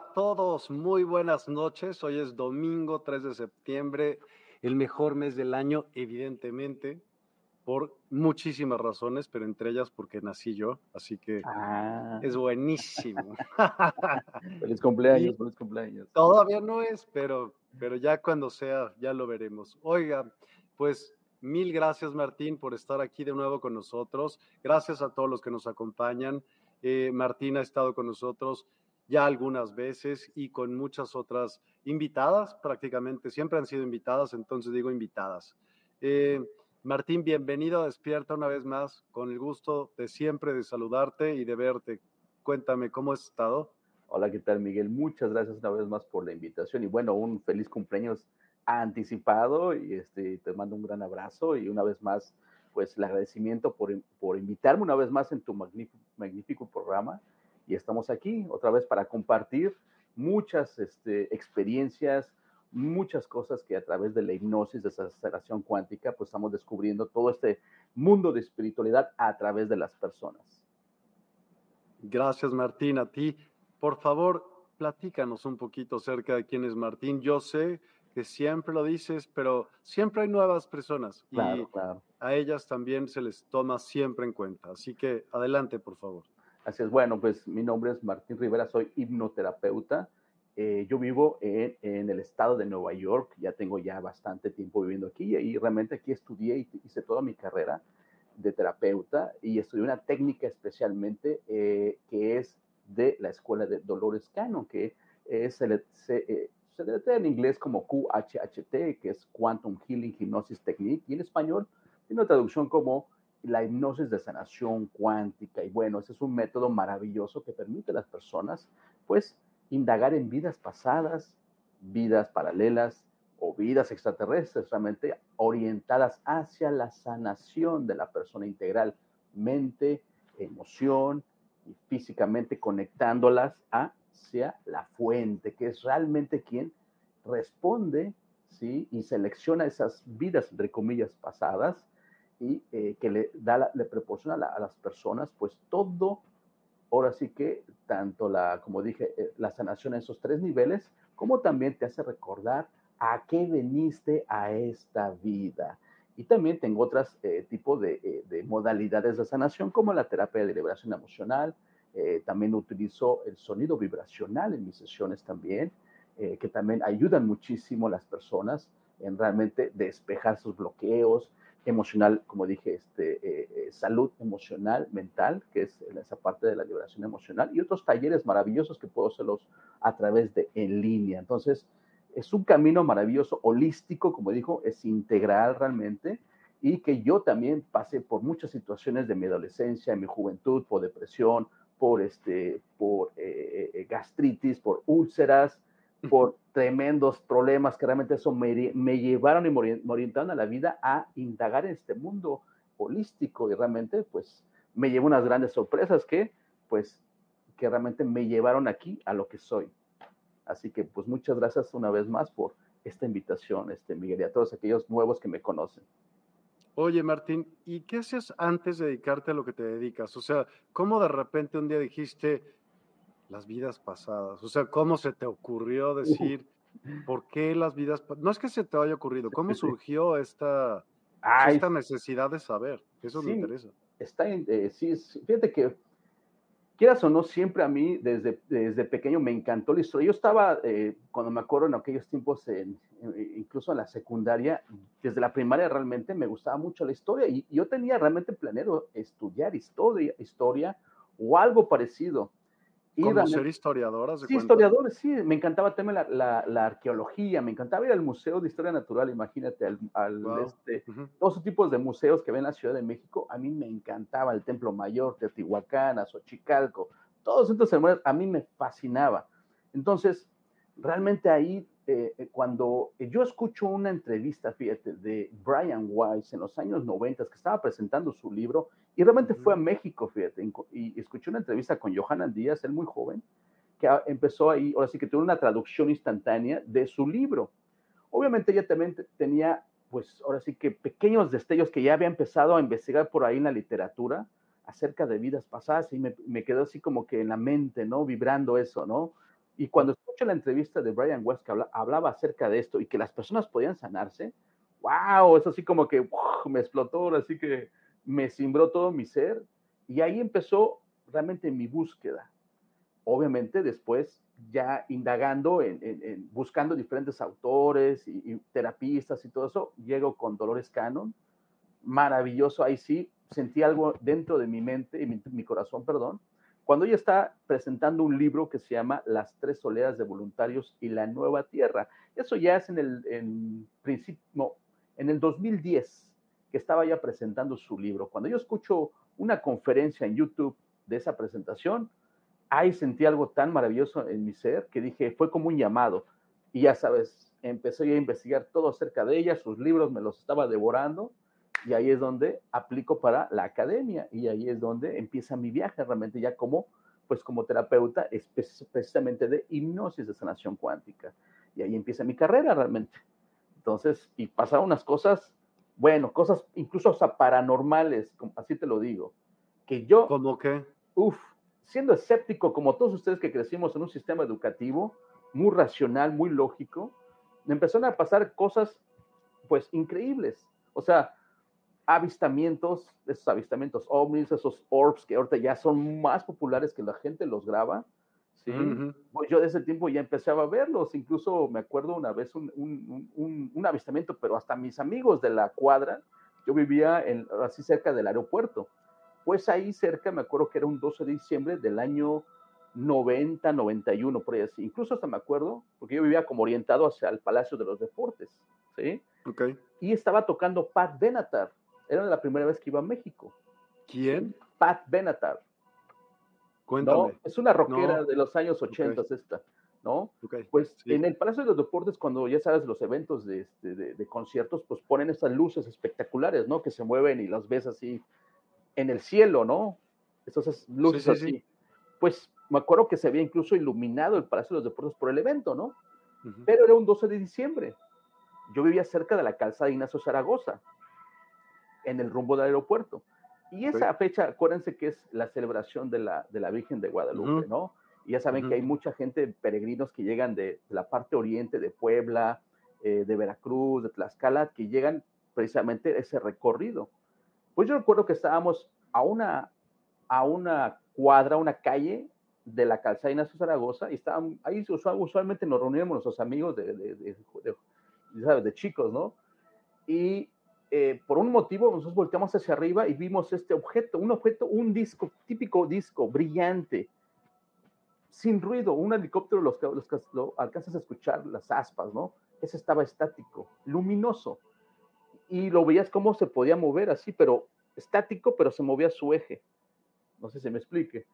A todos, muy buenas noches. Hoy es domingo 3 de septiembre, el mejor mes del año, evidentemente, por muchísimas razones, pero entre ellas porque nací yo, así que ah. es buenísimo. feliz cumpleaños, feliz cumpleaños. Todavía no es, pero, pero ya cuando sea, ya lo veremos. Oiga, pues mil gracias Martín por estar aquí de nuevo con nosotros. Gracias a todos los que nos acompañan. Eh, Martín ha estado con nosotros ya algunas veces y con muchas otras invitadas, prácticamente siempre han sido invitadas, entonces digo invitadas. Eh, Martín, bienvenido a Despierta una vez más, con el gusto de siempre de saludarte y de verte. Cuéntame, ¿cómo has estado? Hola, ¿qué tal, Miguel? Muchas gracias una vez más por la invitación y bueno, un feliz cumpleaños anticipado y este, te mando un gran abrazo y una vez más, pues el agradecimiento por, por invitarme una vez más en tu magnífico, magnífico programa y estamos aquí otra vez para compartir muchas este, experiencias, muchas cosas que a través de la hipnosis, de esa aceleración cuántica, pues estamos descubriendo todo este mundo de espiritualidad a través de las personas. Gracias, Martín. A ti, por favor, platícanos un poquito acerca de quién es Martín. Yo sé que siempre lo dices, pero siempre hay nuevas personas y a ellas también se les toma siempre en cuenta. Así que adelante, por favor. Así es, bueno, pues mi nombre es Martín Rivera, soy hipnoterapeuta. Eh, yo vivo en, en, el estado de Nueva York, ya tengo ya bastante tiempo viviendo aquí y realmente aquí estudié y hice toda mi carrera de terapeuta y estudié una técnica especialmente eh, que es de la escuela de Dolores Cannon, que es, se, se, eh, se en inglés como QHHT, que es Quantum Healing Hypnosis Technique, y en español tiene una traducción como la hipnosis de sanación cuántica. Y bueno, ese es un método maravilloso que permite a las personas, pues, indagar en vidas pasadas, vidas paralelas o vidas extraterrestres, realmente orientadas hacia la sanación de la persona integral, mente, emoción y físicamente conectándolas hacia la fuente, que es realmente quien responde, ¿sí? Y selecciona esas vidas, entre comillas, pasadas y eh, que le, da le proporciona a, las personas pues todo, ahora sí que tanto la, como dije, eh, la sanación en esos tres niveles, como también te hace recordar a qué veniste a esta vida. Y también tengo otros eh, tipos de, de, modalidades de sanación, como la terapia de liberación emocional. también utilizo el sonido vibracional en mis sesiones también, que también ayudan muchísimo a las personas en realmente despejar sus bloqueos, emocional, como dije, este, eh, eh, salud emocional, mental, que es esa parte de la liberación emocional, y otros talleres maravillosos que puedo hacerlos a través de en línea. Entonces, es un camino maravilloso, holístico, como dijo, es integral realmente, y que yo también pasé por muchas situaciones de mi adolescencia, en mi juventud, por depresión, por, este, por eh, gastritis, por úlceras, por tremendos problemas que realmente eso me, llevaron y me orientaron a la vida a indagar en este mundo holístico y realmente pues me llevó unas grandes sorpresas que pues que realmente me llevaron aquí a lo que soy. Así que pues muchas gracias una vez más por esta invitación, este Miguel, y a todos aquellos nuevos que me conocen. Oye, Martín, ¿y qué hacías antes de dedicarte a lo que te dedicas? O sea, ¿cómo de repente un día dijiste, las vidas pasadas. O sea, ¿cómo se te ocurrió decir por qué las vidas No es que se te haya ocurrido, ¿cómo surgió esta, esta necesidad de saber? Eso me interesa. Está eh, sí, fíjate que, quieras o no, siempre a mí desde, desde pequeño me encantó la historia. Yo estaba, eh, cuando me acuerdo en aquellos tiempos, incluso en la secundaria, desde la primaria realmente me gustaba mucho la historia y yo tenía realmente planeado estudiar historia, historia o algo parecido como ser historiadoras. Sí, historiadores, sí. Me encantaba también la, la, arqueología, me encantaba ir al Museo de Historia Natural, imagínate, al, este, todos esos tipos de museos que ven en la Ciudad de México. A mí me encantaba el Templo Mayor, Teotihuacán, Xochicalco, todos estos ceremonias, a mí me fascinaba. Entonces, realmente ahí, eh, eh, cuando yo escucho una entrevista, fíjate, de Brian Weiss en los años 90, que estaba presentando su libro, y realmente fue a México, fíjate, y escuché una entrevista con Johanan Díaz, él muy joven, que empezó ahí, ahora sí que tuvo una traducción instantánea de su libro. Obviamente ella también tenía, pues ahora sí que pequeños destellos que ya había empezado a investigar por ahí en la literatura acerca de vidas pasadas y me, me quedó así como que en la mente, ¿no? Vibrando eso, ¿no? Y cuando escuché la entrevista de Brian West que hablaba acerca de esto y que las personas podían sanarse, wow, eso así como que me explotó, así que me cimbró todo mi ser y ahí empezó realmente mi búsqueda. Obviamente después ya indagando, en, buscando diferentes autores y, terapistas y todo eso, llego con Dolores Cannon, maravilloso, ahí sí, sentí algo dentro de mi mente y mi, corazón, perdón, cuando ella está presentando un libro que se llama Las tres oleadas de voluntarios y la nueva tierra. Eso ya es en el en principio, en el 2010 que estaba ya presentando su libro. Cuando yo escucho una conferencia en YouTube de esa presentación, ahí sentí algo tan maravilloso en mi ser que dije, fue como un llamado. Y ya sabes, empecé a investigar todo acerca de ella, sus libros me los estaba devorando y ahí es donde aplico para la academia y ahí es donde empieza mi viaje realmente ya como pues como terapeuta precisamente de hipnosis de sanación cuántica y ahí empieza mi carrera realmente. Entonces, y pasaron unas cosas bueno, cosas incluso hasta paranormales, así te lo digo, que yo... ¿Cómo qué? Uf, siendo escéptico como todos ustedes que crecimos en un sistema educativo muy racional, muy lógico, me empezaron a pasar cosas pues increíbles. O sea, avistamientos, esos avistamientos ovnis, esos orbs que ahorita ya son más populares que la gente los graba, ¿sí? Pues yo de ese tiempo ya empezaba a verlos, incluso me acuerdo una vez un, un, un, avistamiento, pero hasta mis amigos de la cuadra, yo vivía en, así cerca del aeropuerto, pues ahí cerca me acuerdo que era un 12 de diciembre del año 90, 91, por ahí así, incluso hasta me acuerdo, porque yo vivía como orientado hacia el Palacio de los Deportes, ¿sí? Okay. Y estaba tocando Pat Benatar, era la primera vez que iba a México. ¿Quién? Pat Benatar. ¿No? Es una rockera de los años 80 esta, ¿no? Pues en el Palacio de los Deportes, cuando ya sabes los eventos este, de, de, conciertos, pues ponen esas luces espectaculares, ¿no? Que se mueven y las ves así en el cielo, ¿no? Esas luces así. Pues me acuerdo que se había incluso iluminado el Palacio de los Deportes por el evento, ¿no? Pero era un 12 de diciembre. Yo vivía cerca de la calzada Ignacio Zaragoza, en el rumbo del aeropuerto. Y esa fecha, acuérdense que es la celebración de la, de la Virgen de Guadalupe, ¿no? Y ya saben que hay mucha gente, peregrinos que llegan de, la parte oriente de Puebla, eh, de Veracruz, de Tlaxcala, que llegan precisamente ese recorrido. Pues yo recuerdo que estábamos a una, a una cuadra, una calle de la calzada Ignacio Zaragoza, y estaban, ahí usualmente nos reuníamos nuestros amigos de, ¿sabes? De chicos, ¿no? Y eh, por un motivo nosotros volteamos hacia arriba y vimos este objeto, un objeto, un disco, típico disco, brillante, sin ruido, un helicóptero los, los, lo alcanzas a escuchar las aspas, ¿no? Ese estaba estático, luminoso. Y lo veías cómo se podía mover así, pero estático, pero se movía su eje. No sé si me explique.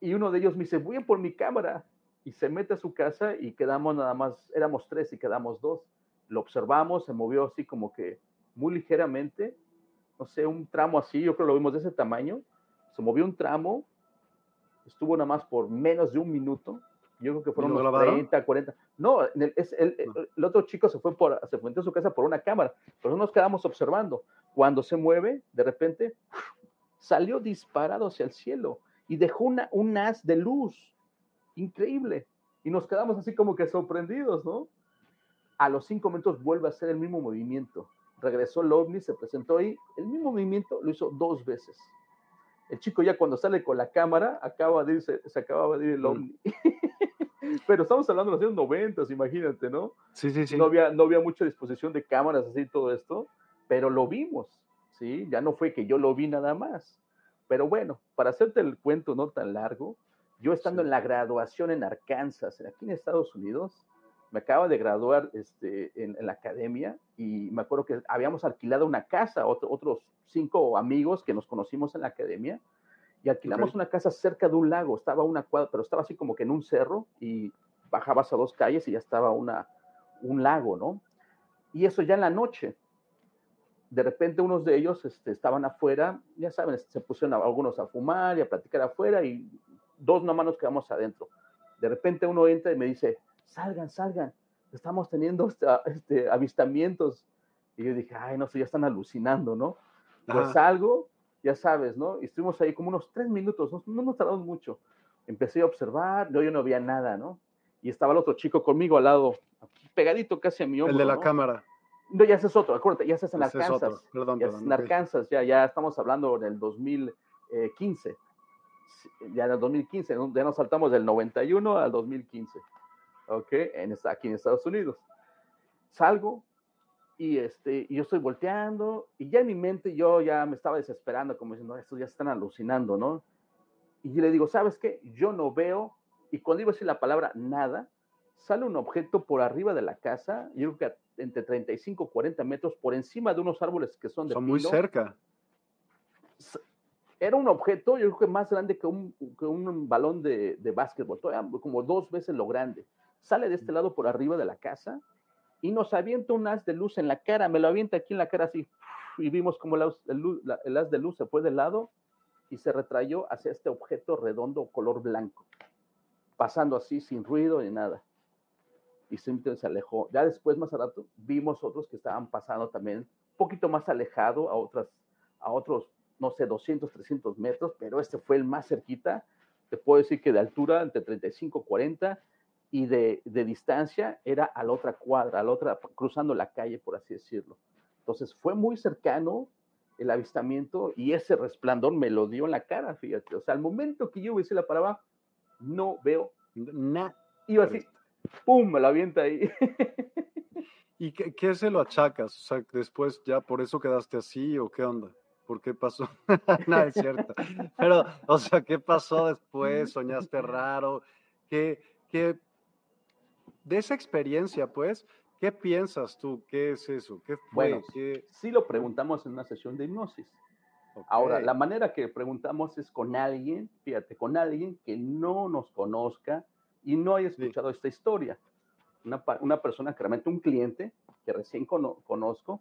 Y uno de ellos me dice, voy a por mi cámara. Y se mete a su casa y quedamos nada más, éramos tres y quedamos dos. Lo observamos, se movió así como que muy ligeramente, no sé, un tramo así, yo creo que lo vimos de ese tamaño. Se movió un tramo, estuvo nada más por menos de un minuto. Yo creo que fueron unos 30, 40. No, el, es, el, el, otro chico se fue, por, se fue a su casa por una cámara, pero nos quedamos observando. Cuando se mueve, de repente salió disparado hacia el cielo y dejó una, un haz de luz increíble. Y nos quedamos así como que sorprendidos, ¿no? A los cinco minutos vuelve a hacer el mismo movimiento. Regresó el ovni, se presentó ahí. El mismo movimiento lo hizo dos veces. El chico ya cuando sale con la cámara, acaba de irse, se acababa de ir el mm. ovni. Pero estamos hablando de los años 90, imagínate, ¿no? Sí, sí, sí. No había, no había mucha disposición de cámaras así, todo esto, pero lo vimos, ¿sí? Ya no fue que yo lo vi nada más. Pero bueno, para hacerte el cuento no tan largo, yo estando en la graduación en Arkansas, aquí en Estados Unidos, me acaba de graduar este, en, la academia y me acuerdo que habíamos alquilado una casa, otros cinco amigos que nos conocimos en la academia, y alquilamos una casa cerca de un lago, estaba una cuadra, pero estaba así como que en un cerro y bajabas a dos calles y ya estaba una, un lago, ¿no? Y eso ya en la noche. De repente unos de ellos este, estaban afuera, ya saben, se pusieron algunos a fumar y a platicar afuera y dos nomás nos quedamos adentro. De repente uno entra y me dice, salgan, salgan, estamos teniendo este, avistamientos. Y yo dije, ay, no sé, ya están alucinando, ¿no? Pues salgo, ya sabes, ¿no? Y estuvimos ahí como unos tres minutos, no, nos tardamos mucho. Empecé a observar, yo, yo no veía nada, ¿no? Y estaba el otro chico conmigo al lado, pegadito casi a mi hombro. El de la cámara. No, ya ese es otro, acuérdate, ya estás en Arkansas. perdón, ya perdón, en Arkansas, ya, ya estamos hablando del 2015. Ya en el 2015, ya nos saltamos del 91 al 2015. ¿Ok? En, aquí en Estados Unidos. Salgo y, este, y yo estoy volteando y ya en mi mente yo ya me estaba desesperando, como diciendo, estos ya están alucinando, ¿no? Y le digo, ¿sabes qué? Yo no veo, y cuando iba a decir la palabra nada, sale un objeto por arriba de la casa, yo creo que entre 35 y 40 metros por encima de unos árboles que son de Son muy cerca. Era un objeto, yo creo que más grande que un, que un balón de, de básquetbol, como dos veces lo grande sale de este lado por arriba de la casa y nos avienta un haz de luz en la cara, me lo avienta aquí en la cara así, y vimos como el, el, haz de luz se fue de lado y se retrayó hacia este objeto redondo color blanco, pasando así sin ruido ni nada. Y simplemente se alejó. Ya después, más a rato, vimos otros que estaban pasando también un poquito más alejado a, otras, a otros, no sé, 200, 300 metros, pero este fue el más cerquita. Te puedo decir que de altura entre 35, 40 y de, de, distancia era a la otra cuadra, a la otra, cruzando la calle, por así decirlo. Entonces fue muy cercano el avistamiento y ese resplandor me lo dio en la cara, fíjate. O sea, al momento que yo hice la paraba, no veo nada. Iba así, ¡pum! Me la avienta ahí. ¿Y qué, qué, se lo achacas? O sea, después ya por eso quedaste así o qué onda? ¿Por qué pasó? Nada, es cierto. Pero, o sea, ¿qué pasó después? ¿Soñaste raro? ¿Qué, qué de esa experiencia, pues, ¿qué piensas tú? ¿Qué es eso? ¿Qué fue? Bueno, sí lo preguntamos en una sesión de hipnosis. Ahora, la manera que preguntamos es con alguien, fíjate, con alguien que no nos conozca y no haya escuchado esta historia. Una, una, persona que realmente un cliente que recién conozco.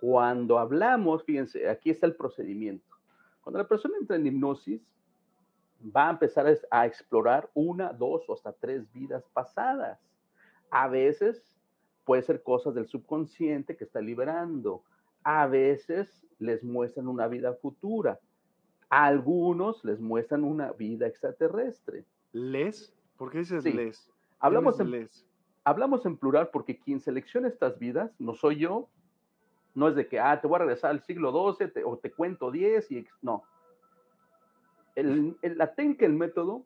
Cuando hablamos, fíjense, aquí está el procedimiento. Cuando la persona entra en hipnosis, va a empezar a explorar una, dos o hasta tres vidas pasadas. A veces puede ser cosas del subconsciente que está liberando. A veces les muestran una vida futura. A algunos les muestran una vida extraterrestre. ¿Les? ¿Por qué dices les? Hablamos en, les? hablamos en plural porque quien selecciona estas vidas no soy yo. No es de que, ah, te voy a regresar al siglo XII o te cuento 10 y no. El, la técnica, el método,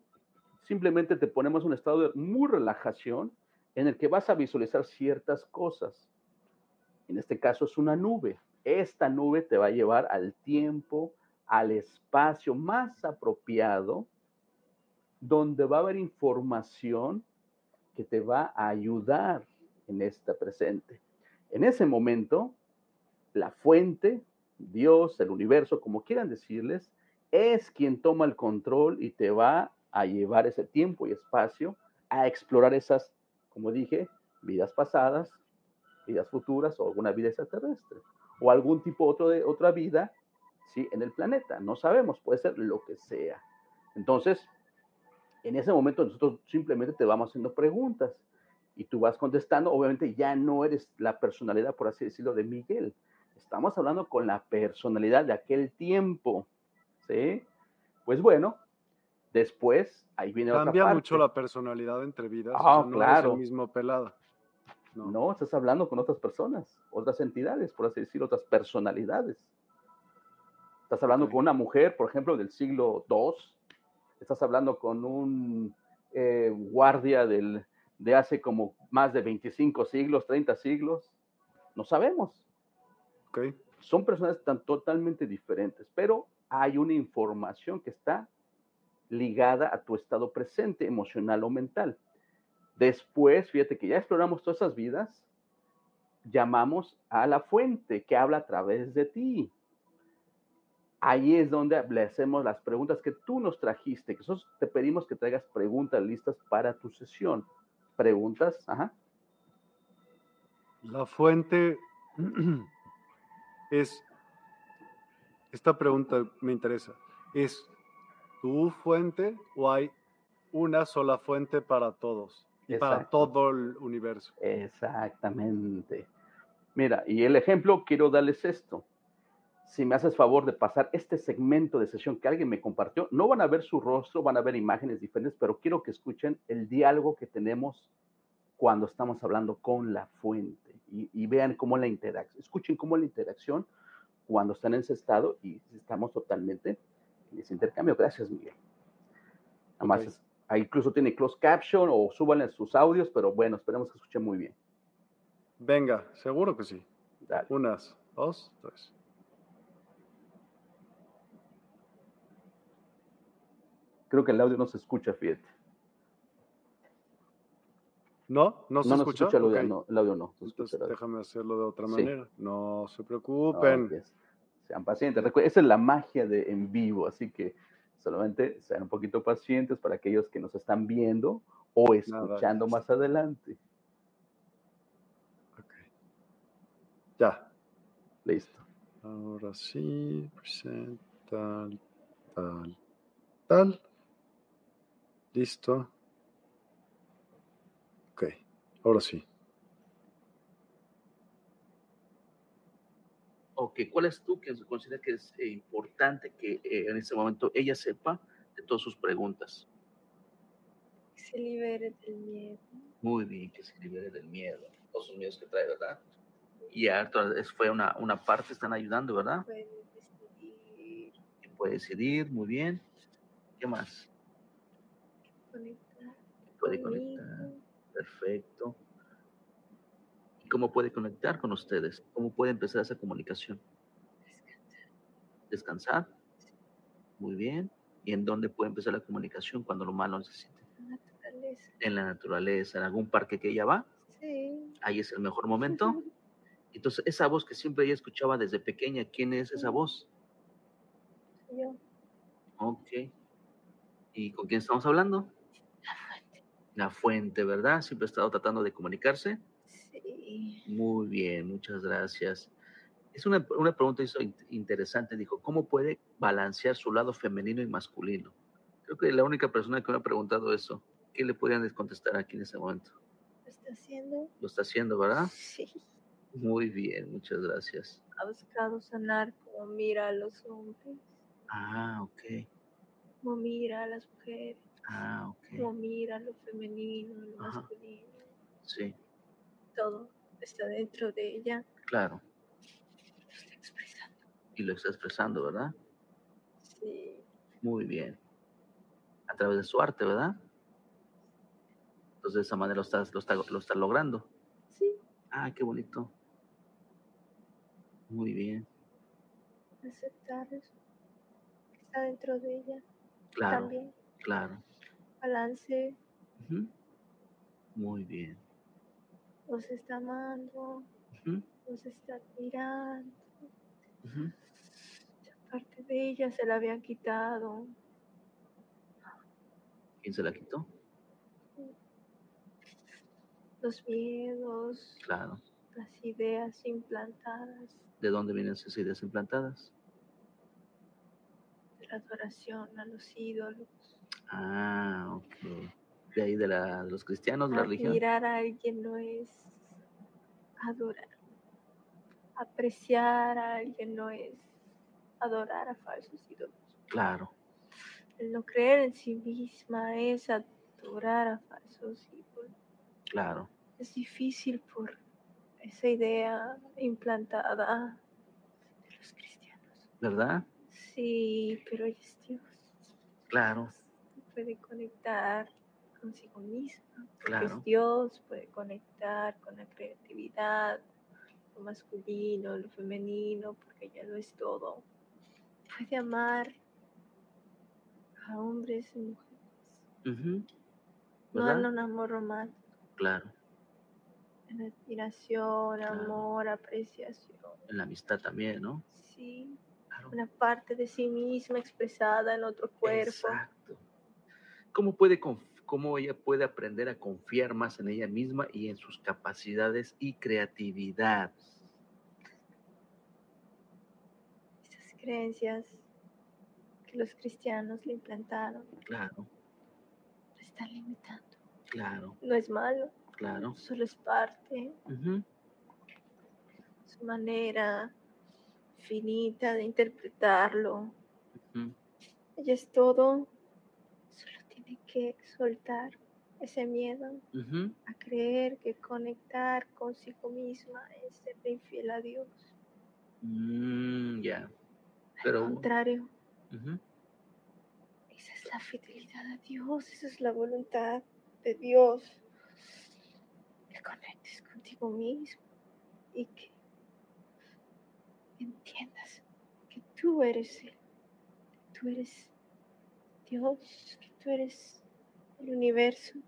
simplemente te ponemos un estado de muy relajación en el que vas a visualizar ciertas cosas. En este caso es una nube. Esta nube te va a llevar al tiempo, al espacio más apropiado, donde va a haber información que te va a ayudar en este presente. En ese momento, la fuente, Dios, el universo, como quieran decirles, es quien toma el control y te va a llevar ese tiempo y espacio a explorar esas, como dije, vidas pasadas, vidas futuras o alguna vida extraterrestre o algún tipo otro de otra vida, sí, en el planeta. No sabemos, puede ser lo que sea. Entonces, en ese momento nosotros simplemente te vamos haciendo preguntas y tú vas contestando. Obviamente ya no eres la personalidad, por así decirlo, de Miguel. Estamos hablando con la personalidad de aquel tiempo, ¿sí? Pues bueno, después ahí viene Cambia otra mucho la personalidad entre vidas. Ah, o sea, no claro. es el mismo pelado. No. No, estás hablando con otras personas, otras entidades, por así decirlo, otras personalidades. Estás hablando con una mujer, por ejemplo, del siglo II. Estás hablando con un eh, guardia del, de hace como más de 25 siglos, 30 siglos. No sabemos. Son personas tan totalmente diferentes, pero hay una información que está ligada a tu estado presente, emocional o mental. Después, fíjate que ya exploramos todas esas vidas, llamamos a la fuente que habla a través de ti. Ahí es donde le hacemos las preguntas que tú nos trajiste, que nosotros te pedimos que traigas preguntas listas para tu sesión. Preguntas, ajá. La fuente es, esta pregunta me interesa, ¿es tu fuente o hay una sola fuente para todos y para todo el universo? Exactamente. Mira, y el ejemplo, quiero darles esto. Si me haces favor de pasar este segmento de sesión que alguien me compartió, no van a ver su rostro, van a ver imágenes diferentes, pero quiero que escuchen el diálogo que tenemos cuando estamos hablando con la fuente y, y vean cómo la interacción, escuchen cómo la interacción cuando están en ese estado y estamos totalmente en ese intercambio. Gracias, Miguel. Nada más, Ok. es- ahí incluso tiene closed caption o súbanle sus audios, pero bueno, esperemos que escuchen muy bien. Venga, seguro que sí. Dale. Unas, dos, tres. Creo que el audio no se escucha, fíjate. ¿No? ¿No se no, no escucha? se escucha el audio, no, el audio no. se Entonces déjame hacerlo de otra Sí. manera. No se preocupen. yes. Sean pacientes. Esa es la magia de en vivo, así que solamente sean un poquito pacientes para aquellos que nos están viendo o escuchando Nada. más adelante. Ok. Ya. Listo. Ahora sí, present, tal, tal, tal. Listo. Ok, ahora sí. Ok, ¿cuál es tú que considera que es eh, importante que eh, en este momento ella sepa de todas sus preguntas? Que se libere del miedo. Muy bien, que se libere del miedo, todos sus miedos que trae, ¿verdad? Y es- fue una, una parte, están ayudando, ¿verdad? Puede decidir, Que puede decidir, muy bien. ¿Qué más? conectar. Puede conectar, perfecto. ¿Y cómo puede conectar con ustedes? ¿Cómo puede empezar esa comunicación? descansar, Descansar, muy bien. ¿Y en dónde puede empezar la comunicación cuando lo malo necesite? la naturaleza. En la naturaleza, en algún parque que ella va, Sí. ahí es el mejor momento. Entonces, esa voz que siempre ella escuchaba desde pequeña, ¿quién es esa voz? Yo, Ok. ¿Y con quién estamos hablando? la fuente. La fuente, ¿verdad? Siempre ha estado tratando de comunicarse. Sí. Muy bien, muchas gracias. Es una, una pregunta interesante. Dijo, ¿cómo puede balancear su lado femenino y masculino? Creo que la única persona que me ha preguntado eso, ¿qué le podrían contestar aquí en ese momento? ¿Lo está haciendo? Lo está haciendo, ¿verdad? Sí. Muy bien, muchas gracias. Ha buscado sanar como mira a los hombres, Ah, ok. como mira a las mujeres, Ah, como ok. mira lo femenino, lo Ajá. masculino. Sí, Todo está dentro de ella. claro. Lo está expresando. Y lo está expresando, ¿verdad? Sí. Muy bien. A través de su arte, ¿verdad? Entonces de esa manera lo está, lo está, lo está logrando. Sí. Ah, qué bonito. Muy bien, aceptar eso que está dentro de ella claro, también. claro. Balance. Muy bien. Los está amando, Ujú, los está admirando. Esa parte de ella se la habían quitado. ¿Quién se la quitó? Los miedos, Claro. las ideas implantadas ¿De dónde vienen esas ideas implantadas? de la adoración a los ídolos. Ah, ok. De ahí de, la, de los cristianos, de la religión. Admirar a alguien no es adorar. Apreciar a alguien no es adorar a falsos ídolos. Claro, El no creer en sí misma es adorar a falsos ídolos. claro. Es difícil por esa idea implantada de los cristianos. ¿Verdad? Sí, pero es Dios. Claro, Puede conectar consigo misma. Porque Claro. es Dios, puede conectar con la creatividad, lo masculino, lo femenino, porque ella lo es todo. Puede amar a hombres y mujeres. No en un amor romántico, Claro. en admiración, Claro. amor, apreciación. En la amistad también, ¿no? Sí, Claro. una parte de sí misma expresada en otro cuerpo. Exacto. ¿Cómo, puede conf- ¿Cómo ella puede aprender a confiar más en ella misma y en sus capacidades y creatividad? Esas creencias que los cristianos le implantaron Claro, lo están limitando. claro, No es malo, claro. solo es parte, su manera finita de interpretarlo. Ella es todo, que soltar ese miedo a creer que conectar consigo misma es ser infiel a Dios. Mm, ya. Al Pero, contrario, ujú, esa es la fidelidad a Dios, esa es la voluntad de Dios. Que conectes contigo mismo y que entiendas que tú eres Él, tú eres Dios, que tú eres el universo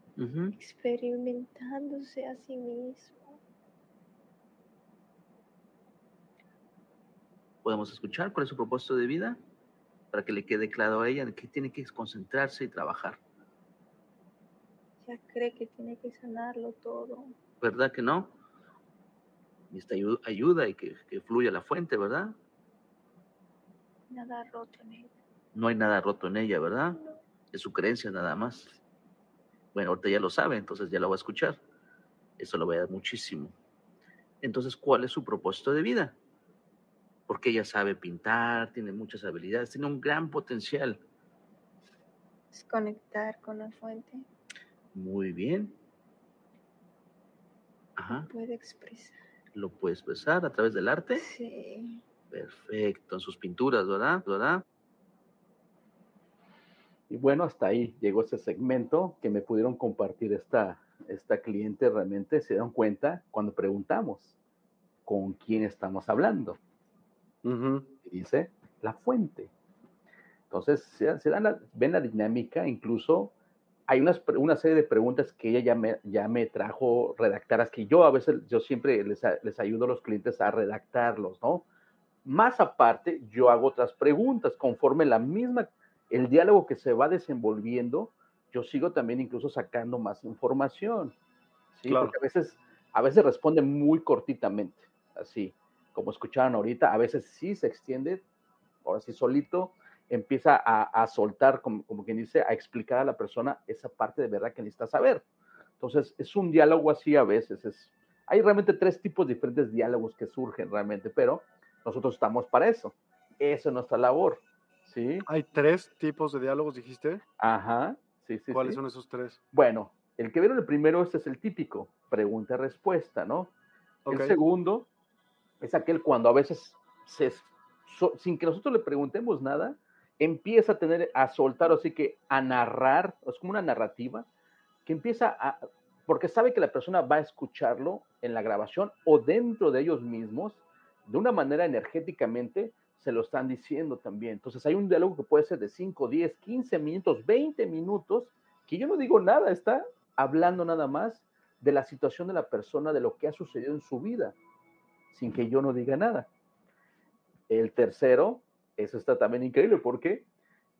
experimentándose a sí mismo. ¿Podemos escuchar cuál es su propósito de vida? Para que le quede claro a ella en qué tiene que concentrarse y trabajar. Ya cree que tiene que sanarlo todo. ¿Verdad que no? Ayu- ayuda y que, que fluya la fuente, ¿verdad? Nada roto en ella. No hay nada roto en ella, ¿verdad? No. Es su creencia nada más. Bueno, ahorita ya lo sabe, entonces ya lo va a escuchar. Eso lo va a dar muchísimo. Entonces, ¿cuál es su propósito de vida? Porque ella sabe pintar, tiene muchas habilidades, tiene un gran potencial. Es conectar con la fuente. Muy bien. Ajá. Puede expresar. Lo puede expresar a través del arte. Sí. Perfecto, en sus pinturas, ¿verdad? ¿verdad? Y bueno, hasta ahí llegó ese segmento que me pudieron compartir esta, esta cliente. Realmente se dieron cuenta cuando preguntamos con quién estamos hablando. Y dice la fuente. Entonces, se, se dan la- ven la dinámica, incluso hay unas, una serie de preguntas que ella ya me, ya me trajo redactadas, que yo a veces, yo siempre les, les ayudo a los clientes a redactarlos, ¿no? Más aparte, yo hago otras preguntas conforme la misma, el diálogo que se va desenvolviendo, yo sigo también incluso sacando más información, ¿sí? Claro. Porque a veces, a veces responde muy cortitamente, así, como escucharon ahorita, a veces sí se extiende, ahora sí solito, empieza a, a soltar, como, como quien dice, a explicar a la persona esa parte de verdad que necesita saber. Entonces, es un diálogo así a veces. Es, hay realmente tres tipos diferentes de diálogos que surgen realmente, pero nosotros estamos para eso. Esa es nuestra labor. ¿Sí? Hay tres tipos de diálogos, dijiste. Ajá. Sí, sí, ¿Cuáles sí. son esos tres? Bueno, el que vieron el primero, este es el típico, pregunta-respuesta, ¿no? El segundo es aquel cuando a veces, se, so- sin que nosotros le preguntemos nada, empieza a tener, a soltar, así que a narrar, es como una narrativa, que empieza a, porque sabe que la persona va a escucharlo en la grabación o dentro de ellos mismos, de una manera energéticamente se lo están diciendo también. Entonces hay un diálogo que puede ser de 5, 10, 15 minutos, 20 minutos, que yo no digo nada, está hablando nada más de la situación de la persona, de lo que ha sucedido en su vida, sin que yo no diga nada. El tercero, eso está también increíble, porque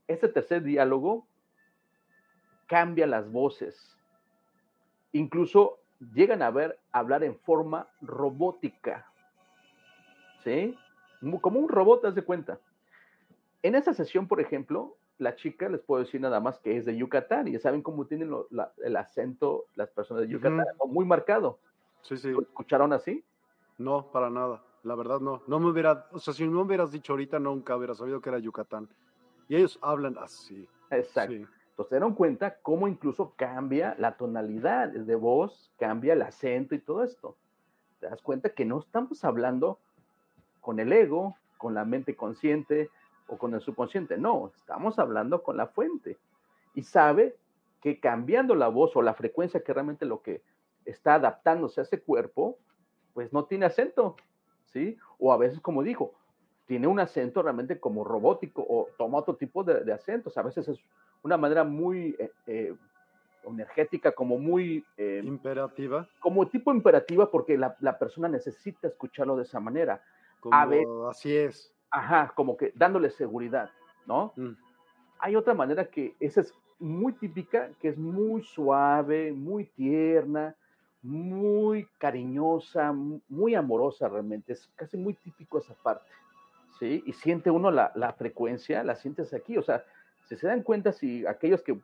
este tercer diálogo cambia las voces. Incluso llegan a ver hablar en forma robótica. ¿Sí? Como un robot, haz de cuenta. En esa sesión, por ejemplo, la chica, les puedo decir nada más que es de Yucatán y ya saben cómo tienen el acento las personas de Yucatán, muy marcado. Sí, sí. ¿Lo escucharon así? No, para nada. La verdad no. No me hubiera, o sea, si no me hubieras dicho ahorita, nunca hubiera sabido que era Yucatán. Y ellos hablan así. Exacto. Entonces se dieron cuenta cómo incluso cambia la tonalidad de voz, cambia el acento y todo esto. Te das cuenta que no estamos hablando con el ego, con la mente consciente, o con el subconsciente. No, estamos hablando con la fuente. Y sabe que cambiando la voz o la frecuencia que realmente lo que está adaptándose a ese cuerpo, pues no tiene acento, ¿sí? O a veces, como dijo, tiene un acento realmente como robótico o toma otro tipo de, acentos. A veces es una manera muy eh, eh, energética, como muy... Eh, imperativa. Como tipo imperativa porque la, persona necesita escucharlo de esa manera. Como, así es. Ajá, como que dándole seguridad, ¿no? Mm. Hay otra manera que esa es muy típica, que es muy suave, muy tierna, muy cariñosa, muy amorosa realmente. Es casi muy típico esa parte, ¿sí? Y siente uno la, frecuencia, la sientes aquí. O sea, si se dan cuenta, si aquellos que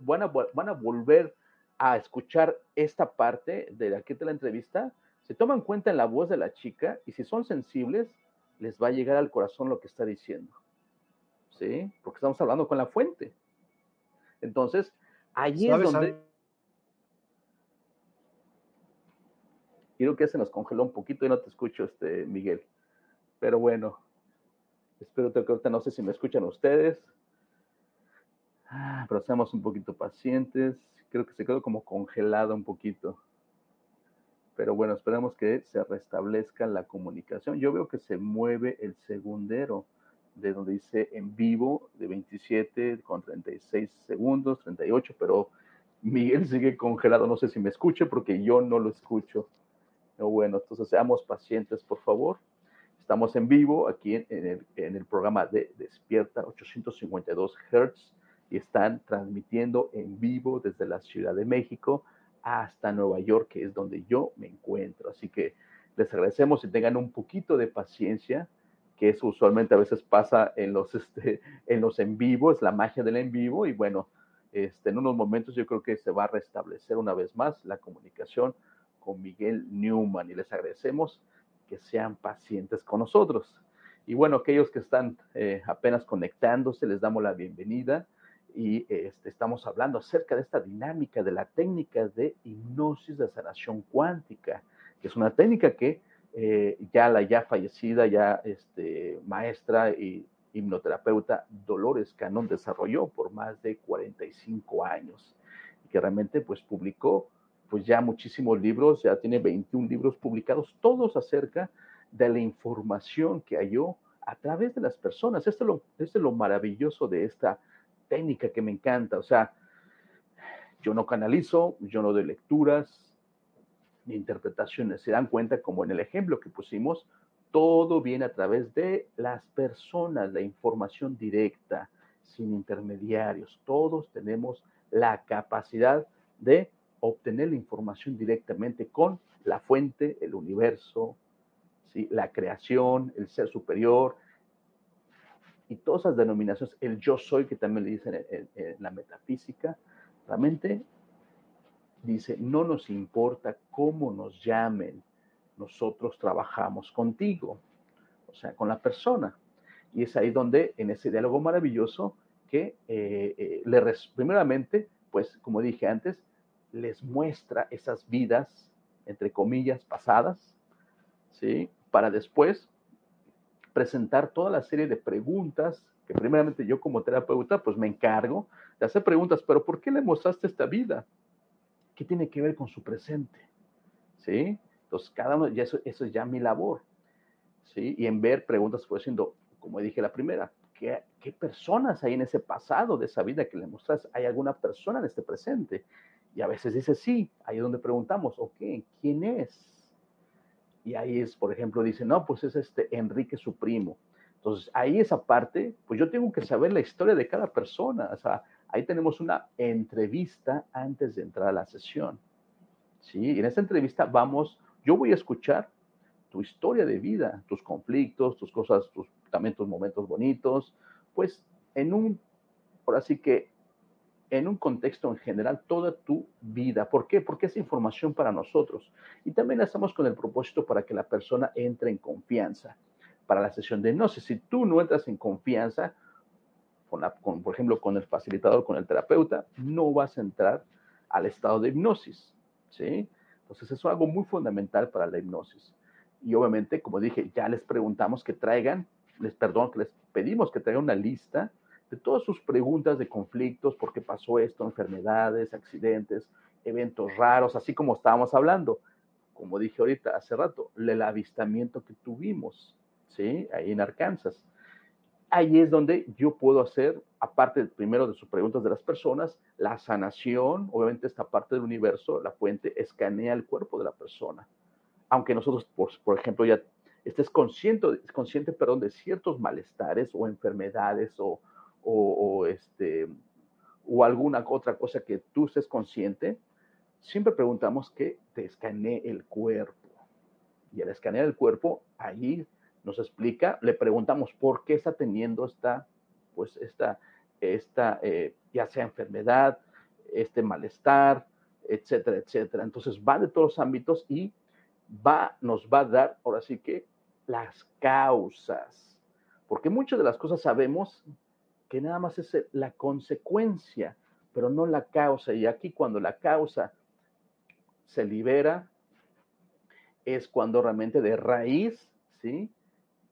van a, van a volver a escuchar esta parte de aquí de la entrevista, se toman cuenta en la voz de la chica y si son sensibles, les va a llegar al corazón lo que está diciendo. ¿Sí? Porque estamos hablando con la fuente. Entonces, allí es donde... Creo que se nos congeló un poquito y no te escucho, este, Miguel. Pero bueno, espero que ahorita no sé si me escuchan ustedes. Ah, pero seamos un poquito pacientes. Creo que se quedó como congelado un poquito pero bueno, esperamos que se restablezca la comunicación. Yo veo que se mueve el segundero de donde dice en vivo de 27 con 36 segundos, 38, pero Miguel sigue congelado, no sé si me escuche porque yo no lo escucho. Bueno, entonces seamos pacientes, por favor. Estamos en vivo aquí en, el, en el programa de Despierta 852 Hertz y están transmitiendo en vivo desde la Ciudad de México hasta Nueva York, que es donde yo me encuentro. Así que les agradecemos y tengan un poquito de paciencia, que eso usualmente a veces pasa en los, este, en los en vivo, es la magia del en vivo y bueno, este, en unos momentos yo creo que se va a restablecer una vez más la comunicación con Miguel Newman y les agradecemos que sean pacientes con nosotros. Y bueno, aquellos que están eh, apenas conectándose, les damos la bienvenida y este, estamos hablando acerca de esta dinámica de la técnica de hipnosis de sanación cuántica, que es una técnica que eh, ya la ya fallecida, ya este, maestra y hipnoterapeuta Dolores Canón desarrolló por más de 45 años y que realmente pues publicó pues ya muchísimos libros, ya tiene 21 libros publicados, todos acerca de la información que halló a través de las personas. Esto lo, esto es lo maravilloso de esta técnica que me encanta. O sea, yo no canalizo, yo no doy lecturas ni interpretaciones. Se dan cuenta, como en el ejemplo que pusimos, todo viene a través de las personas, la información directa, sin intermediarios. Todos tenemos la capacidad de obtener la información directamente con la fuente, el universo, ¿sí? la creación, el ser superior, y todas esas denominaciones, el yo soy, que también le dicen en, la metafísica, realmente dice, no nos importa cómo nos llamen, nosotros trabajamos contigo, o sea, con la persona. Y es ahí donde, en ese diálogo maravilloso, que eh, eh, le primeramente, pues como dije antes, les muestra esas vidas, entre comillas, pasadas, ¿sí? Para después presentar toda la serie de preguntas que primeramente yo como terapeuta pues me encargo de hacer preguntas, pero ¿por qué le mostraste esta vida? ¿Qué tiene que ver con su presente? ¿Sí? Entonces, cada uno, y eso, eso es ya mi labor. ¿sí? Y en ver preguntas, pues siendo, como dije la primera, ¿qué, ¿qué, personas hay en ese pasado de esa vida que le mostras? ¿Hay alguna persona en este presente? Y a veces dice sí, ahí es donde preguntamos, ok, ¿quién es? Y ahí es, por ejemplo, dice, no, pues es este Enrique su primo. Entonces, ahí esa parte, pues yo tengo que saber la historia de cada persona. O sea, ahí tenemos una entrevista antes de entrar a la sesión. ¿Sí? Y en esta entrevista vamos, yo voy a escuchar tu historia de vida, tus conflictos, tus cosas, también tus momentos bonitos, pues en un, ahora sí que en un contexto en general toda tu vida. ¿Por qué? Porque es información para nosotros. Y también hacemos con el propósito para que la persona entre en confianza para la sesión de hipnosis. Si tú no entras en confianza, con la, con, por ejemplo, con el facilitador, con el terapeuta, no vas a entrar al estado de hipnosis. ¿sí? Entonces, eso es algo muy fundamental para la hipnosis. Y obviamente, como dije, ya les preguntamos que traigan, les perdón, que les pedimos que traigan una lista de todas sus preguntas de conflictos, por qué pasó esto, enfermedades, accidentes, eventos raros, así como estábamos hablando, como dije ahorita hace rato, el avistamiento que tuvimos, ¿sí? Ahí en Arkansas. Ahí es donde yo puedo hacer, aparte primero de sus preguntas de las personas, la sanación, obviamente esta parte del universo, la fuente, escanea el cuerpo de la persona. Aunque nosotros, por, por ejemplo, ya estés consciente, consciente perdón, de ciertos malestares o enfermedades o, o, este, o alguna otra cosa que tú estés consciente, siempre preguntamos que te escanee el cuerpo. Y al escanear el cuerpo, ahí nos explica, le preguntamos por qué está teniendo esta, pues esta, esta eh, ya sea enfermedad, este malestar, etcétera, etcétera. Entonces va de todos los ámbitos y va, nos va a dar, ahora sí que, las causas. Porque muchas de las cosas sabemos que nada más es la consecuencia, pero no la causa. Y aquí cuando la causa se libera, es cuando realmente de raíz, ¿sí?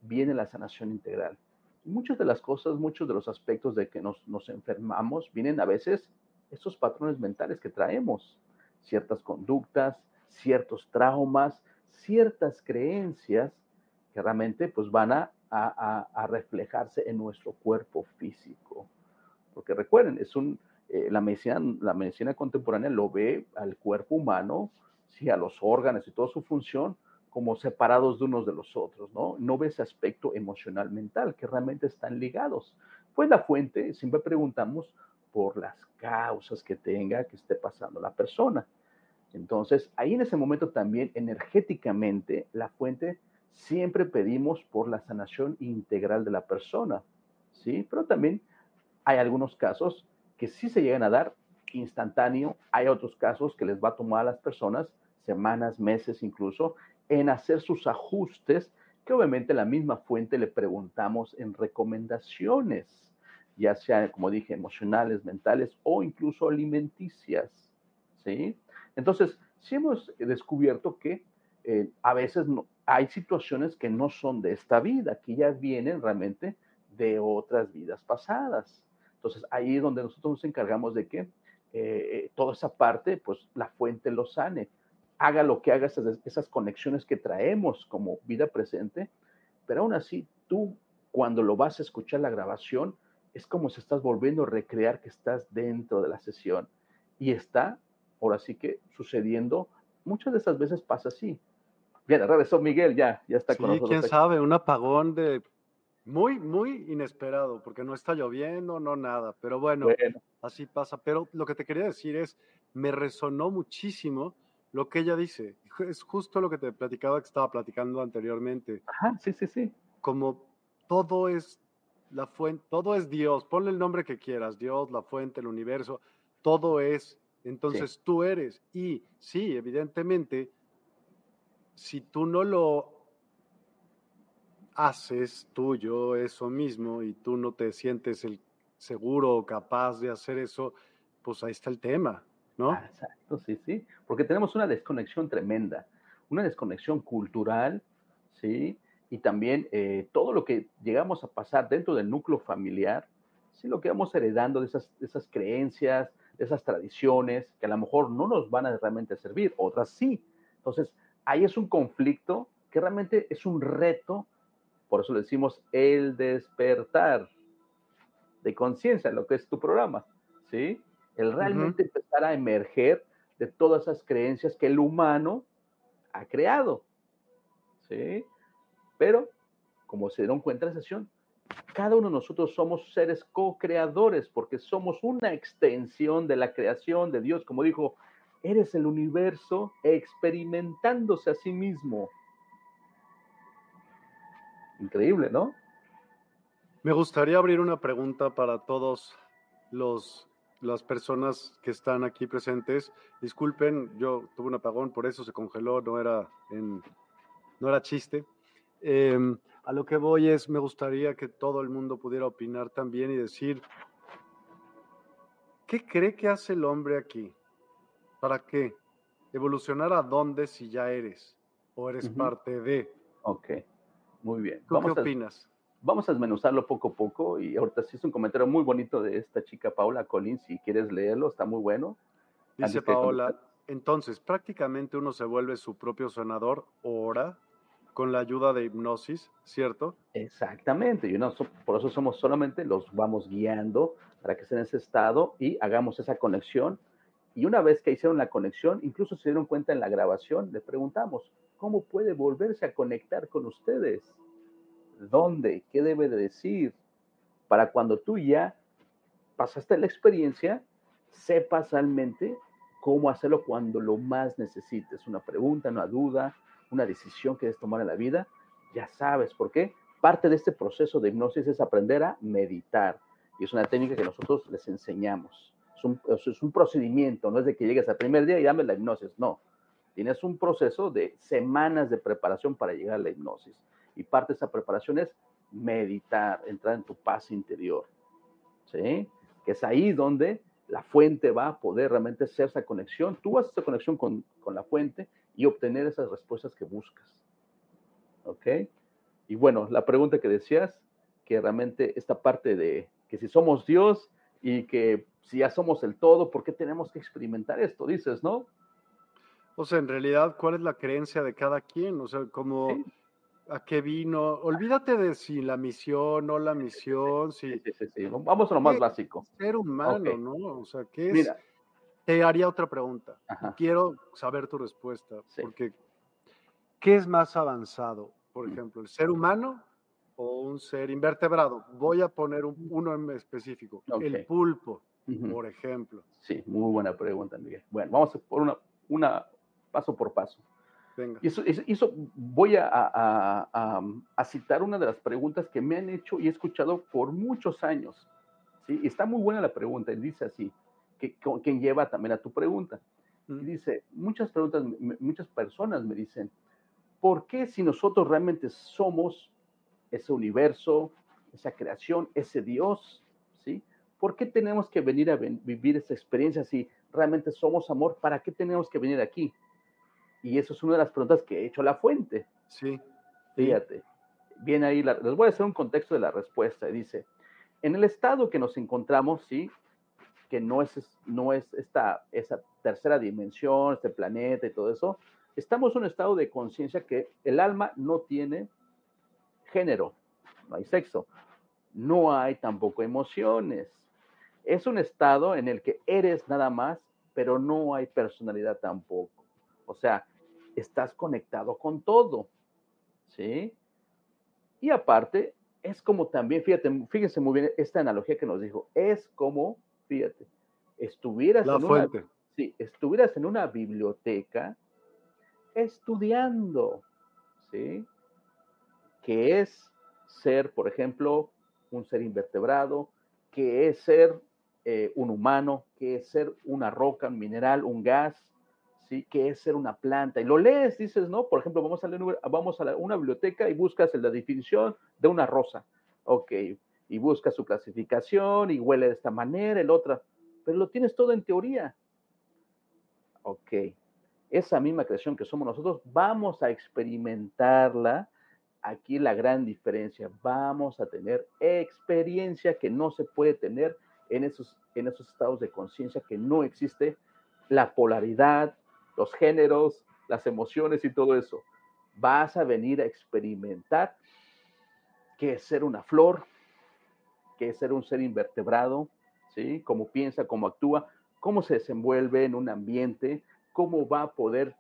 Viene la sanación integral. Muchas de las cosas, muchos de los aspectos de que nos, nos enfermamos, vienen a veces estos patrones mentales que traemos, ciertas conductas, ciertos traumas, ciertas creencias que realmente pues van a a, reflejarse en nuestro cuerpo físico. Porque recuerden, es un, eh, la, medicina, la medicina contemporánea lo ve al cuerpo humano, sí, a los órganos y toda su función como separados de unos de los otros, ¿no? No ve ese aspecto emocional mental, que realmente están ligados. Pues la fuente, siempre preguntamos por las causas que tenga, que esté pasando la persona. Entonces, ahí en ese momento también energéticamente la fuente siempre pedimos por la sanación integral de la persona, ¿sí? Pero también hay algunos casos que sí se llegan a dar instantáneo, hay otros casos que les va a tomar a las personas semanas, meses incluso, en hacer sus ajustes, que obviamente la misma fuente le preguntamos en recomendaciones, ya sea, como dije, emocionales, mentales o incluso alimenticias, ¿sí? Entonces, sí hemos descubierto que eh, a veces no, hay situaciones que no son de esta vida, que ya vienen realmente de otras vidas pasadas. Entonces, ahí es donde nosotros nos encargamos de que eh, eh, toda esa parte, pues la fuente lo sane. Haga lo que haga esas, esas conexiones que traemos como vida presente, pero aún así tú, cuando lo vas a escuchar la grabación, es como si estás volviendo a recrear que estás dentro de la sesión. Y está, ahora sí que sucediendo, muchas de esas veces pasa así Bien, regresó Miguel, ya, ya está con nosotros. quién sabe, un apagón de muy, muy inesperado, porque no está lloviendo, no nada, pero bueno, así pasa. Pero lo que te quería decir es, me resonó muchísimo lo que ella dice. Es justo lo que te platicaba, que estaba platicando anteriormente. Ajá, sí, sí, sí. Como todo es la fuente, todo es Dios, ponle el nombre que quieras, Dios, la fuente, el universo, todo es, entonces tú eres. Y sí, evidentemente, si tú no lo haces tuyo eso mismo y tú no te sientes el seguro o capaz de hacer eso, pues ahí está el tema, ¿no? Ah, exacto, sí, sí, porque tenemos una desconexión tremenda, una desconexión cultural, ¿sí? Y también eh, todo lo que llegamos a pasar dentro del núcleo familiar, sí, lo que vamos heredando de esas, de esas creencias, de esas tradiciones, que a lo mejor no nos van a realmente servir, otras sí. Entonces, ahí es un conflicto que realmente es un reto Por eso le decimos el despertar de conciencia, lo que es tu programa, ¿sí? El realmente empezar a emerger de todas esas creencias que el humano ha creado, ¿sí? Pero, como se dieron cuenta en la sesión, cada uno de nosotros somos seres co-creadores porque somos una extensión de la creación de Dios. Como dijo, eres el universo experimentándose a sí mismo. Increíble, ¿no? Me gustaría abrir una pregunta para todos los las personas que están aquí presentes. Disculpen, yo tuve un apagón, por eso se congeló, no era en, no era chiste. Em, a lo que voy es, me gustaría que todo el mundo pudiera opinar también y decir, ¿qué cree que hace el hombre aquí? ¿Para qué? ¿Evolucionar a dónde si ya eres o eres parte de? Ok, muy bien. ¿Tú qué opinas? vamos a desmenuzarlo poco a poco y ahorita sí es un comentario muy bonito de esta chica Paula Collins, si quieres leerlo, está muy bueno. Dice Paola, entonces prácticamente uno se vuelve su propio sonador ora con la ayuda de hipnosis, ¿cierto? Exactamente, y por eso somos solamente los vamos guiando para que estén en ese estado y hagamos esa conexión. Y una vez que hicieron la conexión, incluso se dieron cuenta en la grabación, le preguntamos, ¿cómo puede volverse a conectar con ustedes? ¿Dónde? ¿Qué debe de decir? Para cuando tú ya pasaste la experiencia, sepas realmente cómo hacerlo cuando lo más necesites. Una pregunta, una duda, una decisión que debes tomar en la vida, ya sabes por qué. Parte de este proceso de hipnosis es aprender a meditar. Y es una técnica que nosotros les enseñamos. Es un, es un procedimiento, no es de que llegues al primer día y dame la hipnosis, no. Tienes un proceso de semanas de preparación para llegar a la hipnosis. Y parte de esa preparación es meditar, entrar en tu paz interior. ¿Sí? Que es ahí donde la fuente va a poder realmente hacer esa conexión. Tú haces esa conexión con, con la fuente y obtener esas respuestas que buscas. ¿Ok? Y bueno, la pregunta que decías, que realmente esta parte de que si somos Dios y que si ya somos el todo, ¿por qué tenemos que experimentar esto? Dices, ¿no? O sea, en realidad, ¿cuál es la creencia de cada quien? O sea, como a qué vino. Olvídate de si la misión o la misión, si... Sí, sí, sí. Vamos a lo más básico. Ser humano, ¿no? O sea, ¿qué es? Mira, te haría otra pregunta. Quiero saber tu respuesta, porque ¿qué es más avanzado? Por mm. ejemplo, ¿el ser humano o un ser invertebrado? Voy a poner uno en específico, el pulpo, por ejemplo. Sí, muy buena pregunta, Miguel. Bueno, vamos a por una, una paso por paso. Venga. Y eso, eso, voy a, a, a, citar una de las preguntas que me han hecho y he escuchado por muchos años. ¿sí? está muy buena la pregunta, y dice así, que, quien lleva también a tu pregunta. Y dice, muchas preguntas, muchas personas me dicen, ¿por qué si nosotros realmente somos ese universo, esa creación, ese Dios, ¿sí? ¿Por qué tenemos que venir a vivir esa experiencia si realmente somos amor? ¿Para qué tenemos que venir aquí? Y eso es una de las preguntas que he hecho a la fuente. Sí. Fíjate. Viene ahí, les voy a hacer un contexto de la respuesta. Dice, en el estado que nos encontramos, sí, que no es, no es esta, esa tercera dimensión, este planeta y todo eso, estamos en un estado de conciencia que el alma no tiene género, no hay sexo, no hay tampoco emociones. Es un estado en el que eres nada más, pero no hay personalidad tampoco. O sea, estás conectado con todo, ¿sí? Y aparte, es como también, fíjate, fíjense muy bien esta analogía que nos dijo, es como fíjate, estuvieras, en Una, estuvieras en una biblioteca estudiando, ¿sí? Que es ser, por ejemplo, un ser invertebrado, que es ser eh, un humano, que es ser una roca, un mineral, un gas, ¿sí? que es ser una planta. Y lo lees, dices, ¿no? Por ejemplo, vamos a, leer, vamos a una biblioteca y buscas la definición de una rosa. Ok, y busca su clasificación y huele de esta manera, el otra, pero lo tienes todo en teoría. Ok, esa misma creación que somos nosotros, vamos a experimentarla. Aquí la gran diferencia, vamos a tener experiencia que no se puede tener en esos, en esos estados de conciencia que no existe la polaridad, los géneros, las emociones y todo eso. Vas a venir a experimentar qué es ser una flor, qué es ser un ser invertebrado, ¿sí? Cómo piensa, cómo actúa, cómo se desenvuelve en un ambiente, cómo va a poder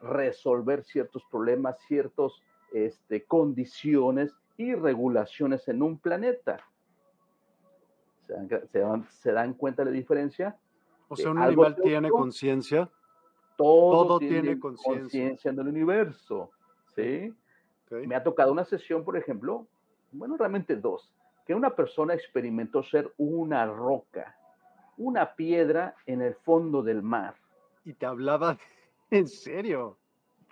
resolver ciertos problemas, ciertas este, condiciones y regulaciones en un planeta. ¿Se dan, cuenta de la diferencia? O sea, un animal tiene conciencia. Todo, tiene conciencia en el universo. ¿sí? Me ha tocado una sesión, por ejemplo, bueno, realmente dos, que una persona experimentó ser una roca, una piedra en el fondo del mar. Y te hablaba en serio.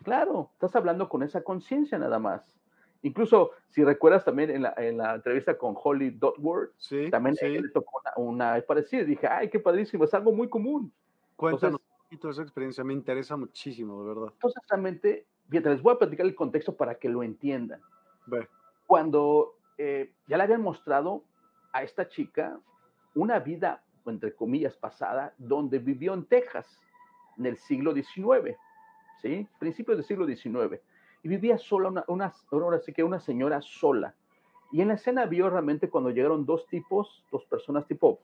Claro, estás hablando con esa conciencia nada más. Incluso, si recuerdas también en la, en la entrevista con Holly Dotworth, también le tocó una, una parecida. Dije, ay, qué padrísimo, es algo muy común. Cuéntanos un poquito esa experiencia, me interesa muchísimo, de verdad. Entonces, realmente, fíjate, les voy a platicar el contexto para que lo entiendan. Cuando eh, ya le habían mostrado a esta chica una vida, entre comillas, pasada, donde vivió en Texas en el siglo XIX, ¿sí? Principios del siglo XIX. Y vivía sola, una, una, ahora sí que una señora sola. Y en la escena vio realmente cuando llegaron dos tipos, dos personas tipo,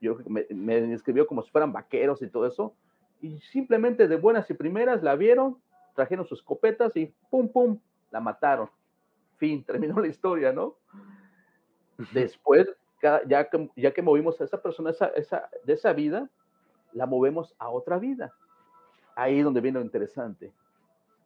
yo me, me describió como si fueran vaqueros y todo eso, y simplemente de buenas y primeras la vieron, trajeron sus escopetas y pum, pum, la mataron. Fin, terminó la historia, ¿no? Después, ya que, ya que movimos a esa persona esa, esa, de esa vida, la movemos a otra vida. Ahí es donde viene lo interesante.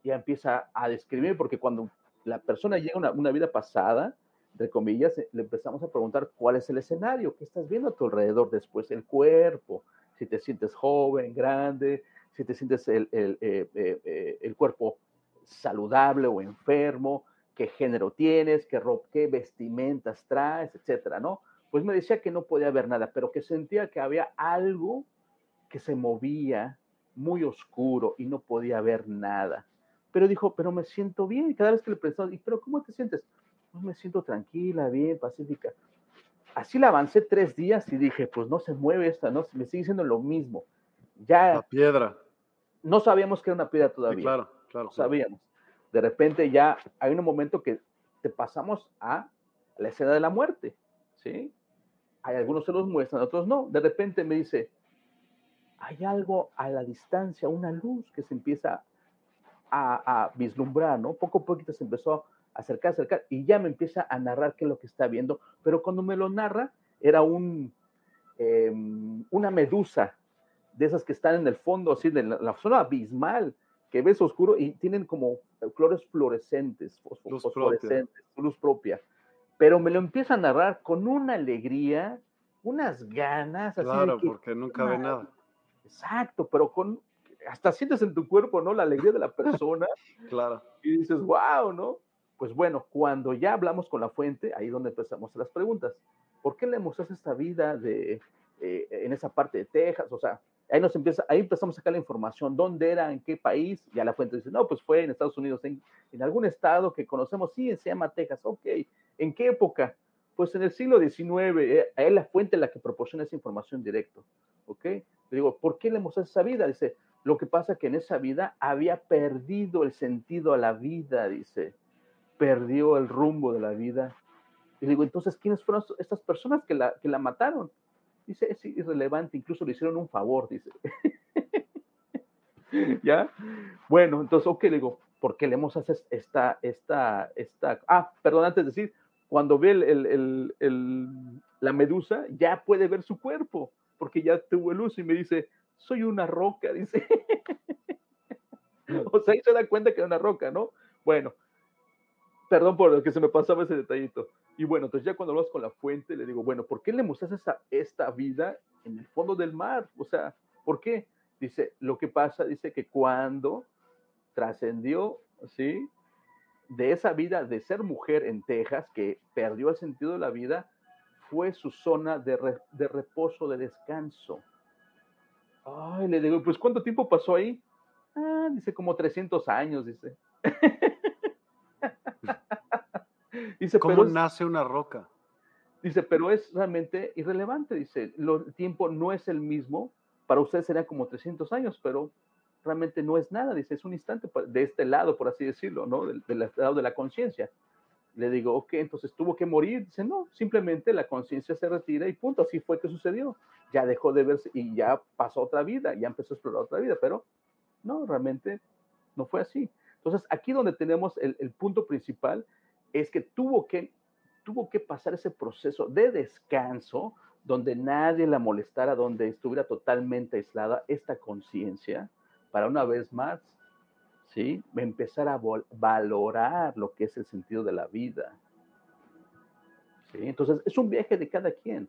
Ya empieza a describir, porque cuando la persona llega a una, vida pasada, entre comillas, eh, le empezamos a preguntar cuál es el escenario, qué estás viendo a tu alrededor después, el cuerpo, si te sientes joven, grande, si te sientes el, el, eh, eh, el cuerpo saludable o enfermo, qué género tienes, qué, qué vestimentas traes, etcétera, ¿no? Pues me decía que no podía ver nada, pero que sentía que había algo que se movía muy oscuro y no podía ver nada. Pero dijo, pero me siento bien. Cada vez que le pensaba, pero ¿cómo te sientes? Pues me siento tranquila, bien, pacífica. Así la avancé tres días y dije, pues no se mueve esta, ¿no? Me sigue diciendo lo mismo. Ya. La piedra. No sabíamos que era una piedra todavía. claro, claro. sabíamos. De repente ya hay un momento que te pasamos a la escena de la muerte, ¿sí? Hay algunos se los muestran, otros no. De repente me dice, hay algo a la distancia, una luz que se empieza a, vislumbrar, ¿no? Poco a poquito se empezó a acercar, acercar, y ya me empieza a narrar qué es lo que está viendo, pero cuando me lo narra, era un, em, una medusa, de esas que están en el fondo, así, de la, zona abismal, que ves oscuro y tienen como colores fluorescentes, luz fosforescentes, propia. luz propia. Pero me lo empieza a narrar con una alegría, unas ganas. Claro, porque nunca ve nada. Exacto, pero con hasta sientes en tu cuerpo, ¿no? La alegría de la persona. claro. Y dices, wow, ¿no? Pues bueno, cuando ya hablamos con la fuente, ahí es donde empezamos las preguntas. ¿Por qué le mostraste esta vida de, eh, en esa parte de Texas? O sea, ahí nos empieza, ahí empezamos a sacar la información, dónde era, en qué país, ya la fuente dice, no, pues fue en Estados Unidos, en, en algún estado que conocemos, sí, se llama Texas, ok, ¿en qué época? Pues en el siglo XIX, eh, es la fuente la que proporciona esa información directo, ok. Le digo, ¿por qué le mostraste esa vida? Dice, lo que pasa que en esa vida había perdido el sentido a la vida, dice, perdió el rumbo de la vida. Y digo, entonces, ¿quiénes fueron estas personas que la, que la mataron? Dice, es irrelevante, incluso le hicieron un favor, dice. ¿Ya? Bueno, entonces, ok, le digo, ¿por qué le hacer esta, esta, esta, ah, perdón, antes de decir, cuando ve el, el, el, la medusa, ya puede ver su cuerpo, porque ya tuvo el uso y me dice, soy una roca, dice. o sea, ahí se da cuenta que es una roca, ¿no? Bueno, perdón por lo que se me pasaba ese detallito. Y bueno, entonces ya cuando hablas con la fuente, le digo, bueno, ¿por qué le mostras esta, esta vida en el fondo del mar? O sea, ¿por qué? Dice, lo que pasa, dice que cuando trascendió, ¿sí? De esa vida de ser mujer en Texas, que perdió el sentido de la vida, fue su zona de, de reposo, de descanso. Ay, le digo, pues ¿cuánto tiempo pasó ahí? Ah, dice como 300 años, dice. dice ¿Cómo nace una roca? Dice, pero es realmente irrelevante, dice, el tiempo no es el mismo, para usted sería como 300 años, pero realmente no es nada, dice, es un instante de este lado, por así decirlo, ¿no? Del, del lado de la conciencia. Le digo, ok, entonces tuvo que morir. Dice, no, simplemente la conciencia se retira y punto. Así fue que sucedió. Ya dejó de verse y ya pasó otra vida, ya empezó a explorar otra vida, pero no, realmente no fue así. Entonces, aquí donde tenemos el, el punto principal es que tuvo que tuvo que pasar ese proceso de descanso donde nadie la molestara, donde estuviera totalmente aislada esta conciencia, para una vez más, ¿sí? Empezar a valorar lo que es el sentido de la vida. ¿sí? Entonces, es un viaje de cada quien.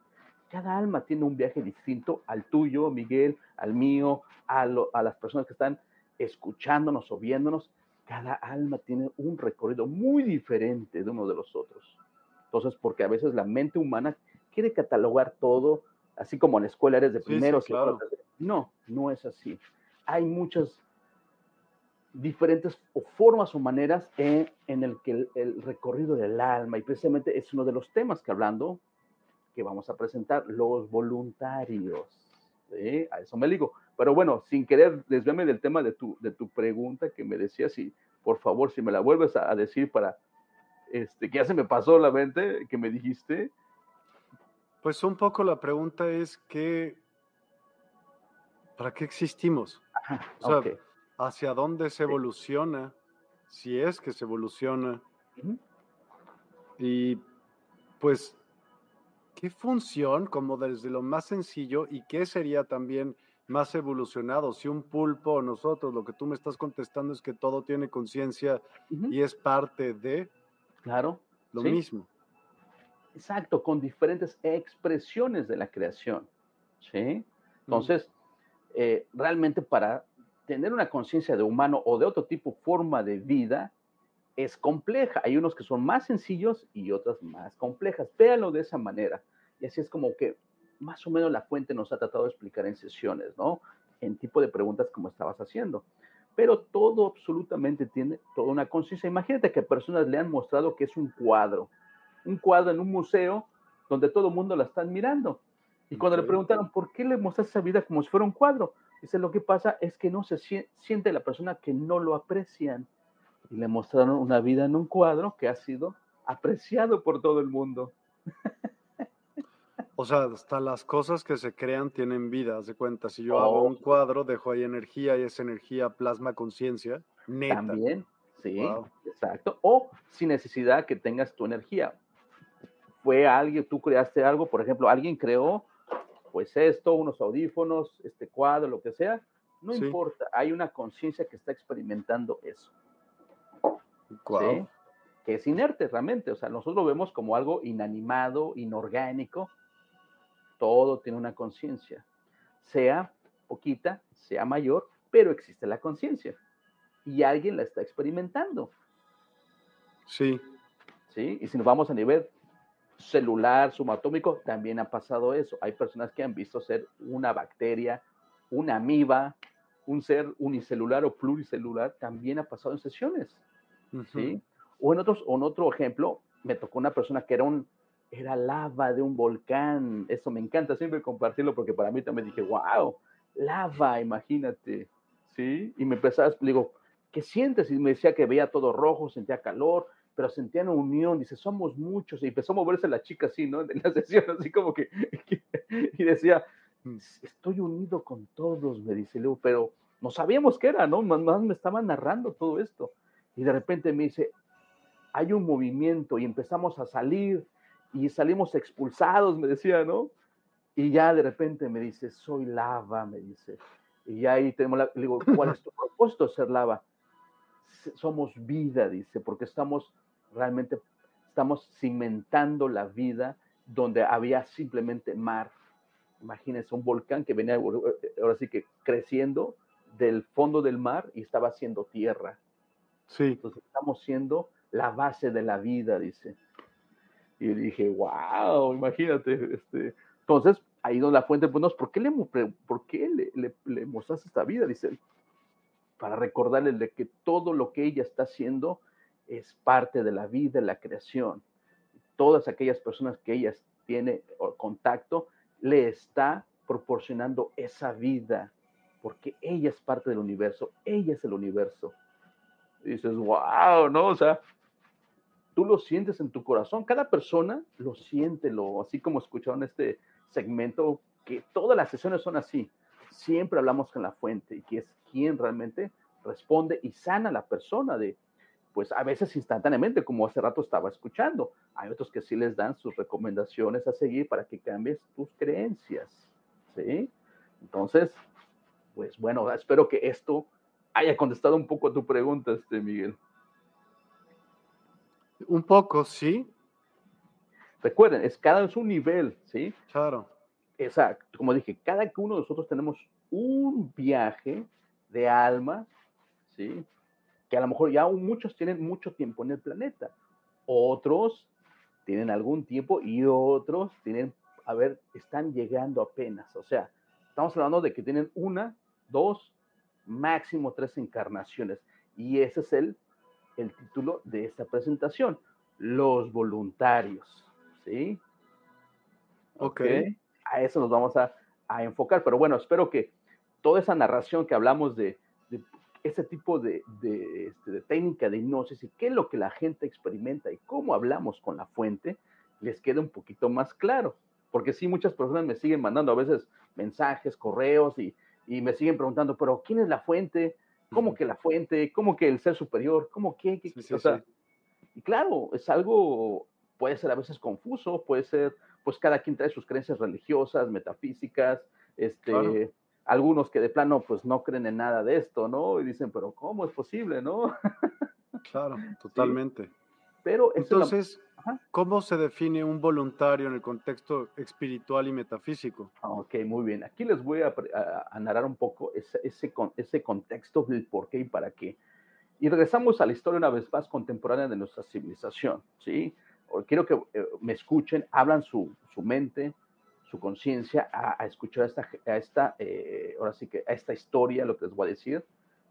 Cada alma tiene un viaje distinto al tuyo, Miguel, al mío, a, a las personas que están escuchándonos o viéndonos. Cada alma tiene un recorrido muy diferente de uno de los otros. Entonces, porque a veces la mente humana quiere catalogar todo, así como en la escuela eres de primero. No, no es así. Hay muchas diferentes formas o maneras en, el que el, recorrido del alma, y precisamente es uno de los temas que hablando, que vamos a presentar, los voluntarios. A eso me digo. Pero bueno, sin querer desviarme del tema de tu, de tu pregunta que me decías, y por favor, si me la vuelves a, a decir para, este, que ya se me pasó la mente, que me dijiste, pues un poco la pregunta es que, ¿para qué existimos? o sea, ¿hacia dónde se evoluciona? Si es que se evoluciona. Y pues, ¿qué función, como desde lo más sencillo, y qué sería también más evolucionado? Si un pulpo o nosotros, lo que tú me estás contestando es que todo tiene conciencia y es parte de... Claro. Lo mismo. Exacto, con diferentes expresiones de la creación. ¿sí? Entonces, eh, realmente para tener una conciencia de humano o de otro tipo, forma de vida, es compleja. Hay unos que son más sencillos y otras más complejas. Véanlo de esa manera. Y así es como que más o menos la fuente nos ha tratado de explicar en sesiones, ¿no? En tipo de preguntas como estabas haciendo. Pero todo absolutamente tiene toda una conciencia. Imagínate que personas le han mostrado que es un cuadro un cuadro en un museo donde todo el mundo la están mirando. Y cuando le preguntaron, ¿por qué le mostraste esa vida como si fuera un cuadro? Dice, lo que pasa es que no se siente la persona que no lo aprecian. Y le mostraron una vida en un cuadro que ha sido apreciado por todo el mundo. O sea, hasta las cosas que se crean tienen vida, de cuenta. Si yo hago un oh. cuadro, dejo ahí energía y esa energía plasma conciencia. También, sí, exacto. O sin necesidad que tengas tu energía fue alguien, tú creaste algo, por ejemplo, alguien creó pues esto, unos audífonos, este cuadro, lo que sea, no importa, hay una conciencia que está experimentando eso. Que es inerte realmente, o sea, nosotros lo vemos como algo inanimado, inorgánico, todo tiene una conciencia, sea poquita, sea mayor, pero existe la conciencia y alguien la está experimentando. Sí. Sí, y si nos vamos a nivel celular, subatómico, también ha pasado eso. Hay personas que han visto ser una bacteria, una amiba, un ser unicelular o pluricelular, también ha pasado en sesiones. ¿sí? O en, otros, o en otro ejemplo, me tocó una persona que era un era lava de un volcán. Eso me encanta siempre compartirlo porque para mí también dije, wow, lava, imagínate. ¿Sí? Y me empezaba, digo, ¿qué sientes? Y me decía que veía todo rojo, sentía calor, pero sentían unión, dice, somos muchos, y empezó a moverse la chica así, ¿no? En la sesión, así como que, y decía, mm. estoy unido con todos, me dice Leo, pero no sabíamos qué era, ¿no? Más, me estaban narrando todo esto. Y de repente me dice, hay un movimiento y empezamos a salir y salimos expulsados, me decía, ¿no? Y ya de repente me dice, soy lava, me dice. Y ahí tenemos la, le digo, ¿cuál es tu propósito ser lava? Somos vida, dice, porque estamos realmente, estamos cimentando la vida donde había simplemente mar. Imagínense un volcán que venía ahora sí que creciendo del fondo del mar y estaba haciendo tierra. Sí. Entonces estamos siendo la base de la vida, dice. Y dije, wow, imagínate. Este. Entonces, ahí donde la fuente, pues, ¿por qué, le, por qué le, le, le mostraste esta vida? Dice, para recordarle de que todo lo que ella está haciendo es parte de la vida, de la creación. Todas aquellas personas que ella tiene contacto, le está proporcionando esa vida, porque ella es parte del universo, ella es el universo. Y dices, wow, ¿no? O sea, tú lo sientes en tu corazón. Cada persona lo siente, lo, así como escucharon este segmento, que todas las sesiones son así. Siempre hablamos con la fuente y que es quien realmente responde y sana a la persona de, pues a veces instantáneamente, como hace rato estaba escuchando. Hay otros que sí les dan sus recomendaciones a seguir para que cambies tus creencias, ¿sí? Entonces, pues bueno, espero que esto haya contestado un poco a tu pregunta, este Miguel. Un poco, sí. Recuerden, es cada es un nivel, ¿sí? Claro. Exacto. Como dije, cada uno de nosotros tenemos un viaje de alma, ¿sí? Que a lo mejor ya muchos tienen mucho tiempo en el planeta. Otros tienen algún tiempo y otros tienen, a ver, están llegando apenas. O sea, estamos hablando de que tienen una, dos, máximo tres encarnaciones. Y ese es el el título de esta presentación, los voluntarios, ¿sí? Ok. A eso nos vamos a, enfocar, pero bueno, espero que toda esa narración que hablamos de, ese tipo de, este, de, técnica de hipnosis y qué es lo que la gente experimenta y cómo hablamos con la fuente, les quede un poquito más claro. Porque sí, muchas personas me siguen mandando a veces mensajes, correos y, y me siguen preguntando, pero ¿quién es la fuente? ¿Cómo que la fuente? ¿Cómo que el ser superior? ¿Cómo que? Y claro, es algo, puede ser a veces confuso, puede ser, pues cada quien trae sus creencias religiosas, metafísicas, este, algunos que de plano pues no creen en nada de esto, ¿no? Y dicen, pero ¿cómo es posible, no? Claro, totalmente. Pero entonces, ¿cómo se define un voluntario en el contexto espiritual y metafísico? Ok, muy bien. Aquí les voy a, narrar un poco ese, ese, ese contexto del por qué y para qué. Y regresamos a la historia una vez más contemporánea de nuestra civilización, ¿sí? Quiero que eh, me escuchen, hablan su, su mente, su conciencia a, escuchar esta, a esta eh, ahora sí que a esta historia, lo que les voy a decir,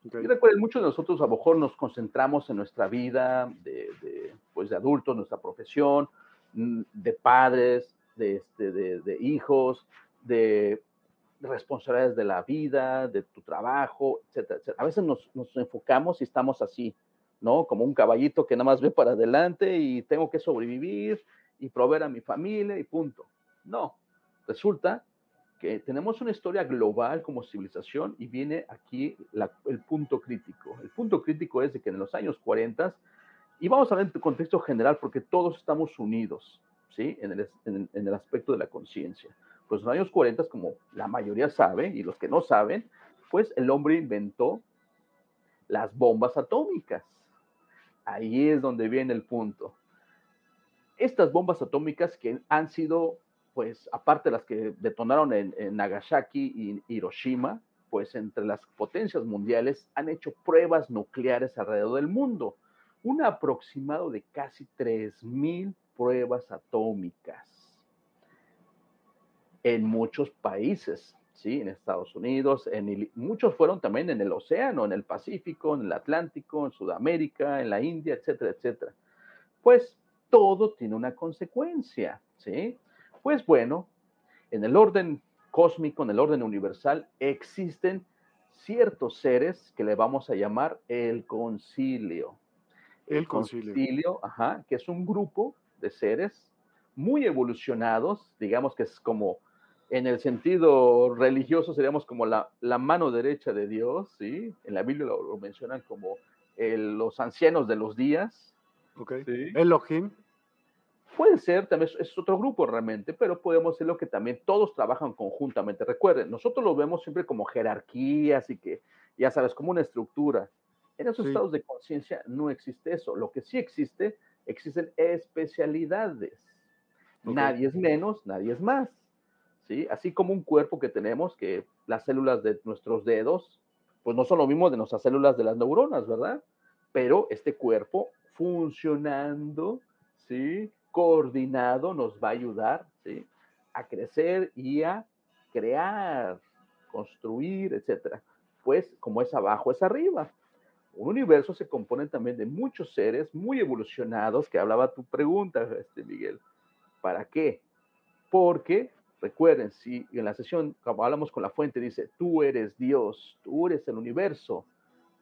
y recuerden, muchos de nosotros a lo mejor nos concentramos en nuestra vida de, pues de adultos, nuestra profesión, mm, de padres, de, este, de, hijos, de responsabilidades de la vida, de tu trabajo, etcétera, etcétera. A veces nos, nos, enfocamos y estamos así, ¿no? Como un caballito que nada más ve para adelante y tengo que sobrevivir y proveer a mi familia y punto. No, resulta que tenemos una historia global como civilización y viene aquí el punto crítico. El punto crítico es que en los años 40, y vamos a ver en contexto general porque todos estamos unidos, ¿sí? En el, en, el aspecto de la conciencia. Pues en los años 40, como la mayoría sabe, y los que no saben, pues el hombre inventó las bombas atómicas. Ahí es donde viene el punto. Estas bombas atómicas que han sido pues aparte de las que detonaron en, Nagasaki y Hiroshima, pues entre las potencias mundiales han hecho pruebas nucleares alrededor del mundo, un aproximado de casi 3.000 pruebas atómicas en muchos países, ¿sí? En Estados Unidos, en muchos fueron también en el océano, en el Pacífico, en el Atlántico, en Sudamérica, en la India, etcétera, etcétera. Pues todo tiene una consecuencia, ¿sí? Pues bueno, en el orden cósmico, en el orden universal, existen ciertos seres que le vamos a llamar el concilio. El, concilio. ajá, que es un grupo de seres muy evolucionados, digamos que es como, en el sentido religioso seríamos como la, la mano derecha de Dios, ¿sí? En la Biblia lo, mencionan como los ancianos de los días. Ok. ¿sí? Elohim. Puede ser, también es otro grupo realmente, pero podemos decirlo que también todos trabajan conjuntamente. Recuerden, nosotros lo vemos siempre como jerarquías y que, ya sabes, como una estructura. En esos estados de conciencia no existe eso. Lo que sí existe, existen especialidades. Nadie es menos, nadie es más. ¿sí? Así como un cuerpo que tenemos, que las células de nuestros dedos, pues no son lo mismo de nuestras células de las neuronas, ¿verdad? Pero este cuerpo funcionando, ¿sí? Coordinado nos va a ayudar ¿sí? a crecer y a crear, construir, etcétera. Pues como es abajo, es arriba. Un universo se compone también de muchos seres muy evolucionados, que hablaba tu pregunta, este Miguel. ¿Para qué? Porque, recuerden, si en la sesión, como hablamos con la fuente, dice, tú eres Dios, tú eres el universo,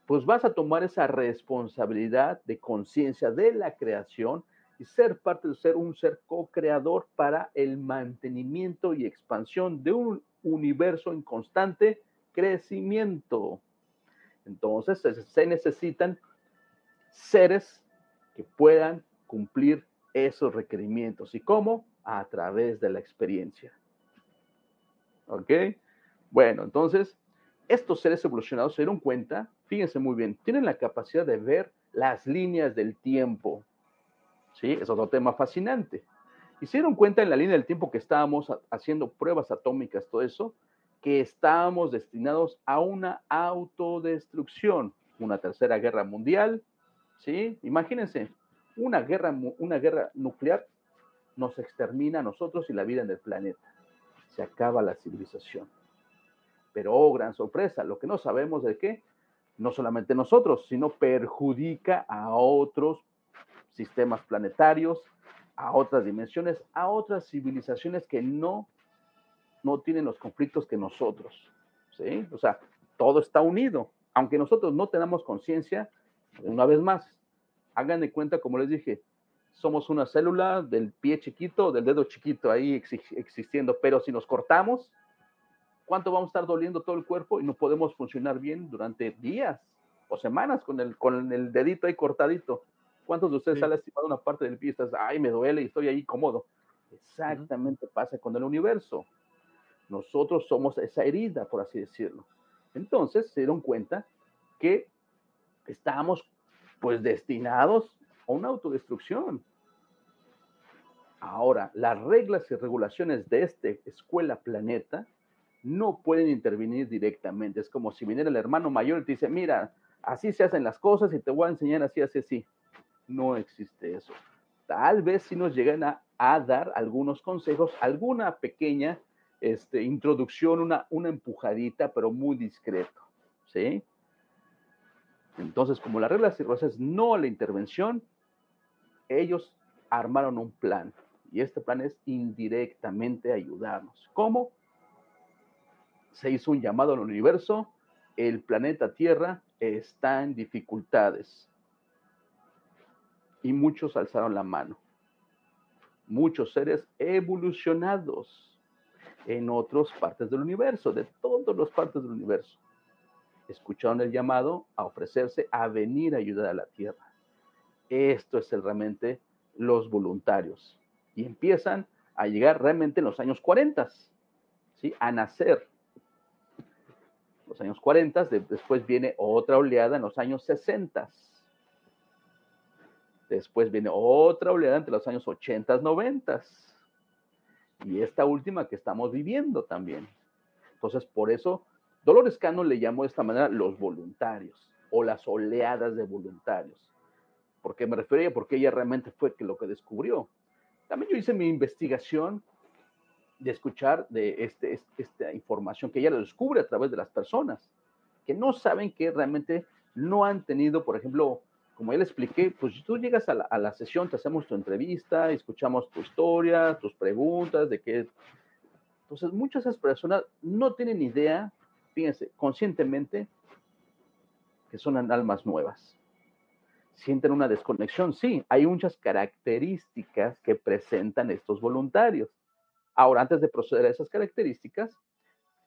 pues vas a tomar esa responsabilidad de conciencia de la creación y ser parte de ser un ser co-creador para el mantenimiento y expansión de un universo en constante crecimiento. Entonces se necesitan seres que puedan cumplir esos requerimientos. ¿Y cómo? A través de la experiencia. ¿Ok? Bueno, entonces, estos seres evolucionados se dieron cuenta, fíjense muy bien, tienen la capacidad de ver las líneas del tiempo. ¿Sí? Es otro tema fascinante. Dieron cuenta en la línea del tiempo que estábamos haciendo pruebas atómicas, todo eso, que estábamos destinados a una autodestrucción, una tercera guerra mundial, ¿sí? Imagínense, una guerra, una guerra nuclear nos extermina a nosotros y la vida en el planeta. Se acaba la civilización. Pero, oh, gran sorpresa, lo que no sabemos es que no solamente nosotros, sino perjudica a otros sistemas planetarios, a otras dimensiones, a otras civilizaciones que no, no tienen los conflictos que nosotros. ¿sí? O sea, todo está unido. Aunque nosotros no tenemos conciencia, una vez más, hagan de cuenta, como les dije, somos una célula del pie chiquito, del dedo chiquito ahí existiendo, pero si nos cortamos, ¿cuánto vamos a estar doliendo todo el cuerpo y no podemos funcionar bien durante días o semanas con el, con el dedito ahí cortadito? ¿Cuántos de ustedes han lastimado una parte del pie y estás, ay, me duele y estoy ahí cómodo? Exactamente pasa con el universo. Nosotros somos esa herida, por así decirlo. Entonces se dieron cuenta que estábamos pues destinados a una autodestrucción. Ahora, las reglas y regulaciones de este escuela planeta no pueden intervenir directamente. Es como si viniera el hermano mayor y te dice, mira, así se hacen las cosas y te voy a enseñar así, así, así. No existe eso. Tal vez si nos llegan a, dar algunos consejos, alguna pequeña este, introducción, una, empujadita, pero muy discreto. ¿Sí? Entonces, como las reglas es no la intervención, ellos armaron un plan. Y este plan es indirectamente ayudarnos. ¿Cómo? Se hizo un llamado al universo. El planeta Tierra está en dificultades. Y muchos alzaron la mano. Muchos seres evolucionados en otras partes del universo, de todas las partes del universo escucharon el llamado a ofrecerse a venir a ayudar a la tierra. Esto es realmente los voluntarios. Y empiezan a llegar realmente en los años 40, ¿sí? a nacer. Los años 40, después viene otra oleada en los años 60. Después viene otra oleada entre los años 80, 90. Y esta última que estamos viviendo también. Entonces, por eso Dolores Cano le llamó de esta manera los voluntarios o las oleadas de voluntarios. ¿Por qué me refería? Porque ella realmente fue lo que descubrió. También yo hice mi investigación de escuchar de este, esta información que ella lo descubre a través de las personas que no saben que realmente no han tenido, por ejemplo, como ya le expliqué, pues tú llegas a la, sesión, te hacemos tu entrevista, escuchamos tu historia, tus preguntas, de qué. Entonces, muchas de esas personas no tienen idea fíjense, conscientemente que son almas nuevas. Sienten una desconexión, sí, hay muchas características que presentan estos voluntarios. Ahora, antes de proceder a esas características,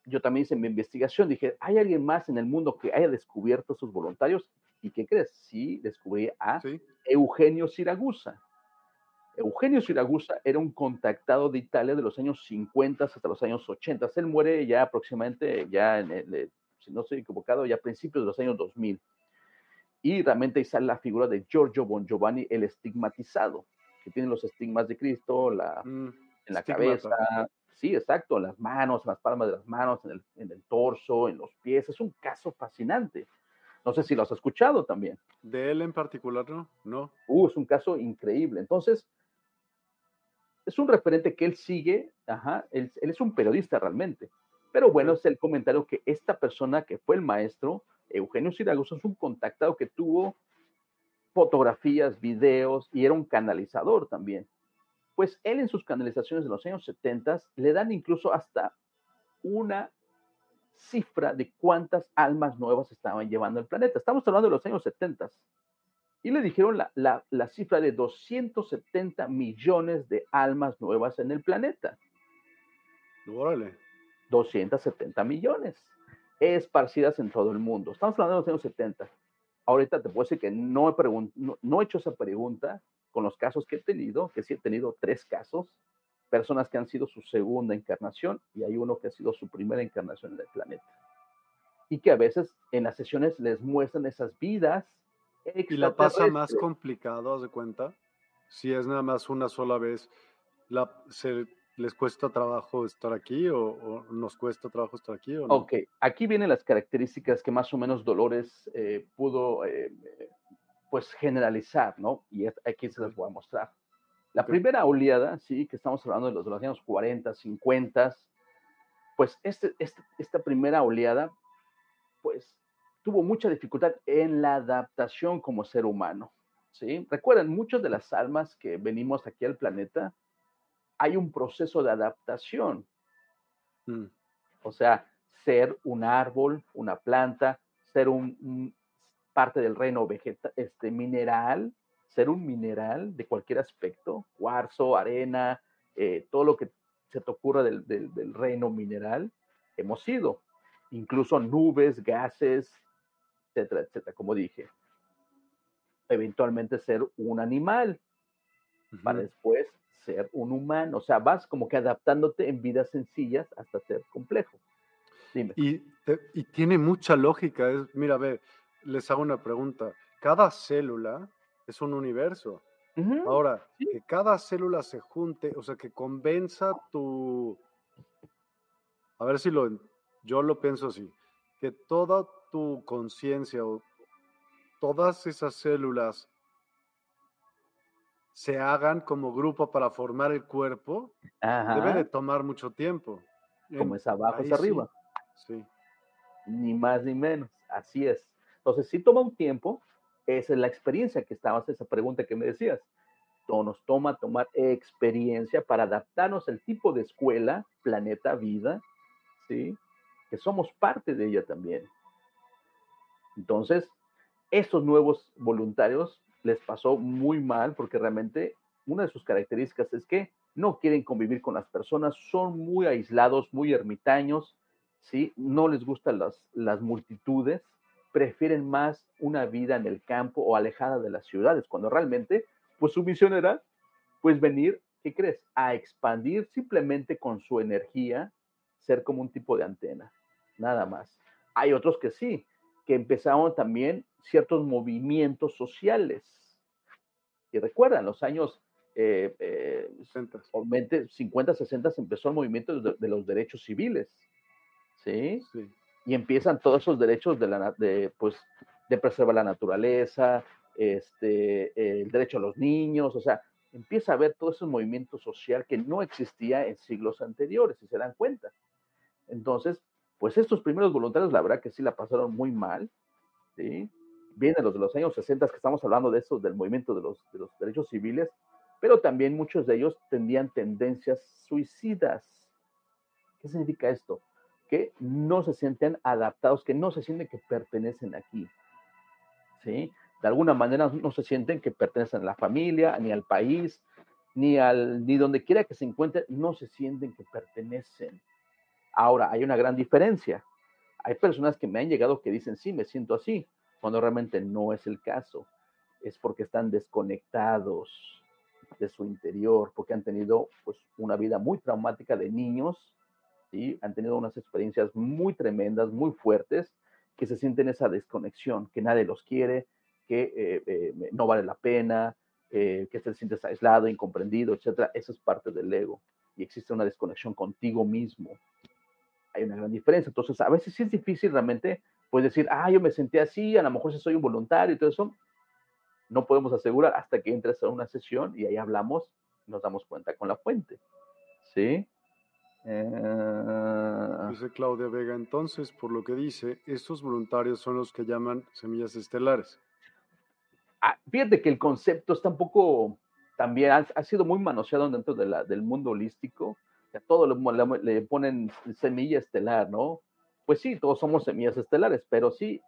yo también hice mi investigación, dije, ¿hay alguien más en el mundo que haya descubierto sus voluntarios? ¿Y qué crees? Sí, descubrí a Eugenio Siragusa. Eugenio Siragusa era un contactado de Italia de los años 50 hasta los años 80. Él muere ya aproximadamente, ya en el, eh, si no estoy equivocado, ya a principios de los años 2000. Y realmente ahí sale la figura de Giorgio Bon Giovanni, el estigmatizado, que tiene los estigmas de Cristo la, mm, en la cabeza. Sí, exacto, en las manos, en las palmas de las manos, en el, en el torso, en los pies. Es un caso fascinante. No sé si lo has escuchado también. De él en particular, ¿no? No. Uh, es un caso increíble. Entonces, es un referente que él sigue, ajá, él, es un periodista realmente. Pero bueno, es el comentario que esta persona que fue el maestro, Eugenio Siragusa, es un contactado que tuvo fotografías, videos y era un canalizador también. Pues él en sus canalizaciones de los años 70 le dan incluso hasta una cifra de cuántas almas nuevas estaban llevando al planeta. Estamos hablando de los años 70. y le dijeron la, la, la, cifra de 270 millones de almas nuevas en el planeta. Órale. 270 millones esparcidas en todo el mundo. Estamos hablando de los años 70. Ahorita te puedo decir que no he, no, no he hecho esa pregunta con los casos que he tenido, que sí he tenido tres casos, personas que han sido su segunda encarnación y hay uno que ha sido su primera encarnación en el planeta. Y que a veces en las sesiones les muestran esas vidas. Y la pasa más complicado, haz de cuenta. Si es nada más una sola vez, la, se, ¿les cuesta trabajo estar aquí o, nos cuesta trabajo estar aquí? O no? Ok, aquí vienen las características que más o menos Dolores eh, pudo eh, pues generalizar, ¿no? Y aquí se las voy a mostrar. La primera oleada, sí, que estamos hablando de los, de los años 40, 50, pues este, este, esta primera oleada, pues tuvo mucha dificultad en la adaptación como ser humano, ¿sí? Recuerden, muchas de las almas que venimos aquí al planeta, hay un proceso de adaptación. Mm. O sea, ser un árbol, una planta, ser un, parte del reino vegetal, este, mineral, ser un mineral de cualquier aspecto, cuarzo, arena, eh, todo lo que se te ocurra del, reino mineral, hemos sido. Incluso nubes, gases, etcétera, etcétera, como dije. Eventualmente ser un animal, para después ser un humano. O sea, vas como que adaptándote en vidas sencillas hasta ser complejo. Y, y, tiene mucha lógica. Es, mira, a ver, les hago una pregunta. Cada célula es un universo. Ahora, que cada célula se junte, o sea, que convenza tu... A ver si lo... Yo lo pienso así, que toda tu conciencia o todas esas células se hagan como grupo para formar el cuerpo, debe de tomar mucho tiempo. Como es abajo, es arriba. Sí. Ni más ni menos, así es. Entonces, sí toma un tiempo, esa es la experiencia que estabas, esa pregunta que me decías. Nos toma tomar experiencia para adaptarnos al tipo de escuela, planeta, vida, ¿sí? Que somos parte de ella también. Entonces, estos nuevos voluntarios les pasó muy mal porque realmente una de sus características es que no quieren convivir con las personas, son muy aislados, muy ermitaños, ¿sí? No les gustan las, las multitudes, prefieren más una vida en el campo o alejada de las ciudades, cuando realmente, pues su misión era, pues venir, ¿qué crees? A expandir simplemente con su energía, ser como un tipo de antena, nada más. Hay otros que sí, que empezaron también ciertos movimientos sociales. Y recuerdan, los años eh, eh, 50, 60 se empezó el movimiento de, de los derechos civiles. ¿sí? sí y empiezan todos esos derechos de, la, de, pues, de preservar la naturaleza, este, el derecho a los niños, o sea, empieza a haber todo ese movimiento social que no existía en siglos anteriores, si se dan cuenta. Entonces, pues estos primeros voluntarios, la verdad que sí la pasaron muy mal, ¿sí? Vienen los de los años 60 que estamos hablando de eso, del movimiento de los, de los derechos civiles, pero también muchos de ellos tenían tendencias suicidas. ¿Qué significa esto? Que no se sienten adaptados, que no se sienten que pertenecen aquí. ¿Sí? De alguna manera no se sienten que pertenecen a la familia, ni al país, ni, al, ni donde quiera que se encuentren, no se sienten que pertenecen. Ahora, hay una gran diferencia. Hay personas que me han llegado que dicen, sí, me siento así, cuando realmente no es el caso. Es porque están desconectados de su interior, porque han tenido pues, una vida muy traumática de niños han tenido unas experiencias muy tremendas, muy fuertes, que se sienten esa desconexión, que nadie los quiere, que eh, eh, no vale la pena, eh, que te sientes aislado, incomprendido, etc. Eso es parte del ego y existe una desconexión contigo mismo. Hay una gran diferencia. Entonces, a veces sí es difícil realmente, puedes decir, ah, yo me sentí así, a lo mejor si soy un voluntario y todo eso. No podemos asegurar hasta que entres a una sesión y ahí hablamos, nos damos cuenta con la fuente. ¿Sí? Eh, dice Claudia Vega, entonces, por lo que dice, estos voluntarios son los que llaman semillas estelares. Ah, fíjate que el concepto está un poco, también ha, sido muy manoseado dentro de la, del mundo holístico. A todo le, le, ponen semilla estelar, ¿no? Pues sí, todos somos semillas estelares, pero sí,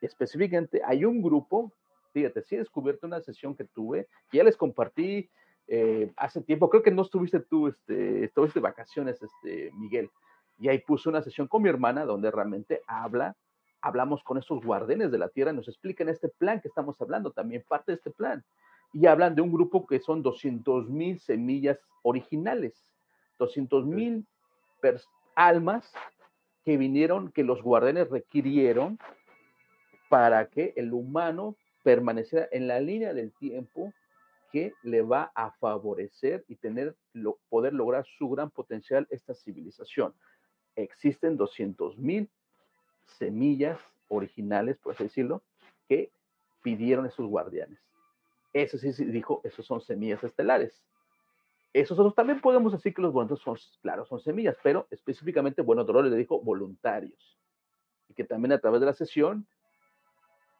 específicamente hay un grupo fíjate, sí he descubierto una sesión que tuve, que ya les compartí eh, hace tiempo, creo que no estuviste tú, este, estuviste de vacaciones, este, Miguel, y ahí puse una sesión con mi hermana donde realmente habla, hablamos con esos guardianes de la tierra, nos explican este plan que estamos hablando, también parte de este plan, y hablan de un grupo que son 200 mil semillas originales, 200 mil almas que vinieron, que los guardianes requirieron para que el humano permaneciera en la línea del tiempo que le va a favorecer y tener, poder lograr su gran potencial esta civilización. Existen 200 mil semillas originales, por así decirlo, que pidieron esos guardianes. Eso sí, dijo, esos son semillas estelares. Esos otros también podemos decir que los voluntarios son, claro, son semillas, pero específicamente, bueno, Dolores le dijo voluntarios. Y que también a través de la sesión,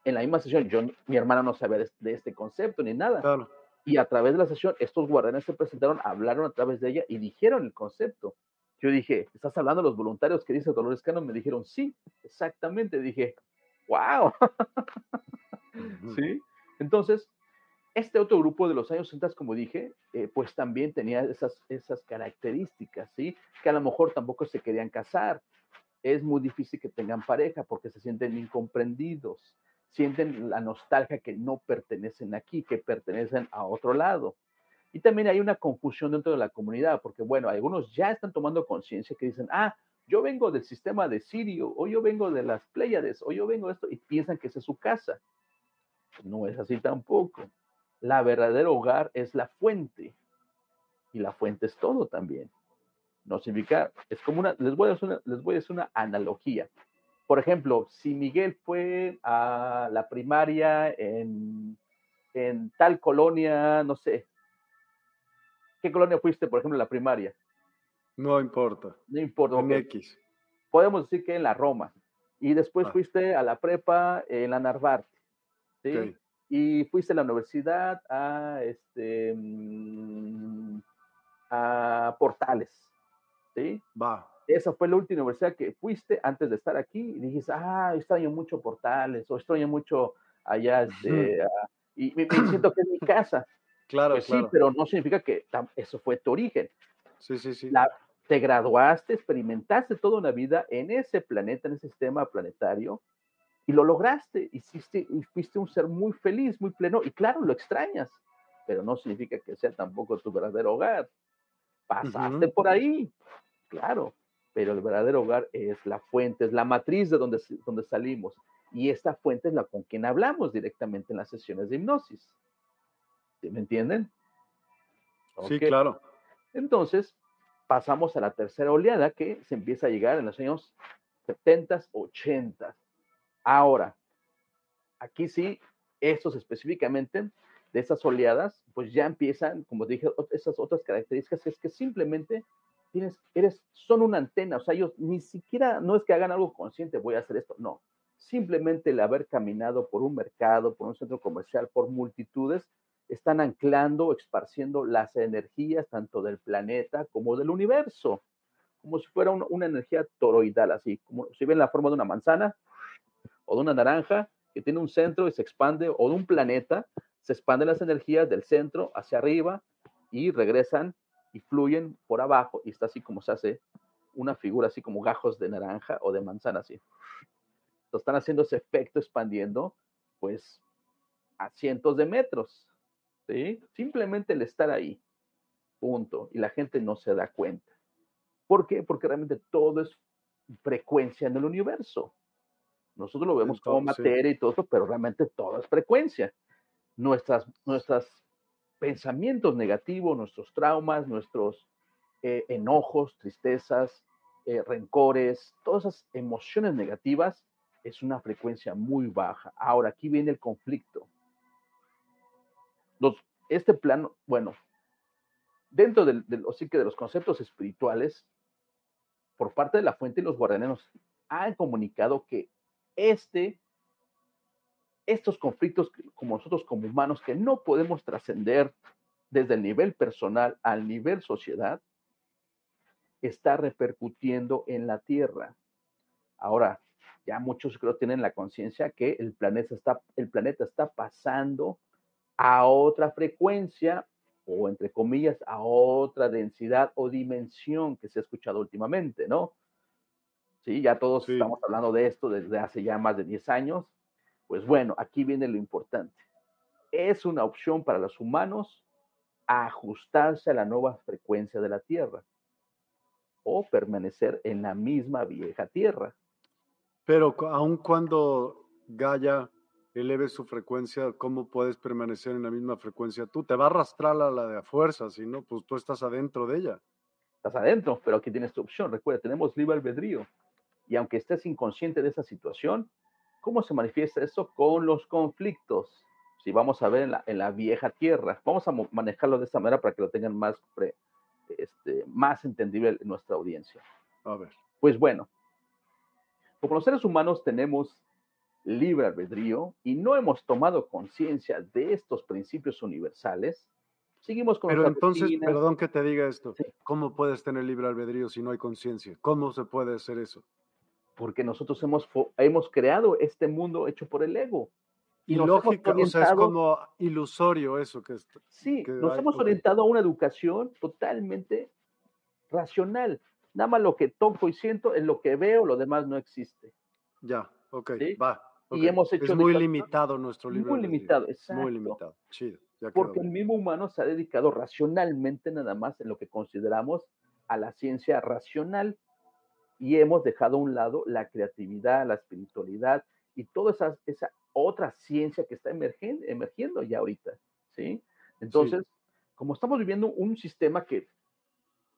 en la misma sesión, yo, mi hermana no sabía de, este concepto ni nada. Claro. Y a través de la sesión, estos guardianes se presentaron, hablaron a través de ella y dijeron el concepto. Yo dije, ¿estás hablando de los voluntarios que dice Dolores Cano? Me dijeron, sí, exactamente. Dije, wow. ¿Sí? Entonces, este otro grupo de los años 60, como dije, eh, pues también tenía esas, esas características, ¿sí? Que a lo mejor tampoco se querían casar. Es muy difícil que tengan pareja porque se sienten incomprendidos, sienten la nostalgia que no pertenecen aquí, que pertenecen a otro lado. Y también hay una confusión dentro de la comunidad, porque bueno, algunos ya están tomando conciencia que dicen, ah, yo vengo del sistema de Sirio, o yo vengo de las Pléyades, o yo vengo de esto, y piensan que es su casa. No es así tampoco la verdadero hogar es la fuente. Y la fuente es todo también. No significa, es como una, les voy a una, les voy a hacer una analogía. Por ejemplo, si Miguel fue a la primaria en, en tal colonia, no sé, ¿qué colonia fuiste, por ejemplo, en la primaria? No importa. No importa. En X. Podemos decir que en la Roma. Y después ah. fuiste a la prepa en la Narvarte. ¿sí? y fuiste a la universidad a, este, mm, a Portales, ¿sí? Va. Esa fue la última universidad que fuiste antes de estar aquí y dijiste, ah, extraño mucho Portales o extraño mucho allá, este, ah", y me, siento que es mi casa. Claro, pues claro. Sí, pero no significa que eso fue tu origen. Sí, sí, sí. te graduaste, experimentaste toda una vida en ese planeta, en ese sistema planetario, y lo lograste, hiciste, fuiste un ser muy feliz, muy pleno, y claro, lo extrañas, pero no significa que sea tampoco tu verdadero hogar. Pasaste por ahí, claro, pero el verdadero hogar es la fuente, es la matriz de donde, donde salimos, y esta fuente es la con quien hablamos directamente en las sesiones de hipnosis. ¿Sí me entienden? Sí, claro. Entonces, pasamos a la tercera oleada que se empieza a llegar en los años 70, 80 Ahora, aquí sí, estos específicamente de esas oleadas, pues ya empiezan, como dije, esas otras características, es que simplemente tienes, eres, son una antena, o sea, ellos ni siquiera, no es que hagan algo consciente, voy a hacer esto, no, simplemente el haber caminado por un mercado, por un centro comercial, por multitudes, están anclando, esparciendo las energías tanto del planeta como del universo, como si fuera una energía toroidal, así, como si ven la forma de una manzana, o de una naranja que tiene un centro y se expande, o de un planeta, se expanden las energías del centro hacia arriba y regresan y fluyen por abajo y está así como se hace una figura así como gajos de naranja o de manzana así. Entonces están haciendo ese efecto expandiendo pues a cientos de metros. ¿sí? Simplemente el estar ahí. Punto. Y la gente no se da cuenta. ¿Por qué? Porque realmente todo es frecuencia en el universo. Nosotros lo vemos como materia y todo eso, pero realmente todo es frecuencia. Nuestras, nuestros pensamientos negativos, nuestros traumas, nuestros eh, enojos, tristezas, eh, rencores, todas esas emociones negativas es una frecuencia muy baja. Ahora, aquí viene el conflicto. Este plano, bueno, dentro del, de los conceptos espirituales, por parte de la fuente y los guardianes han comunicado que este, estos conflictos como nosotros como humanos que no podemos trascender desde el nivel personal al nivel sociedad, está repercutiendo en la tierra. Ahora, ya muchos creo tienen la conciencia que el planeta, está, el planeta está pasando a otra frecuencia o entre comillas a otra densidad o dimensión que se ha escuchado últimamente, ¿no? Sí, ya todos estamos hablando de esto desde hace ya más de 10 años. Pues bueno, aquí viene lo importante. Es una opción para los humanos ajustarse a la nueva frecuencia de la Tierra o permanecer en la misma vieja Tierra. Pero aun cuando Gaia eleve su frecuencia, ¿cómo puedes permanecer en la misma frecuencia tú? Te va a arrastrar a la de a fuerza, si no, pues tú estás adentro de ella. Estás adentro, pero aquí tienes tu opción. Recuerda, tenemos libre albedrío. Y aunque estés inconsciente de esa situación, ¿cómo se manifiesta eso? Con los conflictos. Si vamos a ver en la, en la vieja tierra, vamos a manejarlo de esta manera para que lo tengan más, este, más entendible en nuestra audiencia. A ver. Pues bueno, como los seres humanos tenemos libre albedrío y no hemos tomado conciencia de estos principios universales, seguimos con Pero entonces, perdón que te diga esto, ¿cómo puedes tener libre albedrío si no hay conciencia? ¿Cómo se puede hacer eso? Porque nosotros hemos, hemos creado este mundo hecho por el ego. Y lógica, o sea, es como ilusorio eso que es. Sí, nos hemos orientado a una educación totalmente racional. Nada más lo que toco y siento es lo que veo, lo demás no existe. Ya, ok, va. Y hemos hecho es muy limitado nuestro libro. Muy limitado, exacto. Muy limitado, chido. Porque el mismo humano se ha dedicado racionalmente nada más en lo que consideramos a la ciencia racional y hemos dejado a un lado la creatividad, la espiritualidad y toda esa, esa otra ciencia que está emergiendo, emergiendo ya ahorita, ¿sí? Entonces, como estamos viviendo un sistema que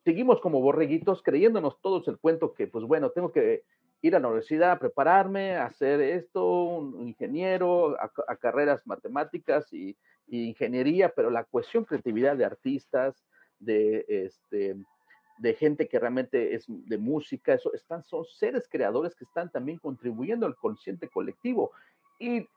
seguimos como borreguitos creyéndonos todos el cuento que, pues bueno, tengo que ir a la universidad, prepararme, hacer esto, un ingeniero, a, carreras matemáticas y, ingeniería, pero la cuestión creatividad de artistas, de, este, de gente que realmente es de música, eso están, son seres creadores que están también contribuyendo al consciente colectivo y,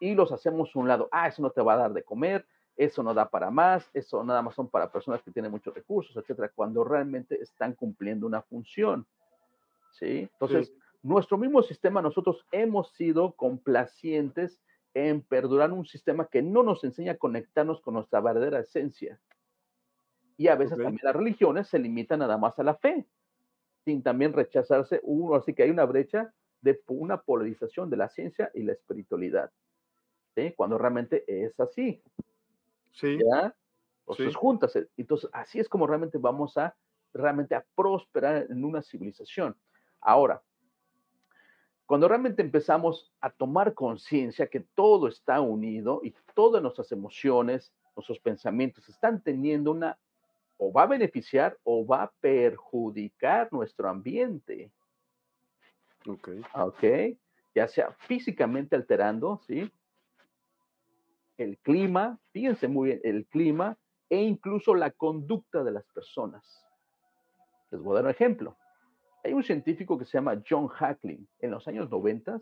y los hacemos un lado, ah, eso no te va a dar de comer, eso no da para más, eso nada más son para personas que tienen muchos recursos, etcétera, cuando realmente están cumpliendo una función. ¿sí? Entonces, nuestro mismo sistema, nosotros hemos sido complacientes en perdurar un sistema que no nos enseña a conectarnos con nuestra verdadera esencia. Y a veces también las religiones se limitan nada más a la fe, sin también rechazarse uno, así que hay una brecha de una polarización de la ciencia y la espiritualidad, ¿sí? cuando realmente es así. Sí. ¿Ya? Entonces, juntas. Entonces, así es como realmente vamos a realmente a prosperar en una civilización. Ahora, cuando realmente empezamos a tomar conciencia que todo está unido y todas nuestras emociones, nuestros pensamientos están teniendo una, o va a beneficiar o va a perjudicar nuestro ambiente. Ok. Ok. Ya sea físicamente alterando, ¿sí? El clima, fíjense muy bien, el clima e incluso la conducta de las personas. Les voy a dar un ejemplo. Hay un científico que se llama John Hacklin. En los años 90,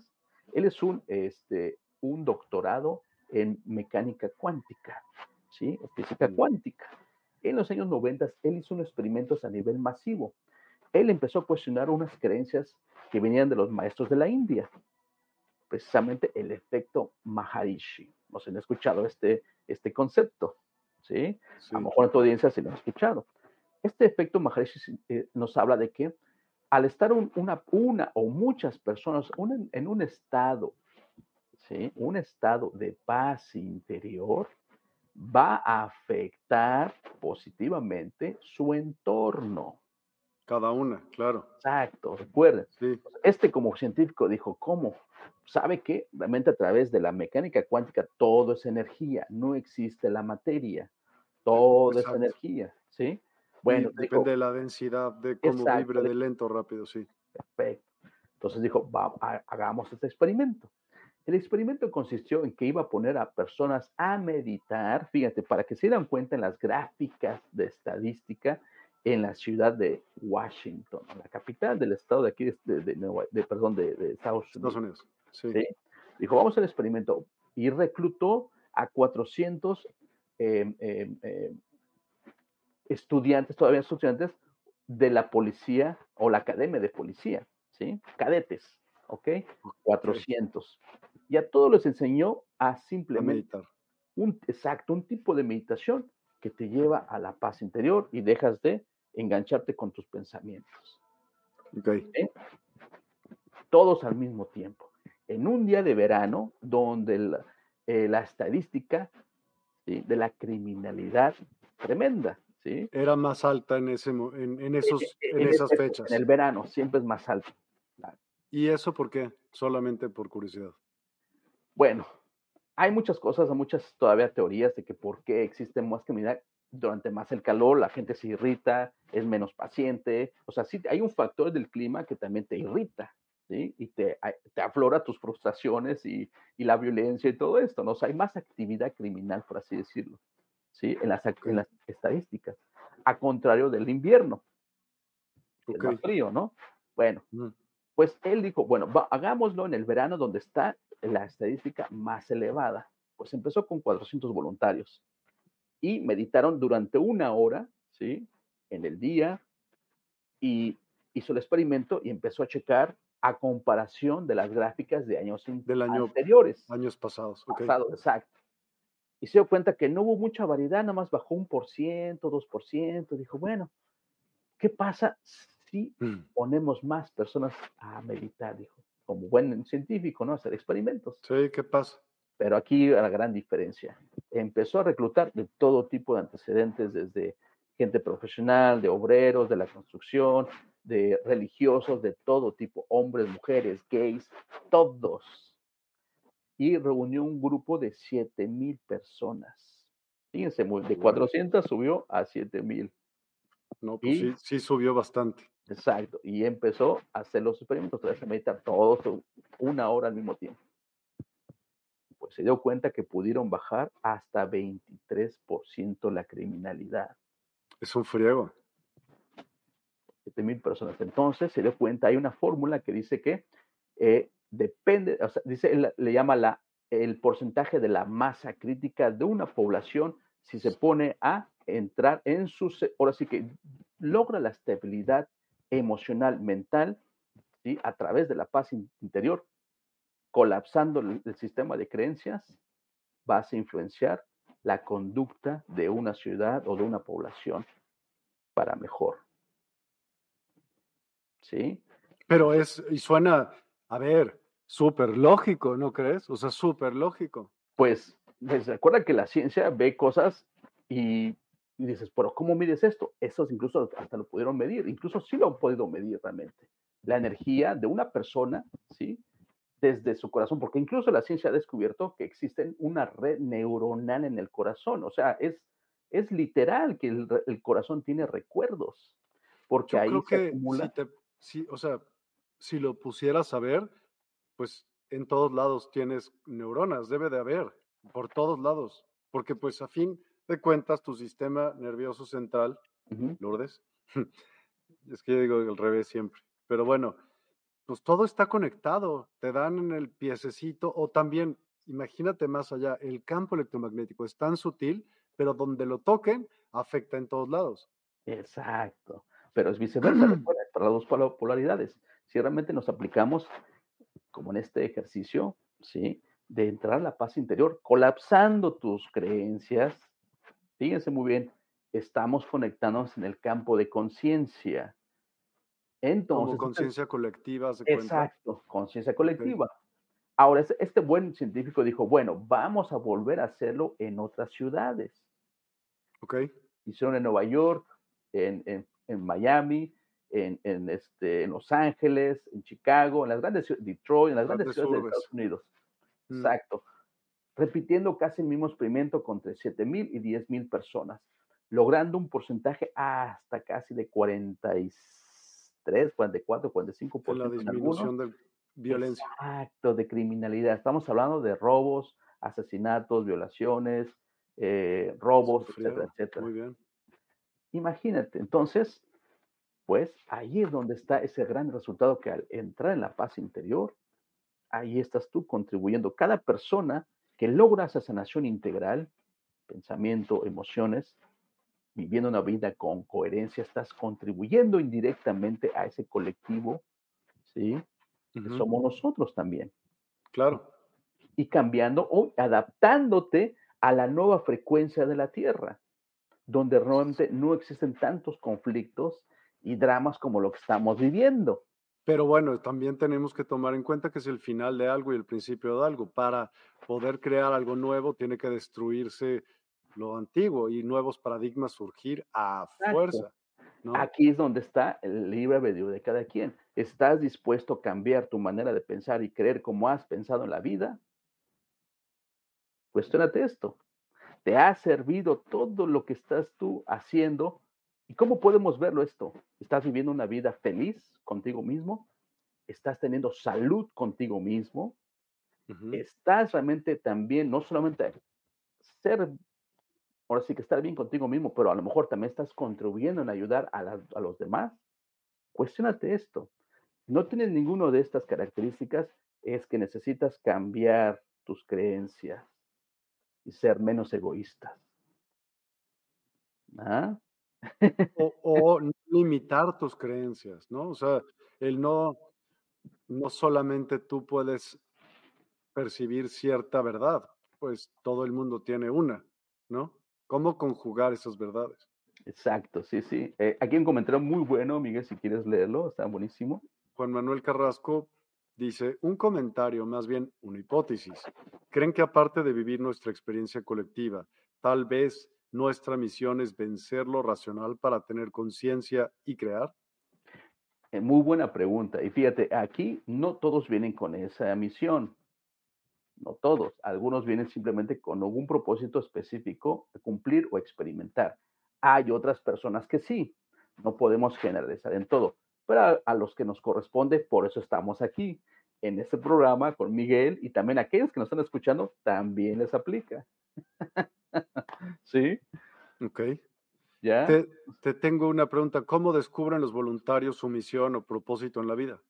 él es un, este, un doctorado en mecánica cuántica, ¿sí? física cuántica. En los años 90, él hizo unos experimentos a nivel masivo. Él empezó a cuestionar unas creencias que venían de los maestros de la India, precisamente el efecto Maharishi. No se han escuchado este, este concepto, ¿sí? A lo mejor en tu audiencia se lo han escuchado. Este efecto Maharishi eh, nos habla de que al estar una, una o muchas personas en un estado, ¿sí? un estado de paz interior, va a afectar positivamente su entorno. Cada una, claro. Exacto, recuerden. Este como científico dijo, ¿cómo? Sabe que realmente a través de la mecánica cuántica todo es energía, no existe la materia, todo es energía, ¿sí? Bueno, depende de la densidad, de cómo vibre de lento rápido, sí. Perfecto. Entonces dijo, hagamos este experimento. El experimento consistió en que iba a poner a personas a meditar, fíjate, para que se dieran cuenta en las gráficas de estadística en la ciudad de Washington, la capital del estado de aquí, de, de, perdón, de, Estados Unidos. Estados Unidos, sí. Dijo, vamos al experimento. Y reclutó a 400 eh, em, em, estudiantes, todavía estudiantes de la policía o la academia de policía, ¿sí? Cadetes. ¿ok? 400. Y a todos les enseñó a simplemente un exacto, un tipo de meditación que te lleva a la paz interior y dejas de engancharte con tus pensamientos. Okay. Todos al mismo tiempo. En un día de verano donde la, eh, estadística de la criminalidad tremenda, ¿sí? Era más alta en, ese, en, esos, en, esas fechas. En el verano siempre es más alta. ¿Y eso por qué? Solamente por curiosidad. Bueno, hay muchas cosas, hay muchas todavía teorías de que por qué existe más criminalidad durante más el calor, la gente se irrita, es menos paciente. O sea, sí hay un factor del clima que también te irrita, ¿sí? Y te, te aflora tus frustraciones y, y, la violencia y todo esto, ¿no? O sea, hay más actividad criminal, por así decirlo, ¿sí? En las, en las estadísticas, a contrario del invierno, más frío, ¿no? Bueno, pues él dijo, bueno, hagámoslo en el verano donde está la estadística más elevada. Pues empezó con 400 voluntarios y meditaron durante una hora, ¿sí? En el día y hizo el experimento y empezó a checar a comparación de las gráficas de años Del año, anteriores. Años pasados. Pasados, exacto. Y se dio cuenta que no hubo mucha variedad, nada más bajó un por ciento, dos por ciento. Dijo, bueno, ¿qué pasa si mm. ponemos más personas a meditar? Dijo, como buen científico, ¿no? Hacer experimentos. Sí, ¿qué pasa? Pero aquí la gran diferencia. Empezó a reclutar de todo tipo de antecedentes, desde gente profesional, de obreros, de la construcción, de religiosos, de todo tipo, hombres, mujeres, gays, todos. Y reunió un grupo de 7 mil personas. Fíjense, de 400 subió a 7 mil. No, pues sí, sí subió bastante. Exacto. Y empezó a hacer los experimentos, a meditar todos una hora al mismo tiempo pues se dio cuenta que pudieron bajar hasta 23% la criminalidad. Es un friego. 7 mil personas. Entonces se dio cuenta, hay una fórmula que dice que eh, depende, o sea, dice, le llama la, el porcentaje de la masa crítica de una población si se pone a entrar en su, ahora sí que logra la estabilidad emocional, mental, ¿sí? a través de la paz interior, colapsando el, sistema de creencias, vas a influenciar la conducta de una ciudad o de una población para mejor. ¿Sí? Pero es, y suena, a ver, súper lógico, ¿no crees? O sea, súper lógico. Pues, pues, recuerda que la ciencia ve cosas y, y, dices, pero ¿cómo mides esto? Eso incluso hasta lo pudieron medir, incluso sí lo han podido medir realmente. La energía de una persona, ¿sí? desde su corazón, porque incluso la ciencia ha descubierto que existe una red neuronal en el corazón, o sea, es, es literal que el, corazón tiene recuerdos, porque ahí se acumula. Si o sea, si lo pusieras a ver, pues en todos lados tienes neuronas, debe de haber, por todos lados, porque pues a fin de cuentas tu sistema nervioso central, Lourdes, es que yo digo el revés siempre, pero bueno, pues todo está conectado, te dan en el piececito o también, imagínate más allá, el campo electromagnético es tan sutil, pero donde lo toquen afecta en todos lados. Exacto, pero es viceversa, para las dos polaridades. Si realmente nos aplicamos, como en este ejercicio, ¿sí? De entrar a la paz interior, colapsando tus creencias, fíjense muy bien, estamos conectándonos en el campo de conciencia. Entonces, conciencia colectiva. exacto, conciencia colectiva. Ahora, este buen científico dijo, bueno, vamos a volver a hacerlo en otras ciudades. Ok. Hicieron en Nueva York, en, en, Miami, en, en, este, en Los Ángeles, en Chicago, en las grandes ciudades, Detroit, en las grandes, ciudades de Estados Unidos. Mm. Exacto. Repitiendo casi el mismo experimento con entre 7 mil y 10 mil personas, logrando un porcentaje hasta casi de 46 43, 44, 45%. En la disminución de violencia. Exacto, de criminalidad. Estamos hablando de robos, asesinatos, violaciones, eh, robos, etcétera, etcétera. Muy bien. Imagínate, entonces, pues ahí es donde está ese gran resultado que al entrar en la paz interior, ahí estás tú contribuyendo. Cada persona que logra esa sanación integral, pensamiento, emociones, viviendo una vida con coherencia, estás contribuyendo indirectamente a ese colectivo, ¿sí? somos nosotros también. Claro. Y cambiando o adaptándote a la nueva frecuencia de la Tierra, donde realmente no existen tantos conflictos y dramas como lo que estamos viviendo. Pero bueno, también tenemos que tomar en cuenta que es el final de algo y el principio de algo. Para poder crear algo nuevo tiene que destruirse lo antiguo y nuevos paradigmas surgir a fuerza. Aquí es donde está el libre albedrío de cada quien. ¿Estás dispuesto a cambiar tu manera de pensar y creer como has pensado en la vida? Cuestiónate esto. ¿Te ha servido todo lo que estás tú haciendo? ¿Y cómo podemos verlo esto? ¿Estás viviendo una vida feliz contigo mismo? ¿Estás teniendo salud contigo mismo? ¿Estás realmente también, no solamente ser ahora sí que estar bien contigo mismo, pero a lo mejor también estás contribuyendo en ayudar a, los demás. Cuestiónate esto. No tienes ninguna de estas características, es que necesitas cambiar tus creencias y ser menos egoístas. ¿Ah? O, o, limitar tus creencias, ¿no? O sea, el no, no solamente tú puedes percibir cierta verdad, pues todo el mundo tiene una, ¿no? ¿Cómo conjugar esas verdades? Exacto, sí, sí. Eh, aquí un comentario muy bueno, Miguel, si quieres leerlo, está buenísimo. Juan Manuel Carrasco dice, un comentario, más bien una hipótesis. ¿Creen que aparte de vivir nuestra experiencia colectiva, tal vez nuestra misión es vencer lo racional para tener conciencia y crear? Eh, muy buena pregunta. Y fíjate, aquí no todos vienen con esa misión no todos, algunos vienen simplemente con algún propósito específico de cumplir o experimentar. Hay otras personas que sí, no podemos generalizar en todo, pero a, los que nos corresponde, por eso estamos aquí en este programa con Miguel y también a aquellos que nos están escuchando, también les aplica. ¿Sí? Ok. ¿Ya? Te, te tengo una pregunta. ¿Cómo descubren los voluntarios su misión o propósito en la vida?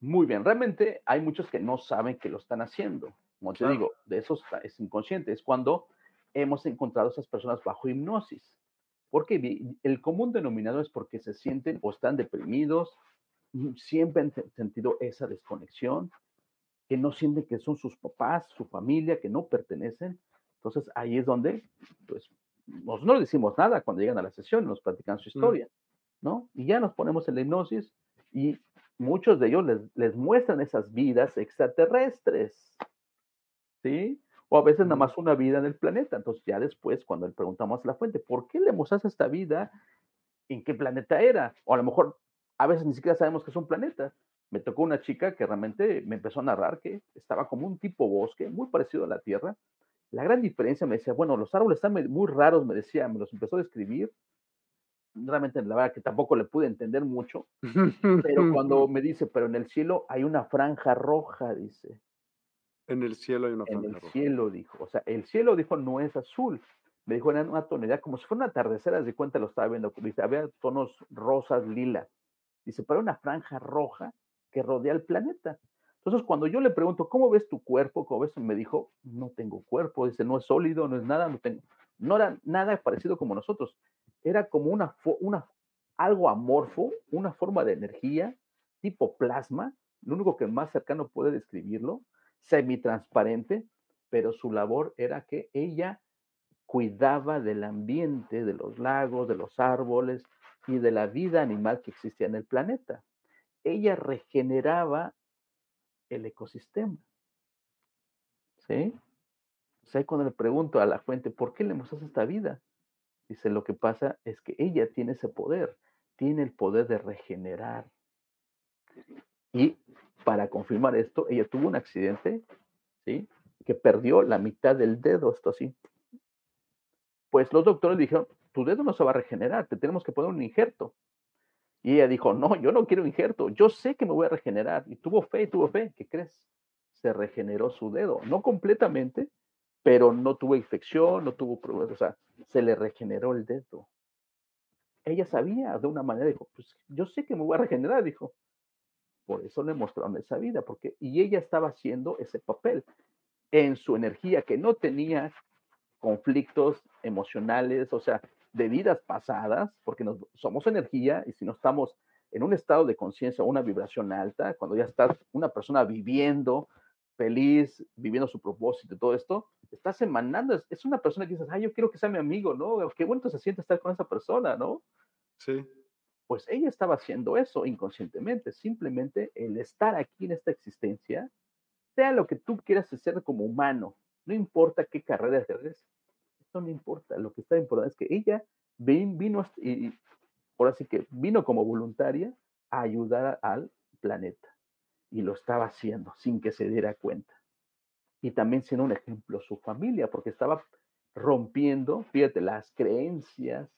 Muy bien, realmente hay muchos que no saben que lo están haciendo. Como te digo, de eso es inconsciente. Es cuando hemos encontrado a esas personas bajo hipnosis. Porque el común denominador es porque se sienten o están deprimidos, mm, siempre han sentido esa desconexión, que no sienten que son sus papás, su familia, que no pertenecen. Entonces ahí es donde, pues, nosotros no les decimos nada cuando llegan a la sesión, nos platican su mm. historia, ¿no? Y ya nos ponemos en la hipnosis y muchos de ellos les, muestran esas vidas extraterrestres, ¿sí? O a veces nada más una vida en el planeta. Entonces ya después, cuando le preguntamos a la fuente, ¿por qué le mostraste esta vida? ¿En qué planeta era? O a lo mejor a veces ni siquiera sabemos que es un planeta. Me tocó una chica que realmente me empezó a narrar que estaba como un tipo bosque, muy parecido a la Tierra. La gran diferencia me decía, bueno, los árboles están muy raros, me decía, me los empezó a describir realmente la verdad que tampoco le pude entender mucho, pero cuando me dice, pero en el cielo hay una franja roja, dice. En el cielo hay una franja roja. En el cielo, dijo. O sea, el cielo, dijo, no es azul. Me dijo, era una tonalidad, como si fuera un atardecer, de cuenta lo estaba viendo, dice, había tonos rosas, lila. Dice, pero hay una franja roja que rodea el planeta. Entonces, cuando yo le pregunto, ¿cómo ves tu cuerpo? ¿Cómo ves? Me dijo, no tengo cuerpo. Dice, no es sólido, no es nada, no tengo. No era nada parecido como nosotros era como una, algo amorfo, una forma de energía tipo plasma, lo único que más cercano puede describirlo, semitransparente, pero su labor era que ella cuidaba del ambiente, de los lagos, de los árboles y de la vida animal que existía en el planeta. Ella regeneraba el ecosistema. ¿Sí? O sea, cuando le pregunto a la fuente, ¿por qué le mostraste esta vida? Dice, lo que pasa es que ella tiene ese poder, tiene el poder de regenerar. Y para confirmar esto, ella tuvo un accidente, ¿sí? Que perdió la mitad del dedo, esto así. Pues los doctores dijeron, tu dedo no se va a regenerar, te tenemos que poner un injerto. Y ella dijo, no, yo no quiero injerto, yo sé que me voy a regenerar. Y tuvo fe, tuvo fe, ¿qué crees? Se regeneró su dedo, no completamente, pero no tuvo infección, no tuvo problemas, o sea, se le regeneró el dedo. Ella sabía de una manera, dijo, pues yo sé que me voy a regenerar, dijo. Por eso le mostraron esa vida, porque, y ella estaba haciendo ese papel en su energía, que no tenía conflictos emocionales, o sea, de vidas pasadas, porque nos, somos energía y si no estamos en un estado de conciencia, una vibración alta, cuando ya está una persona viviendo, feliz, viviendo su propósito y todo esto, estás emanando, es, una persona que dices, ay, yo quiero que sea mi amigo, ¿no? Qué bueno se siente estar con esa persona, ¿no? Sí. Pues ella estaba haciendo eso inconscientemente, simplemente el estar aquí en esta existencia, sea lo que tú quieras hacer como humano, no importa qué carrera haces, esto no importa, lo que está importante es que ella vino, y, por así que vino como voluntaria a ayudar al planeta y lo estaba haciendo sin que se diera cuenta. Y también siendo un ejemplo su familia, porque estaba rompiendo, fíjate, las creencias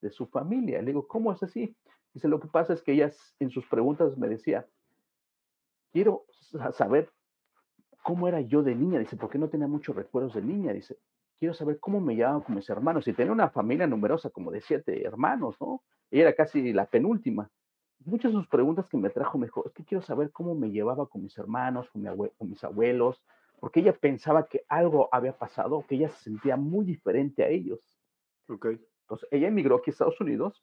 de su familia. Le digo, ¿cómo es así? Dice, lo que pasa es que ella en sus preguntas me decía, quiero saber cómo era yo de niña. Dice, porque no tenía muchos recuerdos de niña. Dice, quiero saber cómo me llamaban con mis hermanos. Y tenía una familia numerosa, como de siete hermanos, ¿no? Ella era casi la penúltima. Muchas de sus preguntas que me trajo me dijo, es que quiero saber cómo me llevaba con mis hermanos, con, con mis abuelos, porque ella pensaba que algo había pasado, que ella se sentía muy diferente a ellos. Ok. Entonces, ella emigró aquí a Estados Unidos,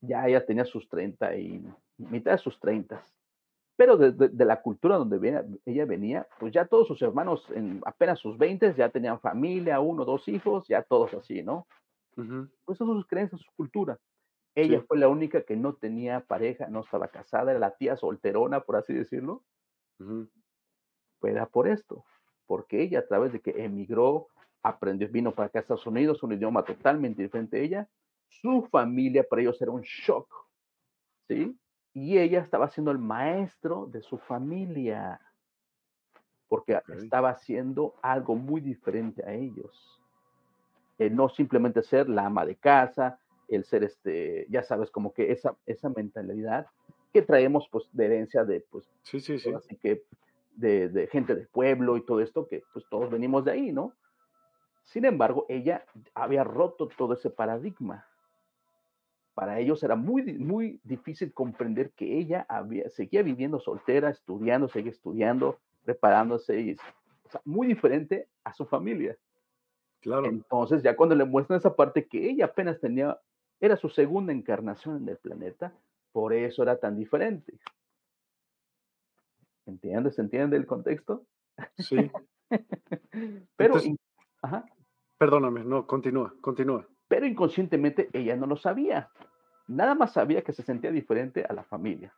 ya ella tenía sus 30 y mitad de sus 30 pero de, la cultura donde ella venía, pues ya todos sus hermanos en apenas sus 20 ya tenían familia, uno, dos hijos, ya todos así, ¿no? Pues son sus creencias, su cultura. Ella fue la única que no tenía pareja, no estaba casada, era la tía solterona, por así decirlo. Pues era por esto, porque ella a través de que emigró, aprendió, vino para acá a Estados Unidos, un idioma totalmente diferente a ella, su familia para ellos era un shock, ¿sí? Y ella estaba siendo el maestro de su familia, porque estaba haciendo algo muy diferente a ellos. El no simplemente ser la ama de casa, el ser este, ya sabes, como que esa, esa mentalidad que traemos pues de herencia de pues sí, sí, sí. así que de, de, gente del pueblo y todo esto que pues todos venimos de ahí, ¿no? Sin embargo, ella había roto todo ese paradigma para ellos era muy, muy difícil comprender que ella había, seguía viviendo soltera, estudiando, seguía estudiando, preparándose, y, muy diferente a su familia. Claro. Entonces, ya cuando le muestran esa parte que ella apenas tenía, era su segunda encarnación en el planeta, por eso era tan diferente. ¿Entiendes? ¿Entiende el contexto? Sí. Pero, perdóname, no, continúa, continúa pero inconscientemente ella no lo sabía. Nada más sabía que se sentía diferente a la familia.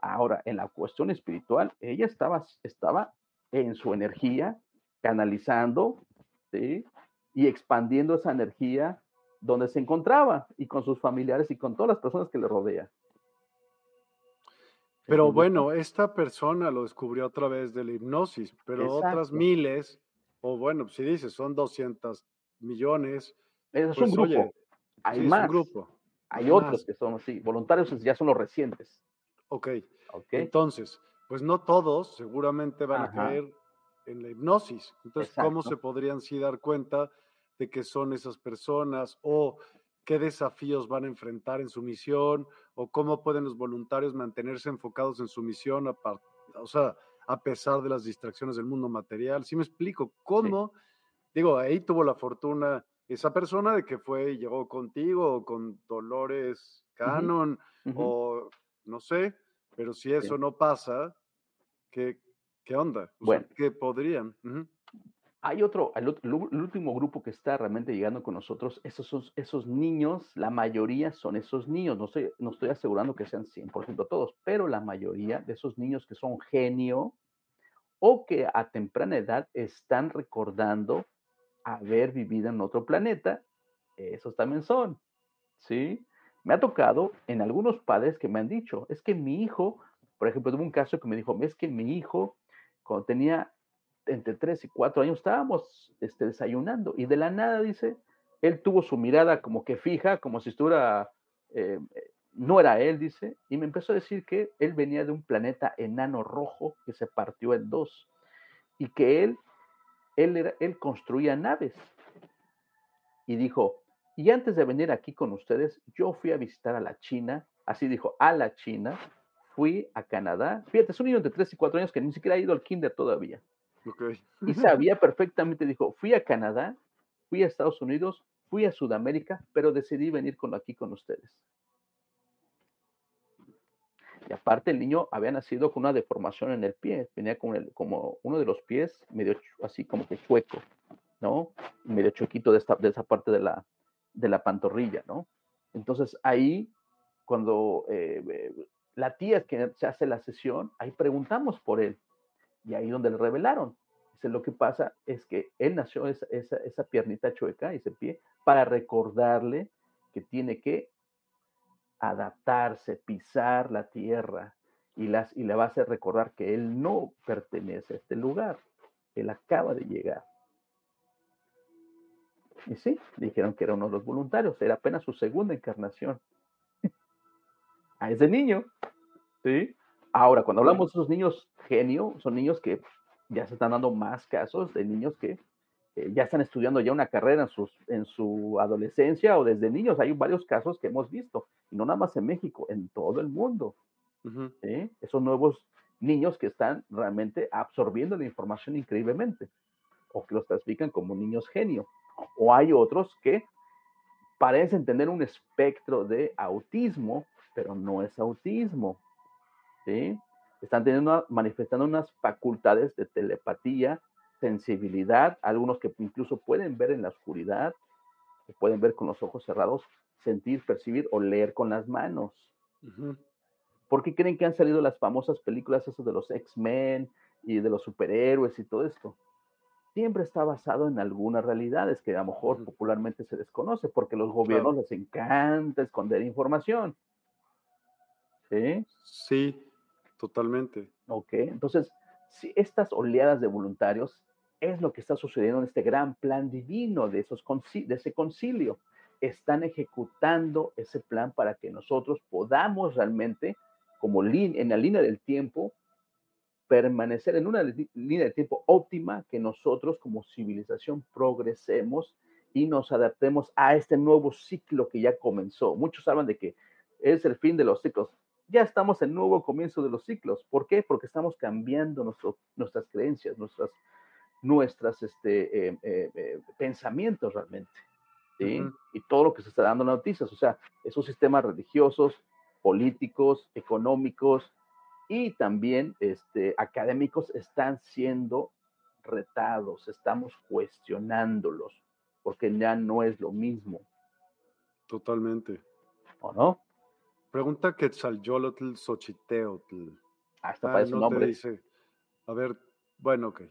Ahora, en la cuestión espiritual, ella estaba, estaba en su energía, canalizando ¿sí? y expandiendo esa energía donde se encontraba y con sus familiares y con todas las personas que le rodean. Pero bueno, esta persona lo descubrió a través de la hipnosis, pero otras miles, o bueno, si dices, son 200 millones, es un pues, grupo. hay más. grupo. Hay, otros que son así. Voluntarios ya son los recientes. Ok. okay. Entonces, pues no todos seguramente van a caer en la hipnosis. Entonces, ¿cómo se podrían sí dar cuenta de que son esas personas o qué desafíos van a enfrentar en su misión o cómo pueden los voluntarios mantenerse enfocados en su misión, o sea, a pesar de las distracciones del mundo material? ¿Sí me explico? ¿Cómo? Digo, ahí tuvo la fortuna esa persona de que fue y llegó contigo o con Dolores Cannon o no sé, pero si eso no pasa, ¿qué, qué onda? bueno, ¿qué podrían? Hay otro, el, último grupo que está realmente llegando con nosotros, esos son esos niños, la mayoría son esos niños, no estoy, no estoy asegurando que sean 100% todos, pero la mayoría de esos niños que son genio o que a temprana edad están recordando haber vivido en otro planeta, esos también son, ¿sí? Me ha tocado en algunos padres que me han dicho, es que mi hijo, por ejemplo, tuve un caso que me dijo, es que mi hijo, cuando tenía entre 3 y 4 años, estábamos este, desayunando y de la nada, dice, él tuvo su mirada como que fija, como si estuviera, eh, no era él, dice, y me empezó a decir que él venía de un planeta enano rojo que se partió en dos y que él él, él construía naves. Y dijo, y antes de venir aquí con ustedes, yo fui a visitar a la China, así dijo, a la China, fui a Canadá. Fíjate, es un niño de 3 y 4 años que ni siquiera ha ido al kinder todavía. Y sabía perfectamente, dijo, fui a Canadá, fui a Estados Unidos, fui a Sudamérica, pero decidí venir con, aquí con ustedes. Y aparte el niño había nacido con una deformación en el pie, venía con como uno de los pies medio así como que chueco, ¿no? Medio chuequito de, de esa parte de la, de la pantorrilla, ¿no? Entonces ahí, cuando eh, eh, la tía que se hace la sesión, ahí preguntamos por él. Y ahí donde le revelaron. Dice, lo que pasa es que él nació esa, esa, esa piernita chueca, ese pie, para recordarle que tiene que adaptarse, pisar la tierra y, las, y le va a hacer recordar que él no pertenece a este lugar. Él acaba de llegar. Y sí, dijeron que era uno de los voluntarios, era apenas su segunda encarnación. a ese niño, ¿sí? Ahora, cuando hablamos de esos niños genio, son niños que ya se están dando más casos de niños que eh, ya están estudiando ya una carrera en, sus, en su adolescencia o desde niños. Hay varios casos que hemos visto, y no nada más en México, en todo el mundo. ¿sí? Esos nuevos niños que están realmente absorbiendo la información increíblemente, o que los clasifican como niños genio. O hay otros que parecen tener un espectro de autismo, pero no es autismo. ¿sí? Están teniendo, manifestando unas facultades de telepatía, sensibilidad, algunos que incluso pueden ver en la oscuridad, que pueden ver con los ojos cerrados, sentir, percibir o leer con las manos. ¿Por qué creen que han salido las famosas películas esas de los X-Men y de los superhéroes y todo esto? siempre está basado en algunas realidades que a lo mejor popularmente se desconoce, porque los gobiernos les encanta esconder información. ¿Sí? Sí, totalmente. Ok, entonces, si estas oleadas de voluntarios es lo que está sucediendo en este gran plan divino de, esos de ese concilio. Están ejecutando ese plan para que nosotros podamos realmente, como en la línea del tiempo, permanecer en una línea de tiempo óptima, que nosotros como civilización progresemos y nos adaptemos a este nuevo ciclo que ya comenzó. Muchos hablan de que es el fin de los ciclos. Ya estamos en nuevo comienzo de los ciclos. ¿Por qué? Porque estamos cambiando nuestras creencias, nuestras, nuestras este, eh, eh, eh, pensamientos realmente. ¿sí? Y todo lo que se está dando en noticias. O sea, esos sistemas religiosos, políticos, económicos, y también este, académicos están siendo retados, estamos cuestionándolos, porque ya no es lo mismo. Totalmente. ¿O no? Pregunta Quetzalcóatl Xochiteotl. Ah, está para su nombre. Dice, a ver, bueno, ok.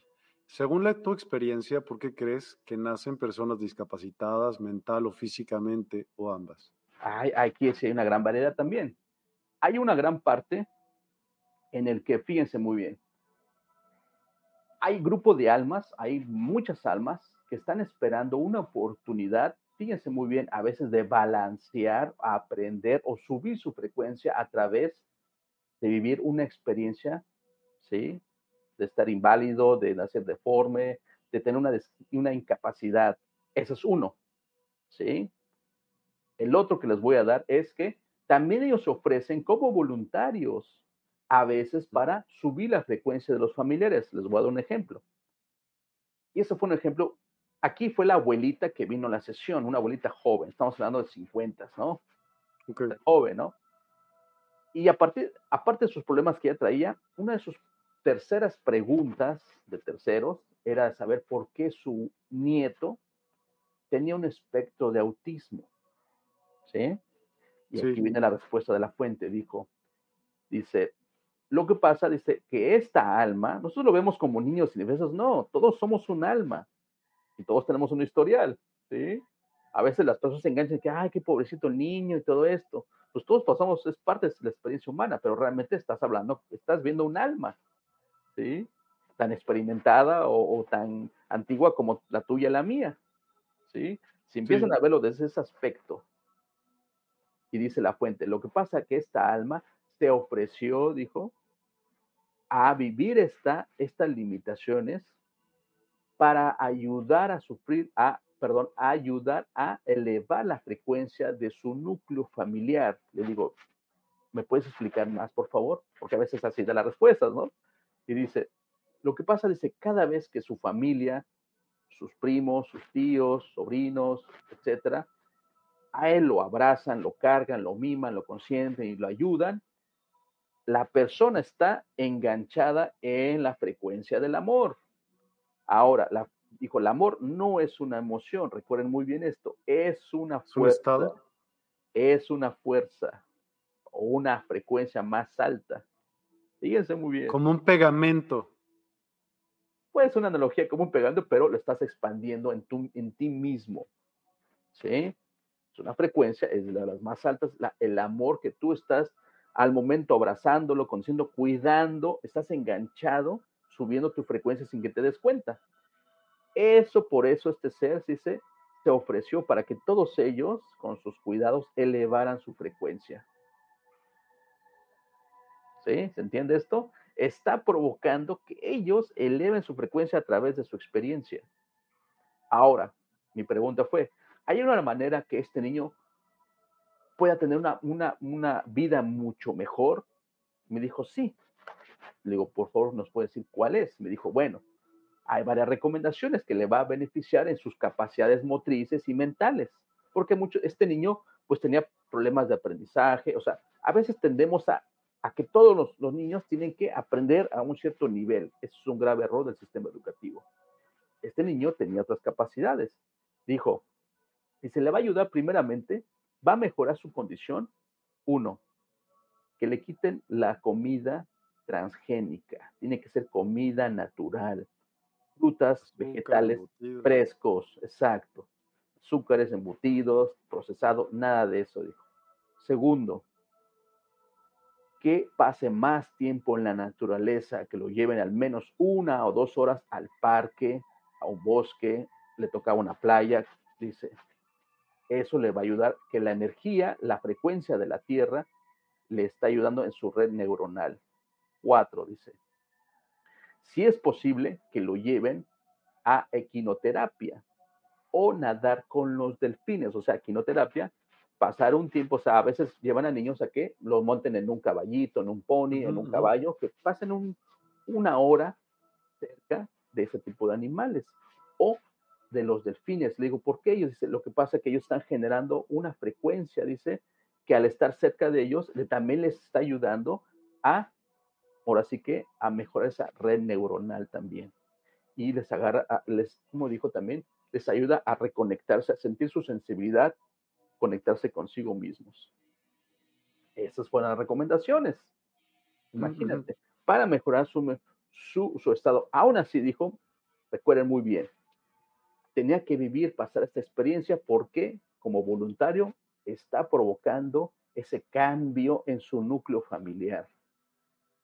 Según la, tu experiencia, ¿por qué crees que nacen personas discapacitadas mental o físicamente o ambas? Hay, aquí hay una gran variedad también. Hay una gran parte en el que, fíjense muy bien, hay grupo de almas, hay muchas almas que están esperando una oportunidad, fíjense muy bien, a veces de balancear, aprender o subir su frecuencia a través de vivir una experiencia, ¿sí? De estar inválido, de nacer deforme, de tener una, una incapacidad. Ese es uno, ¿sí? El otro que les voy a dar es que también ellos se ofrecen como voluntarios a veces para subir la frecuencia de los familiares. Les voy a dar un ejemplo. Y eso fue un ejemplo. Aquí fue la abuelita que vino a la sesión, una abuelita joven, estamos hablando de 50, ¿no? Joven, ¿no? Y aparte, aparte de sus problemas que ella traía, una de sus terceras preguntas de terceros era saber por qué su nieto tenía un espectro de autismo. ¿Sí? Y aquí viene la respuesta de la fuente. Dijo, dice, lo que pasa, dice, que esta alma, nosotros lo vemos como niños indefensos, no, todos somos un alma y todos tenemos un historial, ¿sí? A veces las personas se enganchan que, ay, qué pobrecito el niño y todo esto. Pues todos pasamos, es parte de la experiencia humana, pero realmente estás hablando, estás viendo un alma, ¿sí? Tan experimentada o, tan antigua como la tuya la mía, ¿sí? Si empiezan a verlo desde ese aspecto, y dice la fuente, lo que pasa es que esta alma se ofreció, dijo, a vivir esta, estas limitaciones para ayudar a sufrir, a, perdón, a ayudar a elevar la frecuencia de su núcleo familiar. Le digo, ¿me puedes explicar más, por favor? Porque a veces así da las respuestas, ¿no? Y dice, lo que pasa, dice, cada vez que su familia, sus primos, sus tíos, sobrinos, etcétera, a él lo abrazan, lo cargan, lo miman, lo consienten y lo ayudan, la persona está enganchada en la frecuencia del amor. Ahora, la, dijo, el amor no es una emoción, recuerden muy bien esto, es una fuerza. estado? Es una fuerza o una frecuencia más alta. Fíjense muy bien. Como un pegamento. Puede ser una analogía como un pegamento, pero lo estás expandiendo en, tu, en ti mismo. ¿Sí? Es una frecuencia, es de las más altas, la, el amor que tú estás al momento abrazándolo, conociendo, cuidando, estás enganchado, subiendo tu frecuencia sin que te des cuenta. Eso, por eso este ser, se, se ofreció para que todos ellos, con sus cuidados, elevaran su frecuencia. ¿Sí? ¿Se entiende esto? Está provocando que ellos eleven su frecuencia a través de su experiencia. Ahora, mi pregunta fue, ¿hay una manera que este niño pueda tener una, una, una vida mucho mejor? Me dijo, sí. Le digo, por favor, ¿nos puede decir cuál es? Me dijo, bueno, hay varias recomendaciones que le va a beneficiar en sus capacidades motrices y mentales, porque mucho, este niño pues tenía problemas de aprendizaje, o sea, a veces tendemos a, a que todos los, los, niños tienen que aprender a un cierto nivel. Eso es un grave error del sistema educativo. Este niño tenía otras capacidades. Dijo, si se le va a ayudar primeramente, va a mejorar su condición. Uno, que le quiten la comida transgénica. Tiene que ser comida natural. Frutas, vegetales frescos, exacto. Azúcares embutidos, procesado, nada de eso, dijo. Segundo, que pase más tiempo en la naturaleza, que lo lleven al menos una o dos horas al parque, a un bosque, le tocaba una playa, dice. Eso le va a ayudar que la energía, la frecuencia de la Tierra, le está ayudando en su red neuronal. Cuatro, dice. Si es posible que lo lleven a equinoterapia o nadar con los delfines, o sea, equinoterapia pasar un tiempo, o sea, a veces llevan a niños a que los monten en un caballito, en un pony, en un caballo, que pasen un, una hora cerca de ese tipo de animales. O de los delfines. Le digo, ¿por qué ellos? Dice, lo que pasa es que ellos están generando una frecuencia, dice, que al estar cerca de ellos, también les está ayudando a, ahora sí que, a mejorar esa red neuronal también. Y les agarra, les, como dijo también, les ayuda a reconectarse, a sentir su sensibilidad conectarse consigo mismos. Esas fueron las recomendaciones. Imagínate, uh -huh. para mejorar su, su, su, estado. Aún así, dijo, recuerden muy bien, tenía que vivir, pasar esta experiencia porque como voluntario está provocando ese cambio en su núcleo familiar.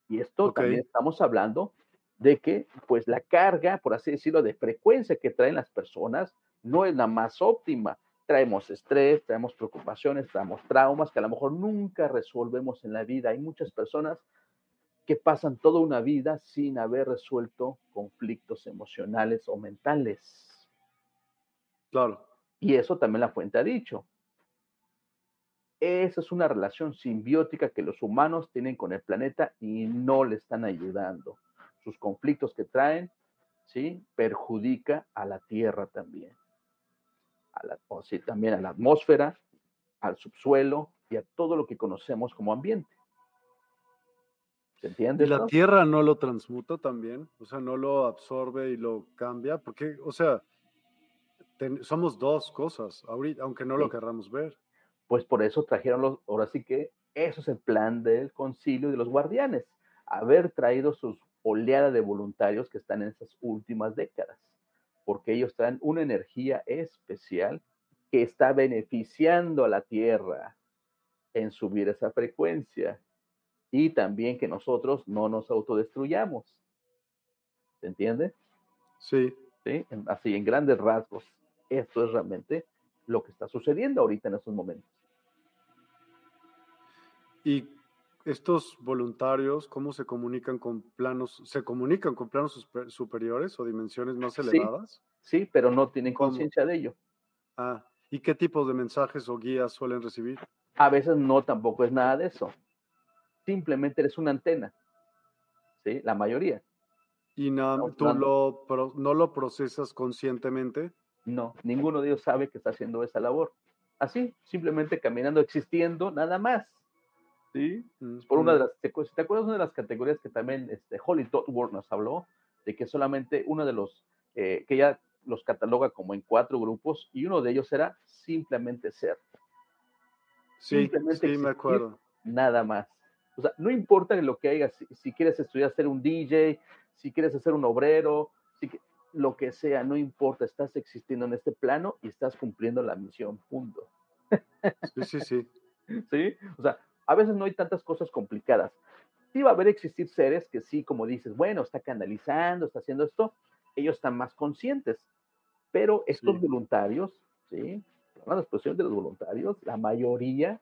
Y esto okay. también estamos hablando de que, pues, la carga, por así decirlo, de frecuencia que traen las personas no es la más óptima traemos estrés, traemos preocupaciones, traemos traumas que a lo mejor nunca resolvemos en la vida. Hay muchas personas que pasan toda una vida sin haber resuelto conflictos emocionales o mentales. Claro. Y eso también la fuente ha dicho. Esa es una relación simbiótica que los humanos tienen con el planeta y no le están ayudando. Sus conflictos que traen, ¿sí? Perjudica a la Tierra también a la, o sí, también a la atmósfera, al subsuelo y a todo lo que conocemos como ambiente. ¿Se entiende? ¿Y la Tierra no lo transmuta también? O sea, no lo absorbe y lo cambia, porque, o sea, ten, somos dos cosas, ahorita, aunque no sí. lo querramos ver. Pues por eso trajeron los, ahora sí que eso es el plan del concilio y de los guardianes, haber traído sus oleadas de voluntarios que están en esas últimas décadas porque ellos traen una energía especial que está beneficiando a la Tierra en subir esa frecuencia y también que nosotros no nos autodestruyamos. ¿Se entiende? Sí. ¿Sí? Así, en grandes rasgos, esto es realmente lo que está sucediendo ahorita en estos momentos. ¿Y estos voluntarios, cómo se comunican con planos, se comunican con planos super, superiores o dimensiones más elevadas? Sí, sí pero no tienen conciencia de ello. Ah, ¿y qué tipos de mensajes o guías suelen recibir? A veces no, tampoco es nada de eso. Simplemente eres una antena. Sí, la mayoría. ¿Y no, tú lo, pro, no lo procesas conscientemente? No, ninguno de ellos sabe que está haciendo esa labor. Así, simplemente caminando, existiendo, nada más ¿sí? Por una de las, ¿te acuerdas una de las categorías que también este, Holly Totworth nos habló? De que solamente uno de los, eh, que ella los cataloga como en cuatro grupos y uno de ellos era simplemente ser. Sí, sí, me acuerdo. Nada más. O sea, no importa lo que hagas, si, quieres estudiar ser un DJ, si quieres ser un obrero, si, lo que sea, no importa, estás existiendo en este plano y estás cumpliendo la misión, punto. Sí, sí, sí. ¿Sí? O sea, a veces no hay tantas cosas complicadas. Sí va a haber existir seres que sí, como dices, bueno, está canalizando, está haciendo esto, ellos están más conscientes, pero estos voluntarios, ¿sí? La expresión de los voluntarios, la mayoría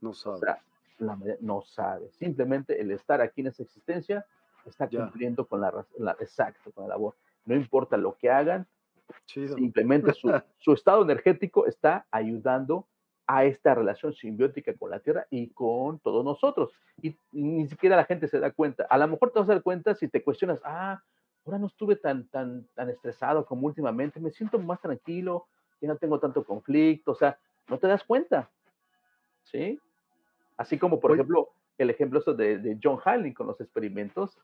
no sabe. no sabe. Simplemente el estar aquí en esa existencia está cumpliendo con la, la, exacto, con la labor. No importa lo que hagan, simplemente su, su estado energético está ayudando a esta relación simbiótica con la Tierra y con todos nosotros. Y, ni siquiera la gente se da cuenta. A lo mejor te vas a dar cuenta si te cuestionas, ah, ahora no estuve tan, tan, tan estresado como últimamente, me siento más tranquilo, ya no tengo tanto conflicto, o sea, no te das cuenta. ¿Sí? Así como, por ejemplo, el ejemplo de, de John Halley con los experimentos,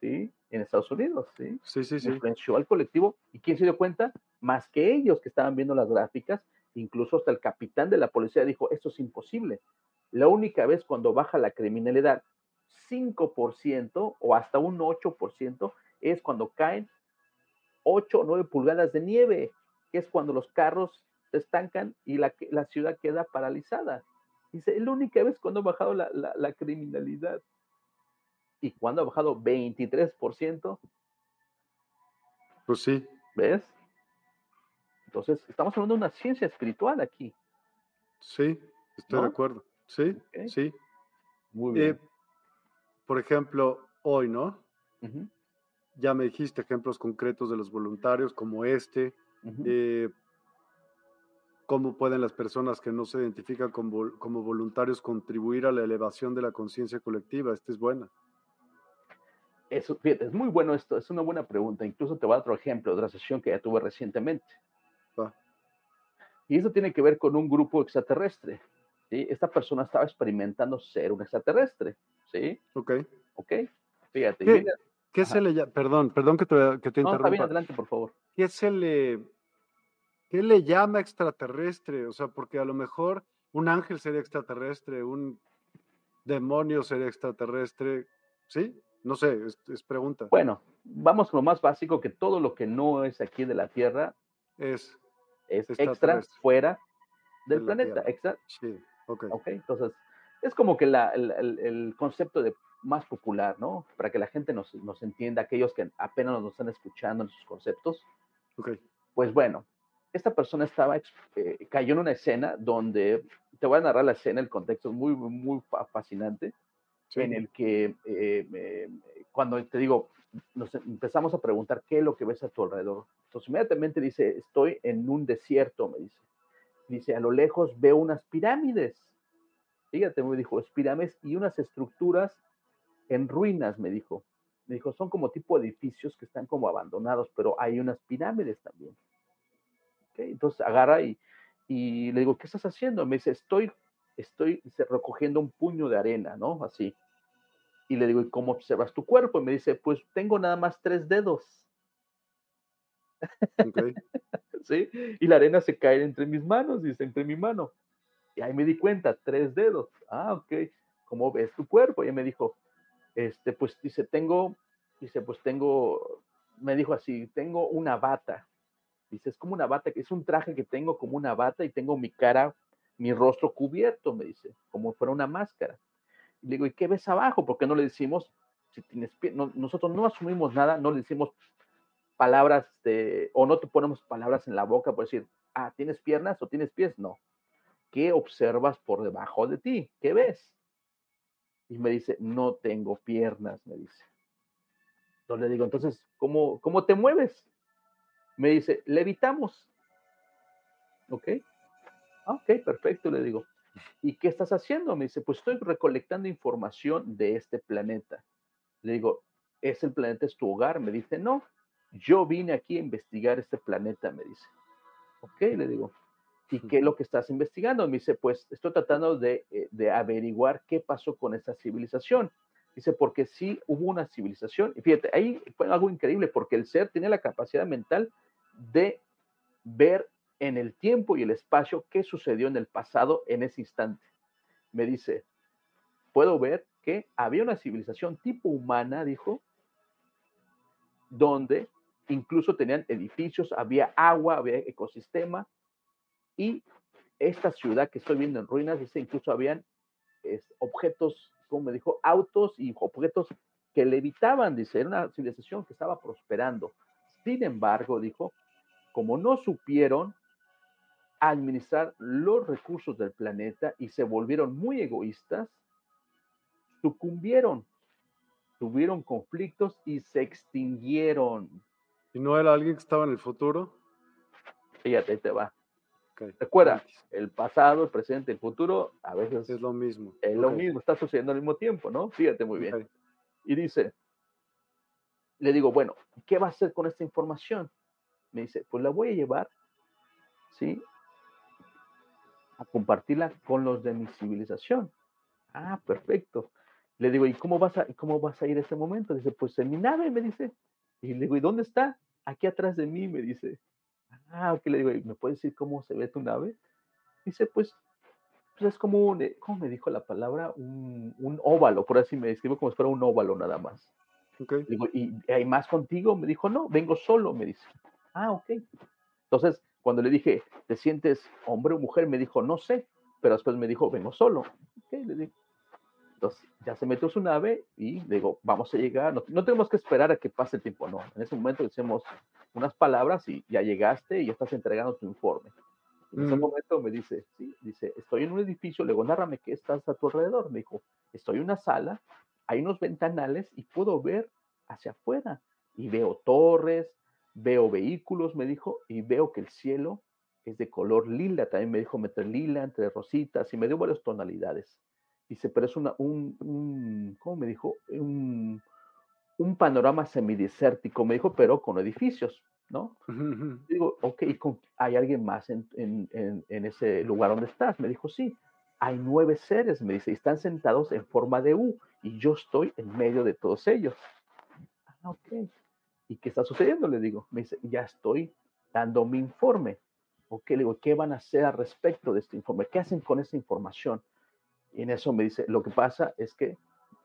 ¿sí? En Estados Unidos, ¿sí? Sí, sí, sí. Influenció al colectivo. ¿Y quién se dio cuenta? Más que ellos que estaban viendo las gráficas Incluso hasta el capitán de la policía dijo, esto es imposible. La única vez cuando baja la criminalidad 5% o hasta un 8% es cuando caen 8 o 9 pulgadas de nieve, que es cuando los carros se estancan y la, la ciudad queda paralizada. Dice, es la única vez cuando ha bajado la, la, la criminalidad. ¿Y cuando ha bajado 23%? Pues sí. ¿Ves? Entonces, estamos hablando de una ciencia espiritual aquí. Sí, estoy de acuerdo. Sí, sí. Muy bien. Eh, por ejemplo, hoy, ¿no? Ya me dijiste ejemplos concretos de los voluntarios como este. Eh, ¿Cómo pueden las personas que no se identifican como, como voluntarios contribuir a la elevación de la conciencia colectiva? Esta es buena. Eso, fíjate, es muy bueno esto, es una buena pregunta. Incluso te voy a dar otro ejemplo de una sesión que ya tuve recientemente. Y eso tiene que ver con un grupo extraterrestre. ¿sí? Esta persona estaba experimentando ser un extraterrestre. ¿sí? Ok. Ok. Fíjate. ¿Qué, ¿qué se le llama? Perdón, perdón que te, que te interrumpa. bien, adelante, por favor. ¿Qué se le, qué le llama extraterrestre? O sea, porque a lo mejor un ángel sería extraterrestre, un demonio sería extraterrestre. ¿Sí? No sé, es, es pregunta. Bueno, vamos con lo más básico, que todo lo que no es aquí de la Tierra es es extra fuera del planeta, extra. Sí, ok. Entonces, es como que la, el, concepto de más popular, ¿no? Para que la gente nos, nos entienda, aquellos que apenas nos están escuchando en sus conceptos. Ok. Pues bueno, esta persona estaba, eh, cayó en una escena donde, te voy a narrar la escena, el contexto es muy, muy fascinante, en el que eh, cuando te digo, nos empezamos a preguntar qué es lo que ves a tu alrededor. Entonces inmediatamente dice, estoy en un desierto, me dice. Dice, a lo lejos veo unas pirámides. Fíjate, me dijo, es pirámides y unas estructuras en ruinas, me dijo. Me dijo, son como tipo edificios que están como abandonados, pero hay unas pirámides también. Entonces agarra y, y le digo, ¿qué estás haciendo? Me dice, estoy, estoy recogiendo un puño de arena, ¿no? Así. Y le digo, ¿y cómo observas tu cuerpo? Y me dice, pues tengo nada más tres dedos. ¿Sí? Y la arena se cae entre mis manos, dice, entre mi mano. Y ahí me di cuenta, tres dedos. Ah, ok. ¿Cómo ves tu cuerpo? Y me dijo, este, pues dice, tengo, dice, pues tengo, me dijo así, tengo una bata. Dice, es como una bata, es un traje que tengo como una bata y tengo mi cara, mi rostro cubierto, me dice, como fuera una máscara. Digo, ¿y qué ves abajo? Porque no le decimos, si tienes nosotros no asumimos nada, no le decimos palabras de, o no te ponemos palabras en la boca por decir, ah, ¿tienes piernas o tienes pies? No. ¿Qué observas por debajo de ti? ¿Qué ves? Y me dice, no tengo piernas, me dice. Entonces le digo, entonces, ¿cómo, cómo te mueves? Me dice, levitamos. ¿Ok? Ah, ok, perfecto, le digo. ¿Y qué estás haciendo? Me dice, pues estoy recolectando información de este planeta. Le digo, ¿es el planeta, es tu hogar? Me dice, no, yo vine aquí a investigar este planeta, me dice. Ok, le digo. ¿Y qué es lo que estás investigando? Me dice, pues estoy tratando de, eh, de averiguar qué pasó con esta civilización. Dice, porque sí hubo una civilización. Y fíjate, ahí fue algo increíble, porque el ser tiene la capacidad mental de ver en el tiempo y el espacio qué sucedió en el pasado en ese instante. Me dice, puedo ver que había una civilización tipo humana, dijo, donde incluso tenían edificios, había agua, había ecosistema, y esta ciudad que estoy viendo en ruinas, dice, incluso habían objetos, como me dijo, autos y objetos que levitaban, dice, era una civilización que estaba prosperando. Sin embargo, dijo, como no supieron administrar los recursos del planeta y se volvieron muy egoístas, sucumbieron, tuvieron conflictos y se extinguieron. ¿Y no era alguien que estaba en el futuro? Fíjate, te va. Recuerda, el pasado, el presente, el futuro, a veces es lo mismo. Es lo mismo, está sucediendo al mismo tiempo, ¿no? Fíjate muy bien. Y dice, le digo, bueno, ¿qué va a hacer con esta información? Me dice, pues la voy a llevar, ¿sí? A compartirla con los de mi civilización. Ah, perfecto. Le digo, ¿y cómo vas a, cómo vas a ir a ese momento? Dice, pues en mi nave, me dice. Y le digo, ¿y dónde está? Aquí atrás de mí, me dice. Ah, ok, le digo, ¿me puedes decir cómo se ve tu nave? Dice, pues, pues es como un, eh, ¿cómo me dijo la palabra? Un, un óvalo, por así me describo como si fuera un óvalo nada más. Okay. Digo, ¿y hay más contigo? Me dijo, no, vengo solo, me dice. Ah, ok. Entonces, cuando le dije, ¿te sientes hombre o mujer? Me dijo, no sé, pero después me dijo, vengo solo. Ok, le digo. Entonces, ya se metió su nave y le digo, vamos a llegar, no, no, tenemos que esperar a que pase el tiempo, no. En ese momento decimos unas palabras y ya llegaste y ya estás entregando tu informe. En ese momento me dice, sí, dice, estoy en un edificio, le digo, nárrame qué estás a tu alrededor. Me dijo, estoy en una sala, hay unos ventanales y puedo ver hacia afuera. Y veo torres, veo vehículos, me dijo, y veo que el cielo es de color lila. También me dijo meter lila entre rositas y me dio varias tonalidades. Dice, pero es una, un, un ¿cómo me dijo? Un, un panorama semidesértico, me dijo, pero con edificios, ¿no? Digo, ok, ¿hay alguien más en, en, en, ese lugar donde estás? Me dijo, sí, hay nueve seres, me dice, y están sentados en forma de U, y yo estoy en medio de todos ellos. Ah, ok. ¿Y qué está sucediendo? Le digo, me dice, ya estoy dando mi informe. Ok, le digo, ¿qué van a hacer al respecto de este informe? ¿Qué hacen con esa información? Y en eso me dice, lo que pasa es que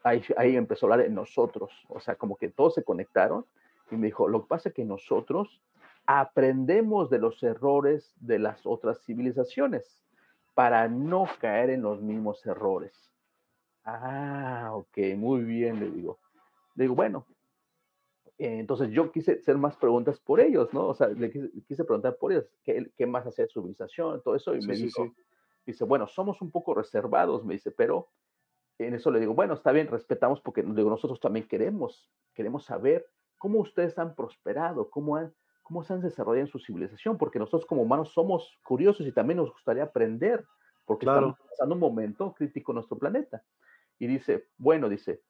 ahí, ahí empezó a hablar de nosotros, o sea, como que todos se conectaron y me dijo, lo que pasa es que nosotros aprendemos de los errores de las otras civilizaciones para no caer en los mismos errores. Ah, ok, muy bien, le digo. Le digo, bueno, entonces yo quise hacer más preguntas por ellos, ¿no? O sea, le quise, quise preguntar por ellos, ¿qué, qué más hacía su civilización? Todo eso, y Sí, me sí, dijo, sí. dice, bueno, somos un poco reservados, me dice, pero en eso le digo, bueno, está bien, respetamos porque digo, nosotros también queremos, queremos saber cómo ustedes han prosperado, cómo, han, cómo se han desarrollado en su civilización, porque nosotros como humanos somos curiosos y también nos gustaría aprender, porque Claro. estamos pasando un momento crítico en nuestro planeta. Y dice, bueno, dice,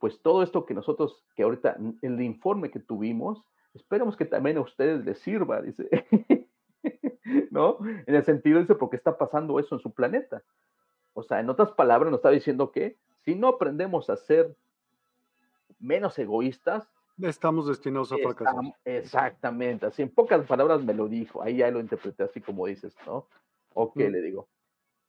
pues todo esto que nosotros, que ahorita, el informe que tuvimos, esperamos que también a ustedes les sirva, dice. ¿No? En el sentido, dice, porque está pasando eso en su planeta. O sea, en otras palabras, nos está diciendo que si no aprendemos a ser menos egoístas, Estamos destinados a fracasar. exactamente, así en pocas palabras me lo dijo, ahí ya lo interpreté así como dices, ¿no? Ok, Mm. le digo.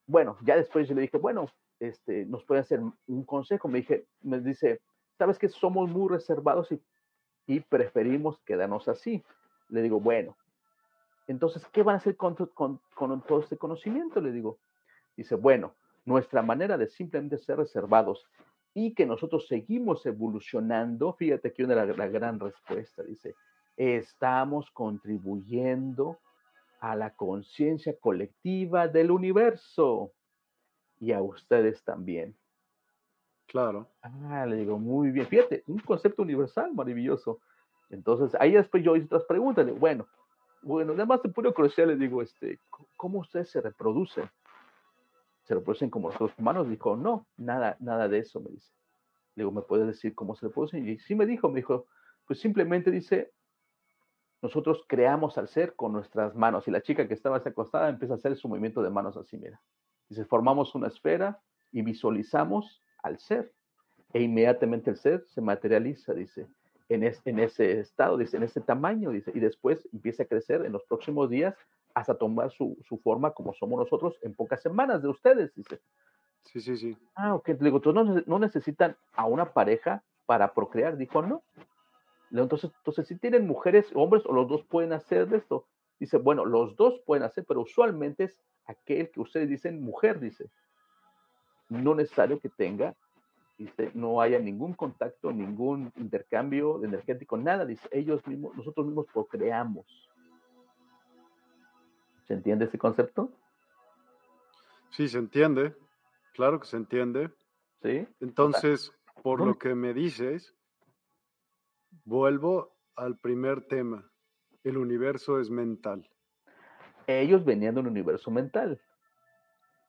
Bueno, ya después yo le dije, bueno, este, nos puede hacer un consejo. Me dije, me dice, sabes que somos muy reservados y, preferimos quedarnos así. Le digo, bueno, entonces, ¿qué van a hacer con, to- con- con todo este conocimiento? Le digo. Dice, bueno, nuestra manera de simplemente ser reservados y que nosotros seguimos evolucionando, fíjate aquí una la, la gran respuesta, dice, estamos contribuyendo a la conciencia colectiva del universo y a ustedes también. Claro. Ah, le digo, muy bien. Fíjate, un concepto universal maravilloso. Entonces, ahí después yo hice otras preguntas. Le digo, bueno, bueno, nada más de pura curiosidad le digo, este, ¿cómo ustedes se reproducen? ¿Se reproducen como los humanos? Dijo, no, nada, nada de eso, me dice. Le digo, ¿me puedes decir cómo se reproducen? Y sí me dijo, me dijo, pues simplemente dice, nosotros creamos al ser con nuestras manos. Y la chica que estaba acostada empieza a hacer su movimiento de manos así, mira. Dice, formamos una esfera y visualizamos al ser. E inmediatamente el ser se materializa, dice, en, en ese estado, dice, en ese tamaño, dice, y después empieza a crecer en los próximos días hasta tomar su, su forma como somos nosotros en pocas semanas de ustedes, dice. Sí, sí, sí. Ah, ok. Le digo, entonces no, no necesitan a una pareja para procrear. Dijo, no. Entonces, entonces, si tienen mujeres, hombres, o los dos pueden hacer esto. Dice, bueno, los dos pueden hacer, pero usualmente es aquel que ustedes dicen mujer, dice. No necesario que tenga, dice, no haya ningún contacto, ningún intercambio energético, nada, dice, ellos mismos, nosotros mismos procreamos. ¿Se entiende ese concepto? Sí, se entiende. Claro que se entiende. Sí. Entonces, por lo que me dices, vuelvo al primer tema. El universo es mental. Ellos venían de un universo mental.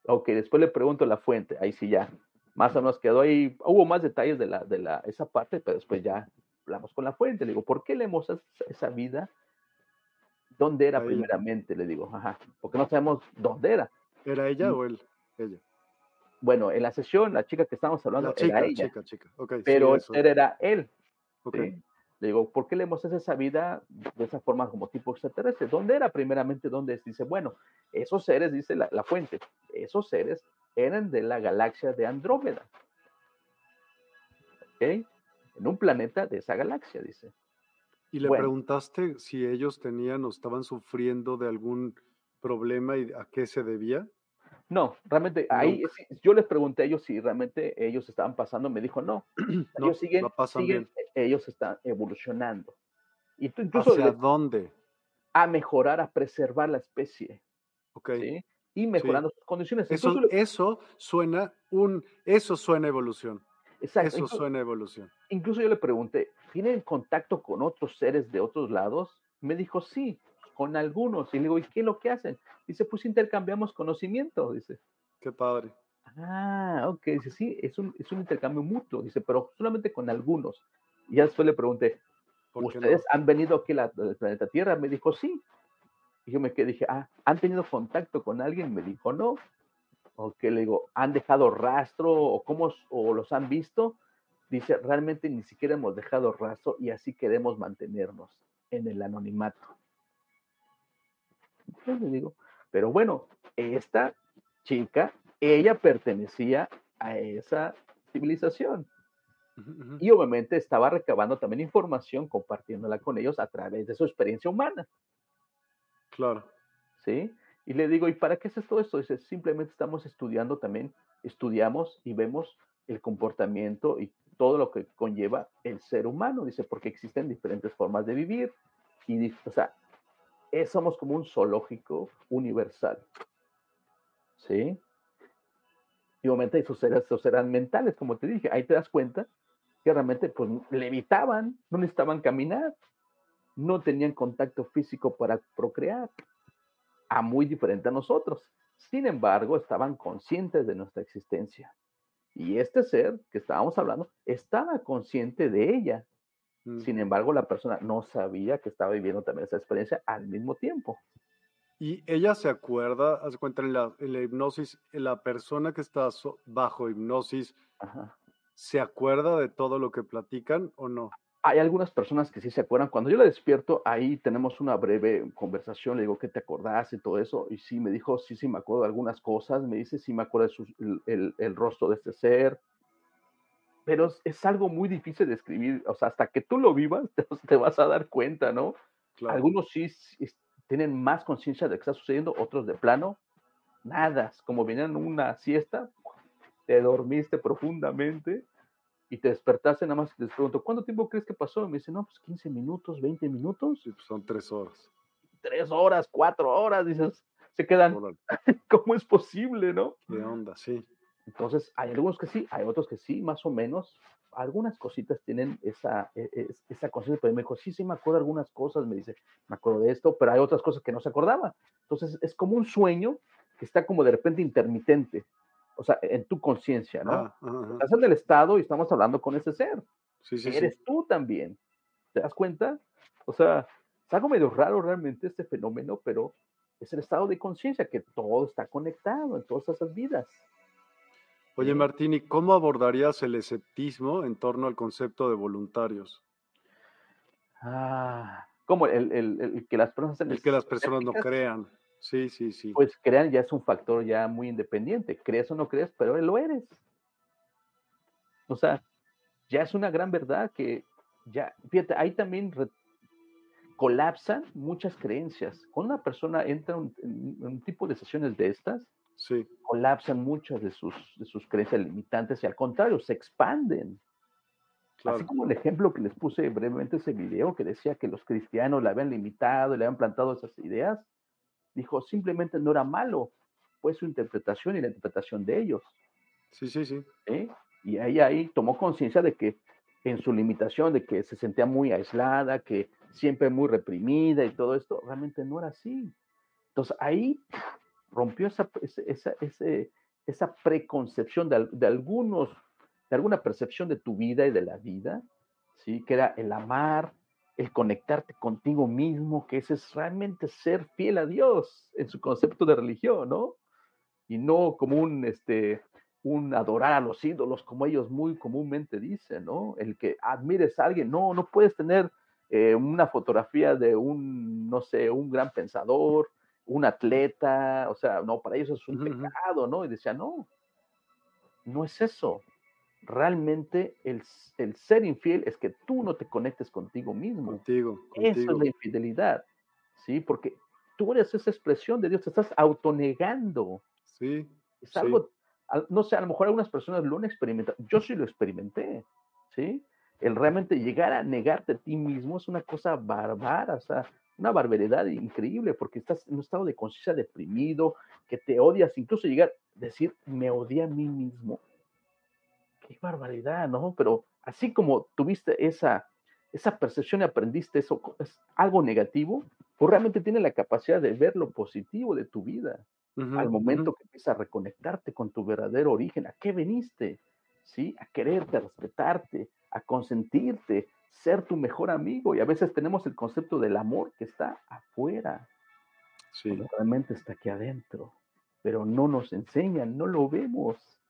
Ok, después le pregunto la fuente, ahí sí ya. Más o menos quedó ahí, hubo más detalles de, la, de la, esa parte, pero después ya hablamos con la fuente. Le digo, ¿por qué leemos esa vida? ¿Dónde era primeramente? Le digo, ajá, porque no sabemos dónde era. ¿Era ella o él? Ella. Bueno, en la sesión, la chica que estábamos hablando chica, era ella. Chica, chica. Okay, pero sí, él era él. Okay. ¿sí? Le digo, ¿por qué leemos esa vida de esa forma como tipo extraterrestre? ¿Dónde era primeramente? ¿Dónde es? Dice, bueno, esos seres, dice la, la, fuente, esos seres eran de la galaxia de Andrómeda. ¿Ok? En un planeta de esa galaxia, dice. ¿Y le bueno, preguntaste si ellos tenían o estaban sufriendo de algún problema y a qué se debía? No, realmente ahí yo les pregunté a ellos si realmente ellos estaban pasando, me dijo no, no ellos siguen, siguen ellos están evolucionando. Y incluso ¿Hacia dónde? A mejorar, a preservar la especie. Ok. ¿sí? Y mejorando sí. sus condiciones. Eso, eso suena un, eso suena evolución. Exacto. Eso incluso, suena evolución. Incluso yo le pregunté, ¿tienen contacto con otros seres de otros lados? Me dijo, sí, con algunos. Y le digo, ¿y qué es lo que hacen? Dice, pues intercambiamos conocimiento, dice. Qué padre. Ah, ok, dice, sí, es un, es un intercambio mutuo, dice, pero solamente con algunos. Y ya después le pregunté, ¿ustedes no? han venido aquí al planeta Tierra? Me dijo, sí. Y yo me quedé, dije, ah, ¿han tenido contacto con alguien? Me dijo, no. O que le digo, ¿han dejado rastro o cómo o los han visto? Dice, realmente ni siquiera hemos dejado rastro y así queremos mantenernos en el anonimato. Yo le digo, pero bueno, esta chica, ella pertenecía a esa civilización. Y obviamente estaba recabando también información, compartiéndola con ellos a través de su experiencia humana, Claro. ¿sí? Y le digo, ¿y para qué es todo esto? Dice, simplemente estamos estudiando también, estudiamos y vemos el comportamiento y todo lo que conlleva el ser humano. Dice, porque existen diferentes formas de vivir. Y, o sea, es- somos como un zoológico universal, ¿sí? Y obviamente esos esos eran mentales, como te dije. Ahí te das cuenta que realmente pues levitaban, no necesitaban caminar, no tenían contacto físico para procrear, a muy diferente a nosotros. Sin embargo, estaban conscientes de nuestra existencia. Y este ser que estábamos hablando estaba consciente de ella. Mm. Sin embargo, la persona no sabía que estaba viviendo también esa experiencia al mismo tiempo. Y ella se acuerda, haz de cuenta en la, en la hipnosis, la persona que está so- bajo hipnosis, Ajá. ¿Se acuerda de todo lo que platican o no? Hay algunas personas que sí se acuerdan. Cuando yo la despierto, ahí tenemos una breve conversación. Le digo, ¿qué te acordás y todo eso? Y sí, me dijo, sí, sí, me acuerdo de algunas cosas. Me dice, sí, me acuerdo de sus- el, el- el rostro de este ser. Pero es, es algo muy difícil de escribir. O sea, hasta que tú lo vivas, te, te vas a dar cuenta, ¿no? Claro. Algunos sí, sí tienen más conciencia de lo que está sucediendo, otros de plano, nada. Como venían una siesta, te dormiste profundamente y te despertaste nada más les pregunto, ¿cuánto tiempo crees que pasó? Y me dice, no, pues 15 minutos, 20 minutos, Sí, pues son tres horas. tres horas, cuatro horas, dices, se quedan, ¿cómo es posible, no? ¿Qué onda? Sí. Entonces, hay algunos que sí, hay otros que sí, más o menos. Algunas cositas tienen esa, e- es- esa conciencia, pero me dijo, sí, sí, me acuerdo de algunas cosas, me dice, me acuerdo de esto, pero hay otras cosas que no se acordaba. Entonces, es como un sueño que está como de repente intermitente, o sea, en tu conciencia, ¿no? Ah. Estás en el estado y estamos hablando con ese ser. Sí, sí, sí. Eres tú también. ¿Te das cuenta? O sea, Es algo medio raro realmente este fenómeno, pero es el estado de conciencia, que todo está conectado en todas esas vidas. Oye, Martín, ¿y cómo abordarías el escepticismo en torno al concepto de voluntarios? Ah, como el, el, el que las personas... El que las personas no crean. Sí, sí, sí. Pues crean ya es un factor ya muy independiente. Crees o no crees, pero lo eres. O sea, ya es una gran verdad que ya, fíjate, ahí también colapsan muchas creencias. Cuando una persona entra en un, tipo de sesiones de estas, sí. colapsan muchas de sus, de sus creencias limitantes y al contrario, se expanden. Así como el ejemplo que les puse brevemente ese video que decía que los cristianos le habían limitado, le habían plantado esas ideas, dijo simplemente no era malo, fue su interpretación y la interpretación de ellos. Sí, sí, sí. ¿Eh? Y ahí, ahí tomó conciencia de que en su limitación, de que se sentía muy aislada, que siempre muy reprimida y todo esto, realmente no era así. Entonces ahí rompió esa, esa, esa preconcepción de, de, algunos, de alguna percepción de tu vida y de la vida, ¿sí? que era el amar, el conectarte contigo mismo, que ese es realmente ser fiel a Dios en su concepto de religión, ¿no? Y no como un, este, un adorar a los ídolos, como ellos muy comúnmente dicen, ¿no? El que admires a alguien, no, no puedes tener eh, una fotografía de un, no sé, un gran pensador, un atleta, o sea, no, para ellos es un pecado, ¿no? Y decía, no, no es eso. Realmente el, el, ser infiel es que tú no te conectes contigo mismo. Contigo, contigo. Eso es la infidelidad, ¿sí? Porque tú eres esa expresión de Dios, te estás autonegando. Sí. Es algo no sé, a lo mejor algunas personas lo han experimentado, yo sí lo experimenté, ¿sí? El realmente llegar a negarte a ti mismo es una cosa bárbara, o sea, una barbaridad increíble, porque estás en un estado de conciencia deprimido, que te odias, incluso llegar a decir, me odié a mí mismo. Qué barbaridad, ¿no? Pero así como tuviste esa, esa percepción y aprendiste eso, es algo negativo, pues realmente tienes la capacidad de ver lo positivo de tu vida al momento que empiezas a reconectarte con tu verdadero origen, ¿a qué veniste? ¿Sí? A quererte, a respetarte, a consentirte, ser tu mejor amigo. Y a veces tenemos el concepto del amor que está afuera, sí. realmente está aquí adentro, pero no nos enseñan, no lo vemos.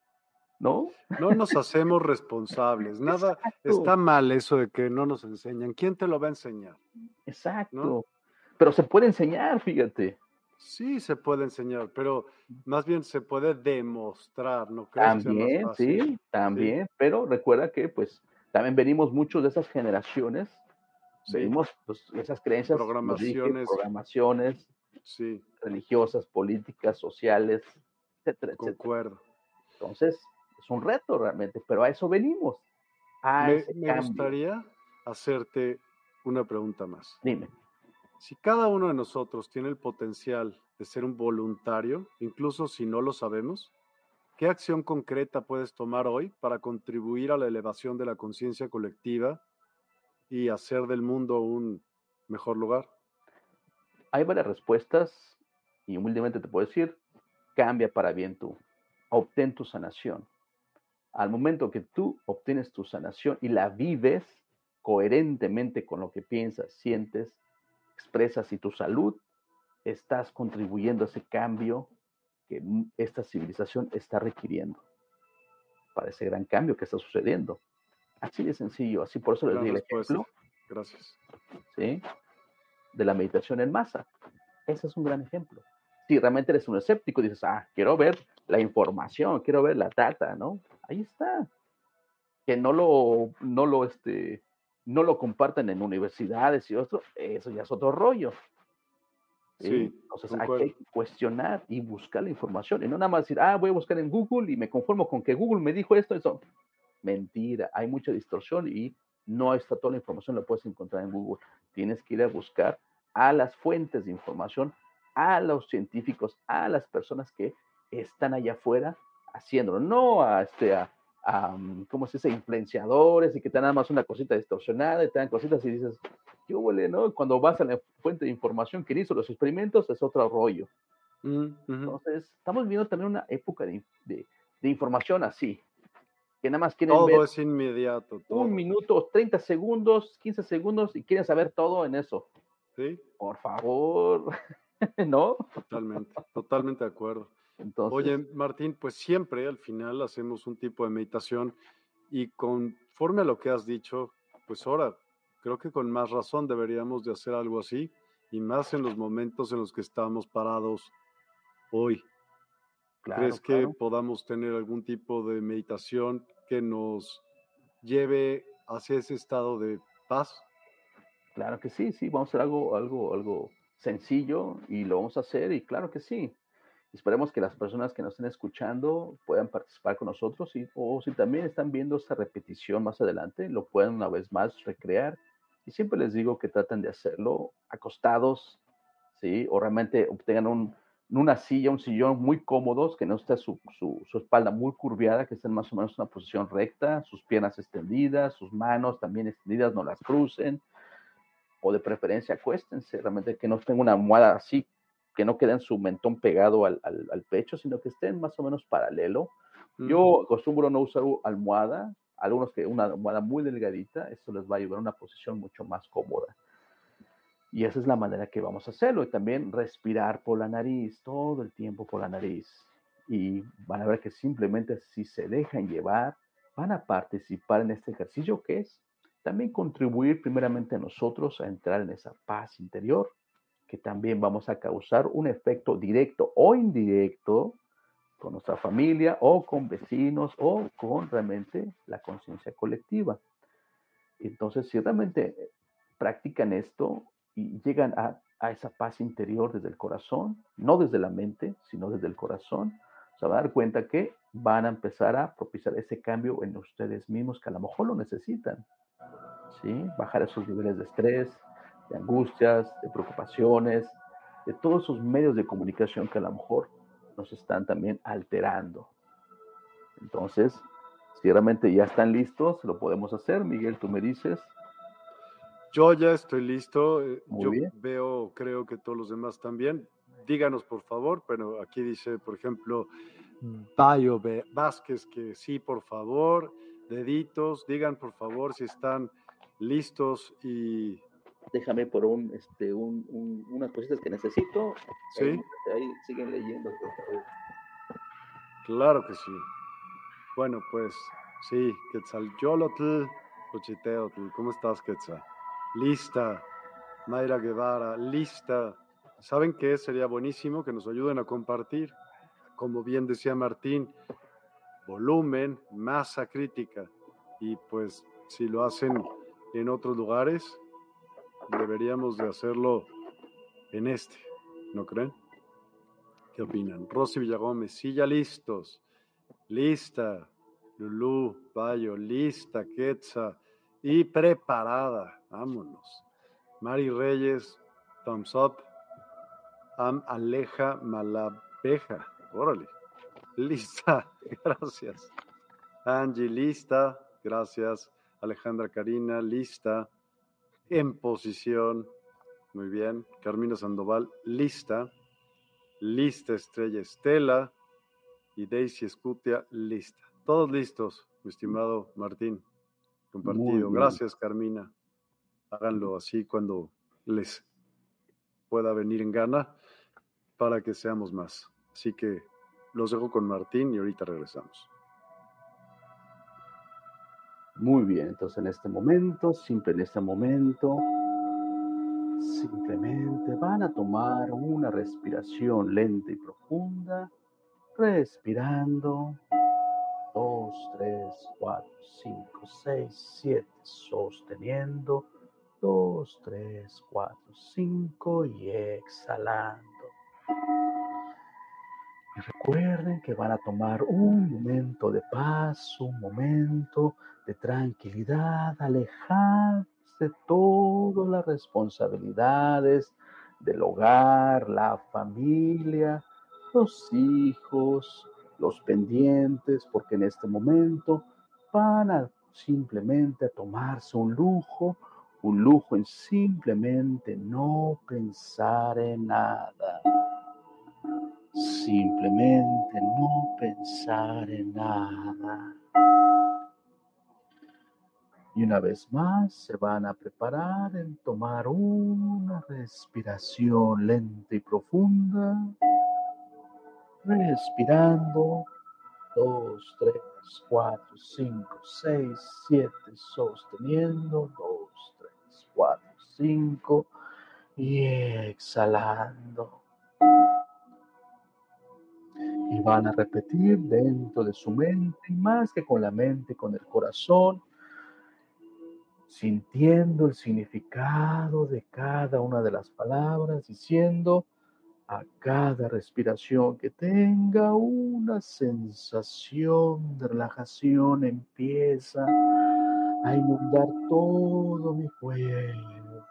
¿No? No nos hacemos responsables. Nada está mal eso de que no nos enseñan. ¿Quién te lo va a enseñar? Exacto. Pero se puede enseñar, fíjate. Sí, se puede enseñar, pero más bien se puede demostrar, ¿no crees? También, sí, también, pero recuerda que pues también venimos muchos de esas generaciones, venimos pues, esas creencias, programaciones, programaciones sí. religiosas, políticas, sociales, etcétera, Concuerdo. Entonces, es un reto realmente, pero a eso venimos. me, me gustaría hacerte una pregunta más. Dime. Si cada uno de nosotros tiene el potencial de ser un voluntario, incluso si no lo sabemos, ¿qué acción concreta puedes tomar hoy para contribuir a la elevación de la conciencia colectiva y hacer del mundo un mejor lugar? Hay varias respuestas y humildemente te puedo decir, cambia para bien tú, obtén tu sanación. Al momento que tú obtienes tu sanación y la vives coherentemente con lo que piensas, sientes, expresas y tu salud, estás contribuyendo a ese cambio que esta civilización está requiriendo, para ese gran cambio que está sucediendo. Así de sencillo, así por eso les di el ejemplo. Gracias. ¿sí? De la meditación en masa. Ese es un gran ejemplo. Si realmente eres un escéptico, dices, ah, quiero ver la información, quiero ver la data, ¿no? Ahí está. Que no lo, no lo, este, no lo comparten en universidades y otro, eso ya es otro rollo. Sí, Entonces hay que cuestionar y buscar la información y no nada más decir, ah, voy a buscar en Google y me conformo con que Google me dijo esto, eso. Mentira, hay mucha distorsión y no está toda la información, la puedes encontrar en Google. Tienes que ir a buscar a las fuentes de información, a los científicos, a las personas que están allá afuera haciéndolo, no a, este, a, ¿cómo se dice? Influenciadores y que te dan nada más una cosita distorsionada y te dan cositas y dices, ¿qué huele, no? Cuando vas a la fuente de información que hizo los experimentos es otro rollo. Mm, Entonces, estamos viendo también una época de, de, información así, que nada más quieren todo ver es inmediato. Todo. un minuto, 30 segundos, 15 segundos y quieren saber todo en eso. Sí. Por favor, ¿no? Totalmente, totalmente de acuerdo. Entonces, Oye, Martín, pues siempre al final hacemos un tipo de meditación y conforme a lo que has dicho, pues ahora creo que con más razón deberíamos de hacer algo así y más en los momentos en los que estamos parados hoy. claro, ¿Crees que podamos tener algún tipo de meditación que nos lleve hacia ese estado de paz? Claro que sí, sí, vamos a hacer algo, algo, algo sencillo y lo vamos a hacer y claro que sí. Esperemos que las personas que nos estén escuchando puedan participar con nosotros y, o si también están viendo esta repetición más adelante, lo puedan una vez más recrear. Y siempre les digo que traten de hacerlo acostados, ¿sí? O realmente obtengan un, una silla, un sillón muy cómodos, que no esté su, su, espalda muy curviada, que estén más o menos en una posición recta, sus piernas extendidas, sus manos también extendidas, no las crucen o de preferencia acuéstense, realmente que no tengan una almohada así, que no queden su mentón pegado al, al, al, pecho, sino que estén más o menos paralelo. Yo acostumbro no usar almohada, algunos que una almohada muy delgadita, esto les va a ayudar a una posición mucho más cómoda. Y esa es la manera que vamos a hacerlo. Y también respirar por la nariz, todo el tiempo por la nariz. Y van a ver que simplemente si se dejan llevar, van a participar en este ejercicio que es también contribuir primeramente nosotros a entrar en esa paz interior, que también vamos a causar un efecto directo o indirecto con nuestra familia o con vecinos o con realmente la conciencia colectiva. Entonces, si realmente practican esto y llegan a, a, esa paz interior desde el corazón, no desde la mente, sino desde el corazón, se van a dar cuenta que van a empezar a propiciar ese cambio en ustedes mismos que a lo mejor lo necesitan. ¿Sí? Bajar esos niveles de estrés, de angustias, de preocupaciones, de todos esos medios de comunicación que a lo mejor nos están también alterando. Entonces, si realmente ya están listos, lo podemos hacer. Miguel, tú me dices. Yo ya estoy listo. Muy Yo bien. veo, creo que todos los demás también. Díganos, por favor, pero aquí dice, por ejemplo, Bayo Vázquez, que sí, por favor. Deditos, digan, por favor, si están listos y déjame por un, este, un, un, unas cositas que necesito. Sí. Ahí, ahí, siguen leyendo, por favor. Claro que sí. Bueno, pues sí, Quetzalcholotl, Xochiteotl, ¿cómo estás, Quetzal? Lista. Mayra Guevara, lista. ¿Saben qué? Sería buenísimo que nos ayuden a compartir. Como bien decía Martín, volumen, masa crítica. Y pues si lo hacen en otros lugares, deberíamos de hacerlo en este, ¿no creen? ¿Qué opinan? Rosy Villagómez, sí, ya listos. Lista. Lulú, Bayo, lista, Quetza y preparada. Vámonos. Mari Reyes, thumbs up. Am Aleja Malabeja. Órale. Lista. Gracias. Angie, lista. Gracias. Alejandra Karina, lista. En posición. Muy bien. Carmina Sandoval, lista. Lista Estrella Estela y Daisy Escutia, lista. Todos listos, mi estimado Martín. Compartido. Gracias, Carmina. Háganlo así cuando les pueda venir en gana para que seamos más. Así que los dejo con Martín y ahorita regresamos. Muy bien, entonces en este momento, siempre en este momento, simplemente van a tomar una respiración lenta y profunda, respirando. 2, 3, 4, 5, 6, 7, sosteniendo. 2, 3, 4, 5 y exhalando. Y recuerden que van a tomar un momento de paz, un momento de tranquilidad, alejarse de todas las responsabilidades del hogar, la familia, los hijos, los pendientes, porque en este momento van a simplemente a tomarse un lujo, un lujo en simplemente no pensar en nada. Simplemente no pensar en nada. Y una vez más se van a preparar en tomar una respiración lenta y profunda. Respirando. Dos, tres, cuatro, cinco, seis, siete. Sosteniendo. Dos, tres, cuatro, cinco. Y exhalando. Y van a repetir dentro de su mente, más que con la mente, con el corazón sintiendo el significado de cada una de las palabras, diciendo a cada respiración que tenga una sensación de relajación, empieza a inundar todo mi cuerpo,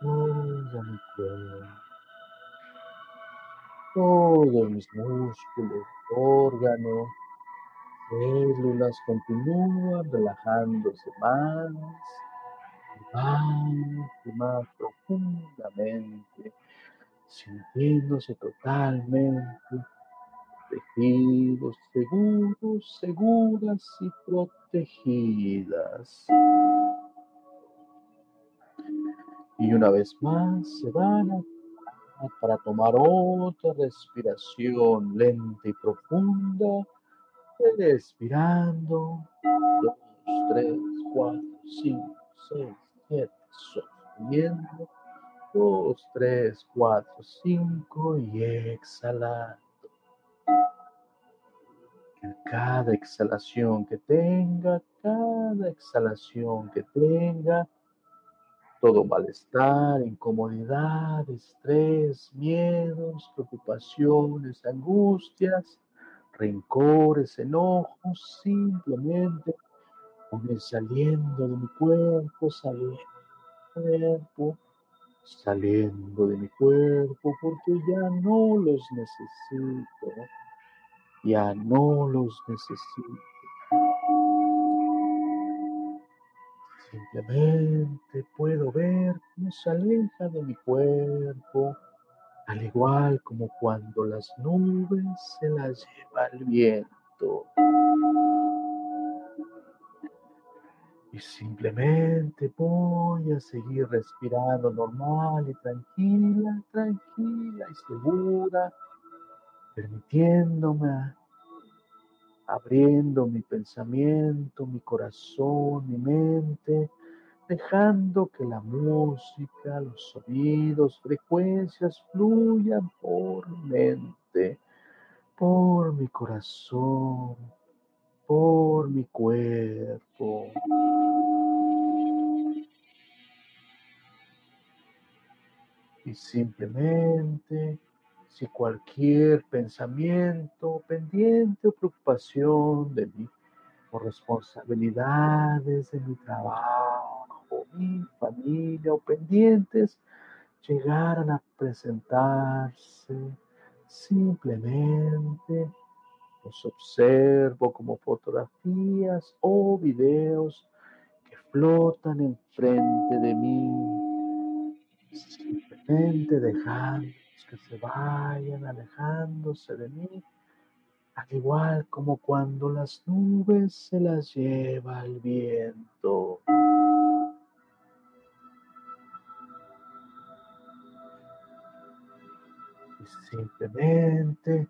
todo mi cuerpo, todos mis músculos, órganos, células continúan relajándose más más y más profundamente, sintiéndose totalmente protegidos, seguros, seguras y protegidas. Y una vez más se van a para tomar otra respiración lenta y profunda Respirando. Dos, tres, cuatro, cinco, seis, siete. Sosteniendo. Dos, tres, cuatro, cinco. Y exhalando. cada exhalación que tenga, cada exhalación que tenga, todo malestar, incomodidad, estrés, miedos, preocupaciones, angustias, rencores, enojos, simplemente saliendo de mi cuerpo, saliendo de mi cuerpo, saliendo de mi cuerpo, porque ya no los necesito, ya no los necesito. Simplemente puedo ver cómo se aleja de mi cuerpo al igual como cuando las nubes se las lleva el viento. Y simplemente voy a seguir respirando normal y tranquila, tranquila y segura, permitiéndome, abriendo mi pensamiento, mi corazón, mi mente, dejando que la música, los sonidos, frecuencias fluyan por mi mente, por mi corazón, por mi cuerpo. Y simplemente, si cualquier pensamiento, pendiente o preocupación de mí, o responsabilidades de mi trabajo, mi familia o pendientes llegaran a presentarse, simplemente los observo como fotografías o videos que flotan enfrente de mí, simplemente dejando que se vayan alejándose de mí, al igual como cuando las nubes se las lleva el viento. Simplemente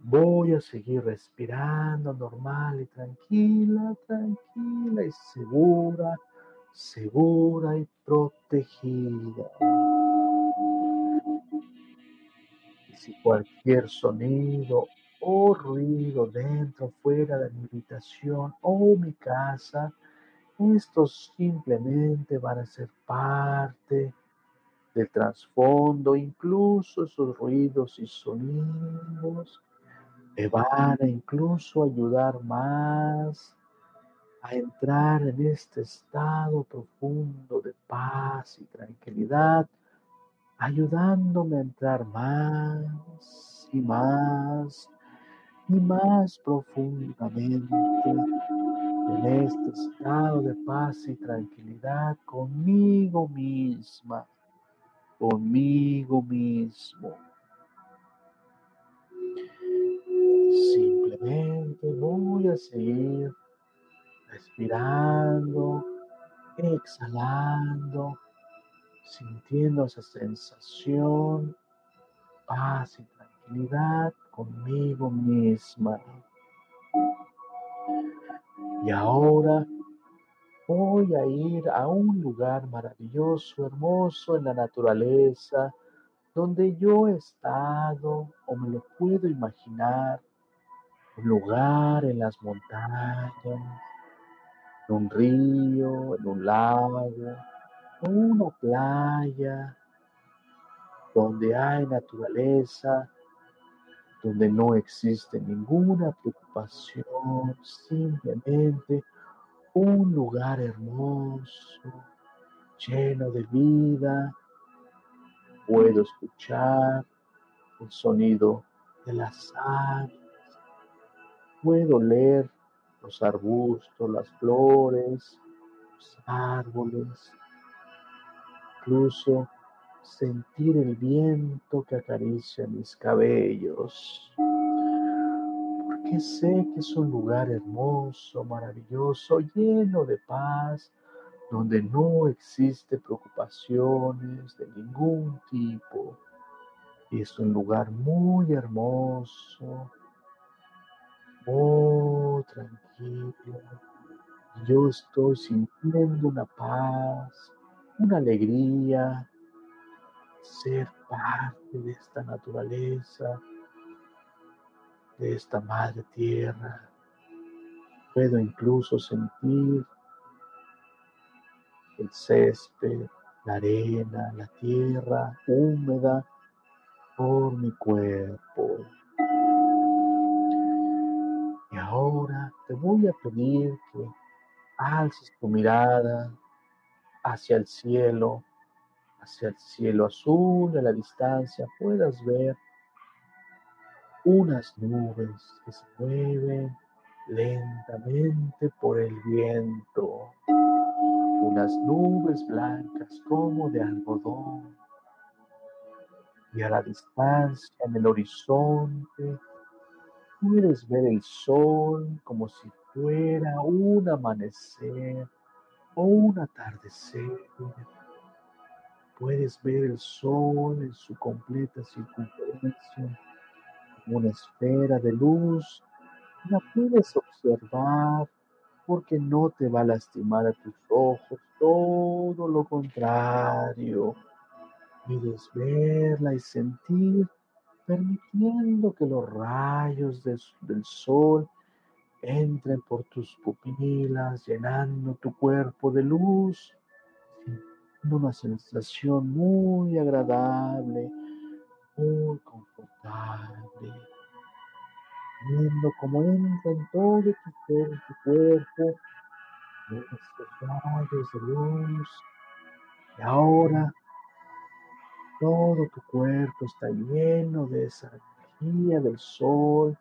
voy a seguir respirando normal y tranquila, tranquila y segura, segura y protegida. Y si cualquier sonido o ruido dentro, fuera de mi habitación o mi casa, estos simplemente van a ser parte del trasfondo, incluso esos ruidos y sonidos me van a incluso ayudar más a entrar en este estado profundo de paz y tranquilidad, ayudándome a entrar más y más y más profundamente en este estado de paz y tranquilidad conmigo misma conmigo mismo. Simplemente voy a seguir respirando, exhalando, sintiendo esa sensación, paz y tranquilidad conmigo misma. Y ahora voy a ir a un lugar maravilloso, hermoso en la naturaleza, donde yo he estado o me lo puedo imaginar, un lugar en las montañas, en un río, en un lago, en una playa, donde hay naturaleza, donde no existe ninguna preocupación, simplemente un lugar hermoso, lleno de vida. Puedo escuchar el sonido de las aves, puedo leer los arbustos, las flores, los árboles, incluso sentir el viento que acaricia mis cabellos. Sé que es un lugar hermoso, maravilloso, lleno de paz, donde no existe preocupaciones de ningún tipo. Es un lugar muy hermoso, muy tranquilo. Yo estoy sintiendo una paz, una alegría, ser parte de esta naturaleza, de esta madre tierra. Puedo incluso sentir el césped, la arena, la tierra húmeda por mi cuerpo. Y ahora te voy a pedir que alces tu mirada hacia el cielo hacia el cielo azul a la distancia puedas ver unas nubes que se mueven lentamente por el viento, unas nubes blancas como de algodón. Y a la distancia, en el horizonte, puedes ver el sol como si fuera un amanecer o un atardecer Puedes ver el sol en su completa circunferencia, una esfera de luz. La puedes observar porque no te va a lastimar a tus ojos, todo lo contrario. Puedes verla y sentir, permitiendo que los rayos del sol entren por tus pupilas, llenando tu cuerpo de luz una sensación muy agradable, muy confortable, viendo cómo entra en todo tu ser, tu cuerpo, estos rayos de luz. Y ahora todo tu cuerpo está lleno de esa energía del sol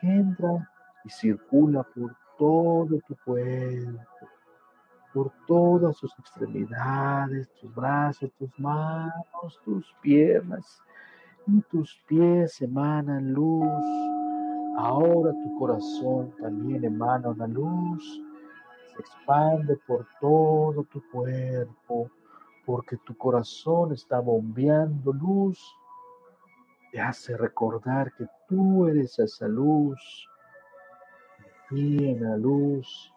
que entra y circula por todo tu cuerpo por todas sus extremidades, tus brazos, tus manos, tus piernas. Y tus pies emanan luz. Ahora tu corazón también emana una luz. Se expande por todo tu cuerpo, porque tu corazón está bombeando luz. Te hace recordar que tú eres esa luz. la luz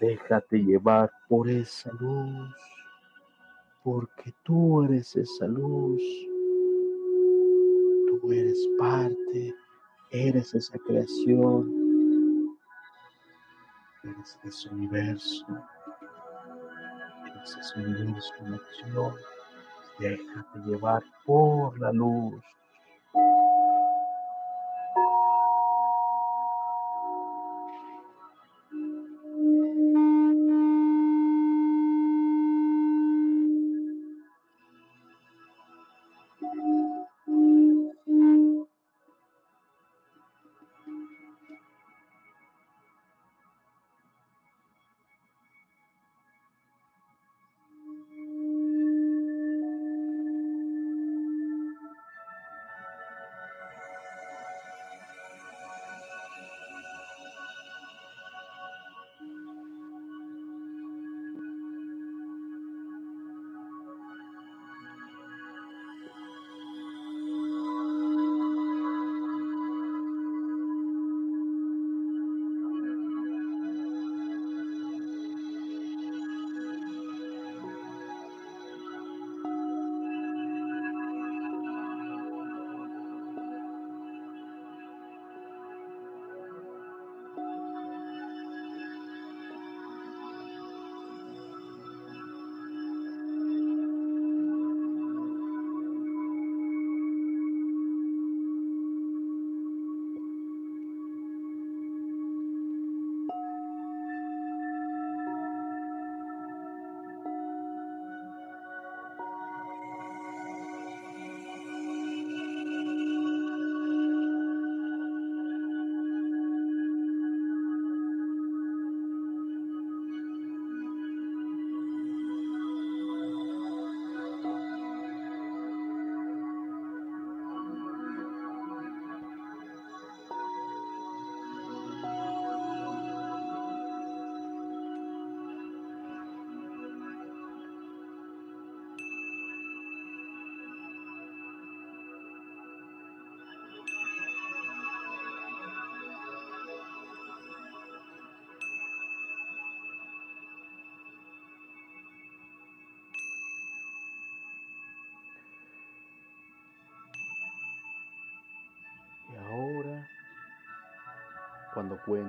Déjate llevar por esa luz, porque tú eres esa luz. Eres parte, eres esa creación, eres ese universo, eres ese universo en acción. Déjate llevar por la luz.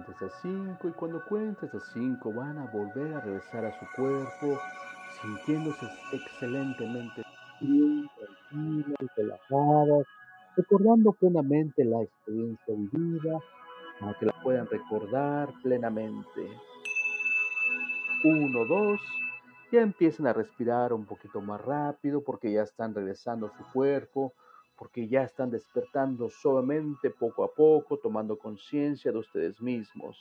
A cinco y cuando cuentes a cinco van a volver a regresar a su cuerpo, sintiéndose excelentemente bien, tranquilos, relajados, recordando plenamente la experiencia vivida, para que la puedan recordar plenamente. Uno, dos, ya empiecen a respirar un poquito más rápido porque ya están regresando a su cuerpo, porque ya están despertando suavemente poco a poco, tomando conciencia de ustedes mismos.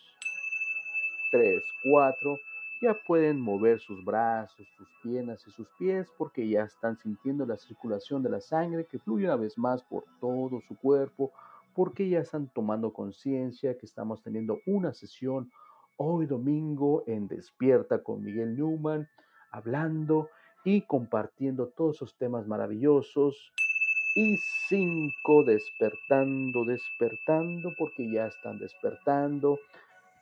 Tres, cuatro, ya pueden mover sus brazos, sus piernas y sus pies porque ya están sintiendo la circulación de la sangre que fluye una vez más por todo su cuerpo, porque ya están tomando conciencia que estamos teniendo una sesión hoy domingo en Despierta con Miguel Newman hablando y compartiendo todos esos temas maravillosos. Y cinco, despertando, despertando, porque ya están despertando,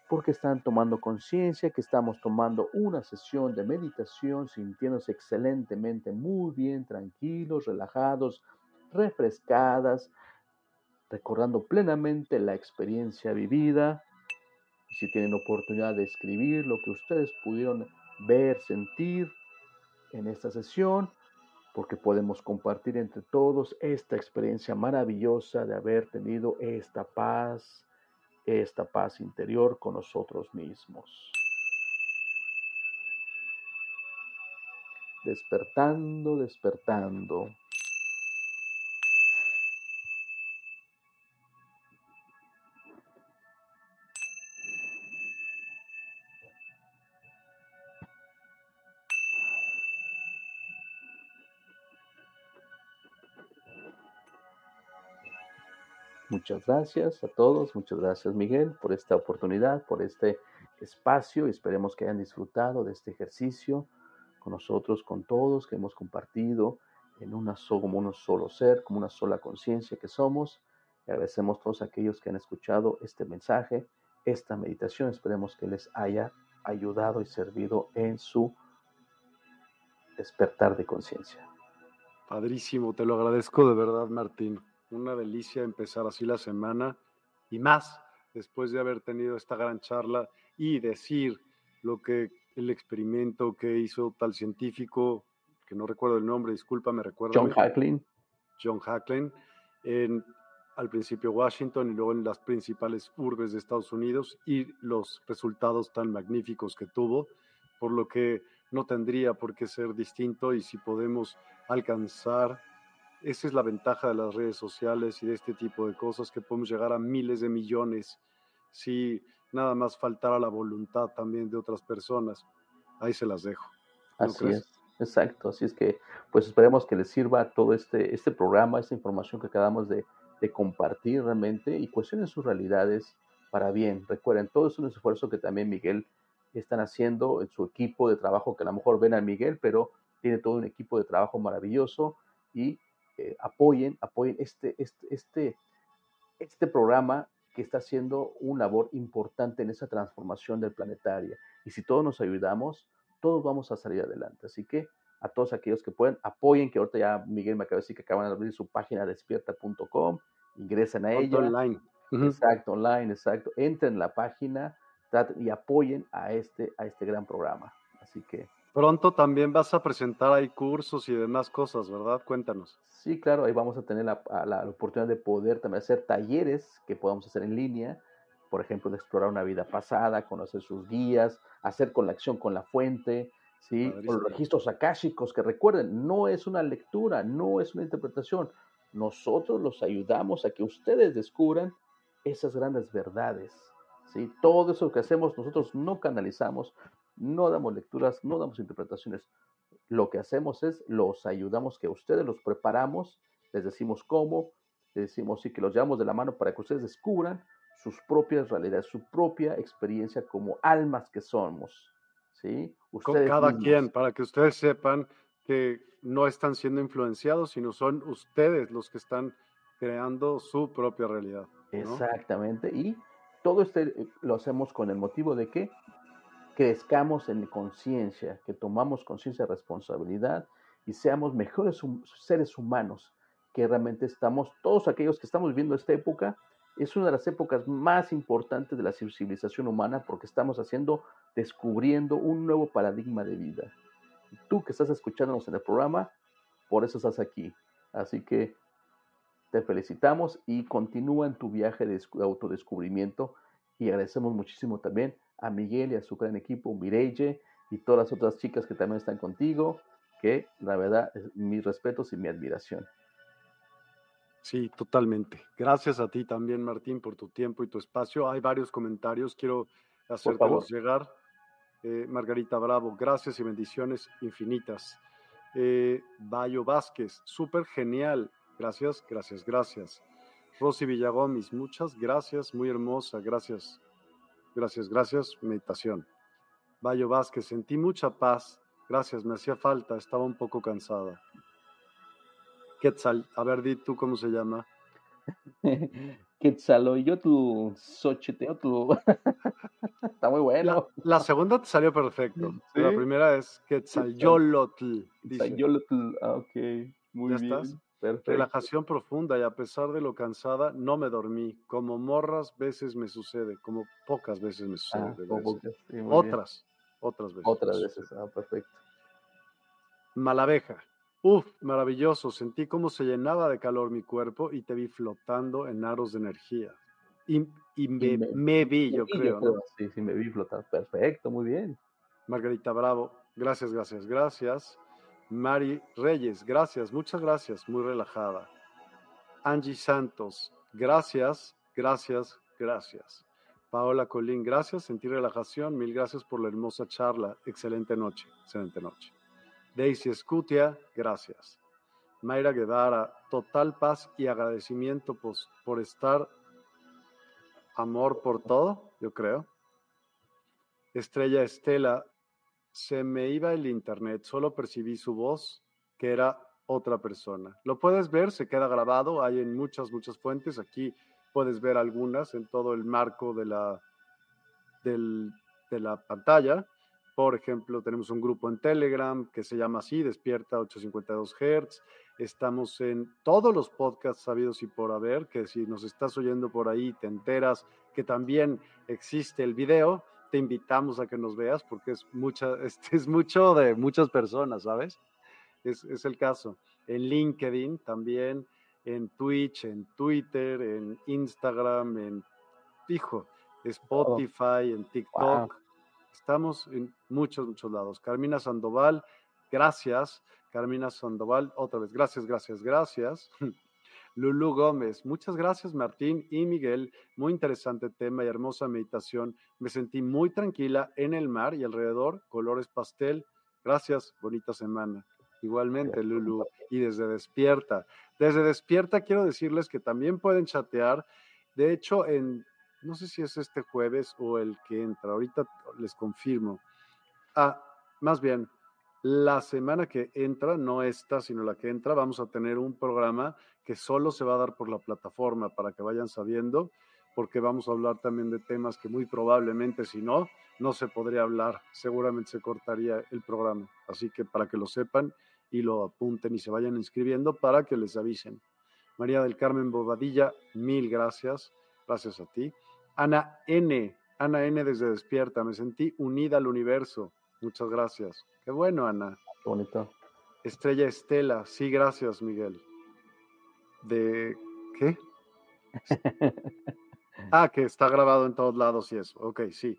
porque están tomando conciencia que estamos tomando una sesión de meditación, sintiéndose excelentemente, muy bien, tranquilos, relajados, refrescadas, recordando plenamente la experiencia vivida. Y si tienen oportunidad de escribir lo que ustedes pudieron ver, sentir en esta sesión, porque podemos compartir entre todos esta experiencia maravillosa de haber tenido esta paz, esta paz interior con nosotros mismos. Despertando, despertando. Muchas gracias a todos, muchas gracias Miguel por esta oportunidad, por este espacio esperemos que hayan disfrutado de este ejercicio con nosotros, con todos, que hemos compartido en una como un solo ser, como una sola conciencia que somos. Y agradecemos a todos aquellos que han escuchado este mensaje, esta meditación. Esperemos que les haya ayudado y servido en su despertar de conciencia. Padrísimo, te lo agradezco de verdad, Martín una delicia empezar así la semana y más después de haber tenido esta gran charla y decir lo que el experimento que hizo tal científico, que no recuerdo el nombre, disculpa, me recuerdo. John Hacklin. John Hacklin, en, al principio Washington y luego en las principales urbes de Estados Unidos y los resultados tan magníficos que tuvo, por lo que no tendría por qué ser distinto y si podemos alcanzar esa es la ventaja de las redes sociales y de este tipo de cosas, que podemos llegar a miles de millones si nada más faltara la voluntad también de otras personas. Ahí se las dejo. Así es, exacto. Así es que, pues esperemos que les sirva todo este, este programa, esta información que acabamos de, de compartir realmente y cuestionen sus realidades para bien. Recuerden, todo es un esfuerzo que también Miguel están haciendo en su equipo de trabajo, que a lo mejor ven a Miguel, pero tiene todo un equipo de trabajo maravilloso y apoyen, apoyen este, este, este, este programa que está haciendo una labor importante en esa transformación del planetaria. Y si todos nos ayudamos, todos vamos a salir adelante. Así que a todos aquellos que pueden, apoyen, que ahorita ya Miguel me acaba de decir que acaban de abrir su página despierta.com, ingresen a ella. Online. Exacto, online, exacto. Entren en la página y apoyen a este, a este gran programa. Así que Pronto también vas a presentar ahí cursos y demás cosas, ¿verdad? Cuéntanos. Sí, claro, ahí vamos a tener la, oportunidad de poder también hacer talleres que podamos hacer en línea, por ejemplo, de explorar una vida pasada, conocer sus guías, hacer conexión con la fuente, ¿sí? Los registros akáshicos, que recuerden, no es una lectura, no es una interpretación. Nosotros los ayudamos a que ustedes descubran esas grandes verdades, ¿sí? Todo eso que hacemos nosotros no canalizamos, no damos lecturas, no damos interpretaciones. Lo que hacemos es los ayudamos que ustedes los preparamos, les decimos cómo, les decimos sí que los llevamos de la mano para que ustedes descubran sus propias realidades, su propia experiencia como almas que somos. ¿sí? Ustedes Con cada quien, para que ustedes sepan que no están siendo influenciados, sino son ustedes los que están creando su propia realidad. Exactamente. Y todo esto lo hacemos con el motivo de que crezcamos en conciencia, que tomamos conciencia de responsabilidad y seamos mejores seres humanos, que realmente estamos, todos aquellos que estamos viviendo esta época, es una de las épocas más importantes de la civilización humana porque estamos haciendo, descubriendo un nuevo paradigma de vida. Tú que estás escuchándonos en el programa, por eso estás aquí. Así que te felicitamos y continúa en tu viaje de autodescubrimiento y agradecemos muchísimo también a Miguel y a su gran equipo, Mireille y todas las otras chicas que también están contigo, que la verdad, mis respetos y mi admiración. Sí, totalmente. Gracias a ti también, Martín, por tu tiempo y tu espacio. Hay varios comentarios, quiero hacértelos llegar. Eh, Margarita Bravo, gracias y bendiciones infinitas. Eh, Bayo Vázquez, súper genial. Gracias, gracias, gracias. Rosy Villagómez, muchas gracias, muy hermosa, gracias. Gracias, gracias, meditación. Bayo Vázquez, sentí mucha paz. Gracias, me hacía falta, estaba un poco cansada. Quetzal, a ver, di tú cómo se llama. Quetzaloyotl, Xochiteotl. Está muy bueno. La, segunda te salió perfecto. La primera es Quetzalolotl. Quetzalolotl, ah, ok. Muy ¿Ya bien. Estás? Relajación profunda y a pesar de lo cansada, no me dormí. Como morras veces me sucede, como pocas veces me sucede. Ah, otras, otras veces. Otras veces, ah, perfecto. Malabeja. Uf, maravilloso. Sentí cómo se llenaba de calor mi cuerpo y te vi flotando en aros de energía. Y, me, vi, yo creo. Sí, sí, me vi flotar. Perfecto, muy bien. Margarita Bravo, gracias, gracias, gracias. Mari Reyes, gracias, muchas gracias, muy relajada. Angie Santos, gracias, gracias, gracias. Paola Colín, gracias, sentí relajación, mil gracias por la hermosa charla, excelente noche, excelente noche. Daisy Escutia, gracias. Mayra Guevara, total paz y agradecimiento por estar, amor por todo, yo creo. Estrella Estela, se me iba el internet, solo percibí su voz, que era otra persona. Lo puedes ver, se queda grabado, hay en muchas, muchas fuentes, aquí puedes ver algunas en todo el marco de la, de la pantalla. Por ejemplo, tenemos un grupo en Telegram que se llama así, Despierta 852 Hz. Estamos en todos los podcasts sabidos y por haber, que si nos estás oyendo por ahí, te enteras que también existe el video te invitamos a que nos veas porque es, mucha, este, es mucho de muchas personas, ¿sabes? Es, es el caso. En LinkedIn también, en Twitch, en Twitter, en Instagram, en, hijo, Spotify, en TikTok. Estamos en muchos, muchos lados. Carmina Sandoval, gracias. Carmina Sandoval, otra vez, gracias, gracias, gracias. Lulu Gómez, muchas gracias Martín y Miguel, muy interesante tema y hermosa meditación. Me sentí muy tranquila en el mar y alrededor, colores pastel. Gracias, bonita semana. Igualmente, Lulu, y desde Despierta. Desde Despierta quiero decirles que también pueden chatear. De hecho, en, no sé si es este jueves o el que entra, ahorita les confirmo. Ah, más bien, la semana que entra, no esta, sino la que entra, vamos a tener un programa que solo se va a dar por la plataforma para que vayan sabiendo, porque vamos a hablar también de temas que muy probablemente, si no, no se podría hablar, seguramente se cortaría el programa. Así que para que lo sepan y lo apunten y se vayan inscribiendo para que les avisen. María del Carmen Bobadilla, mil gracias, gracias a ti. Ana N, Ana N desde Despierta, me sentí unida al universo Muchas gracias. Qué bueno, Ana. Qué bonito. Estrella Estela, sí, gracias, Miguel. ¿De qué? ah, que está grabado en todos lados y eso. Ok, sí.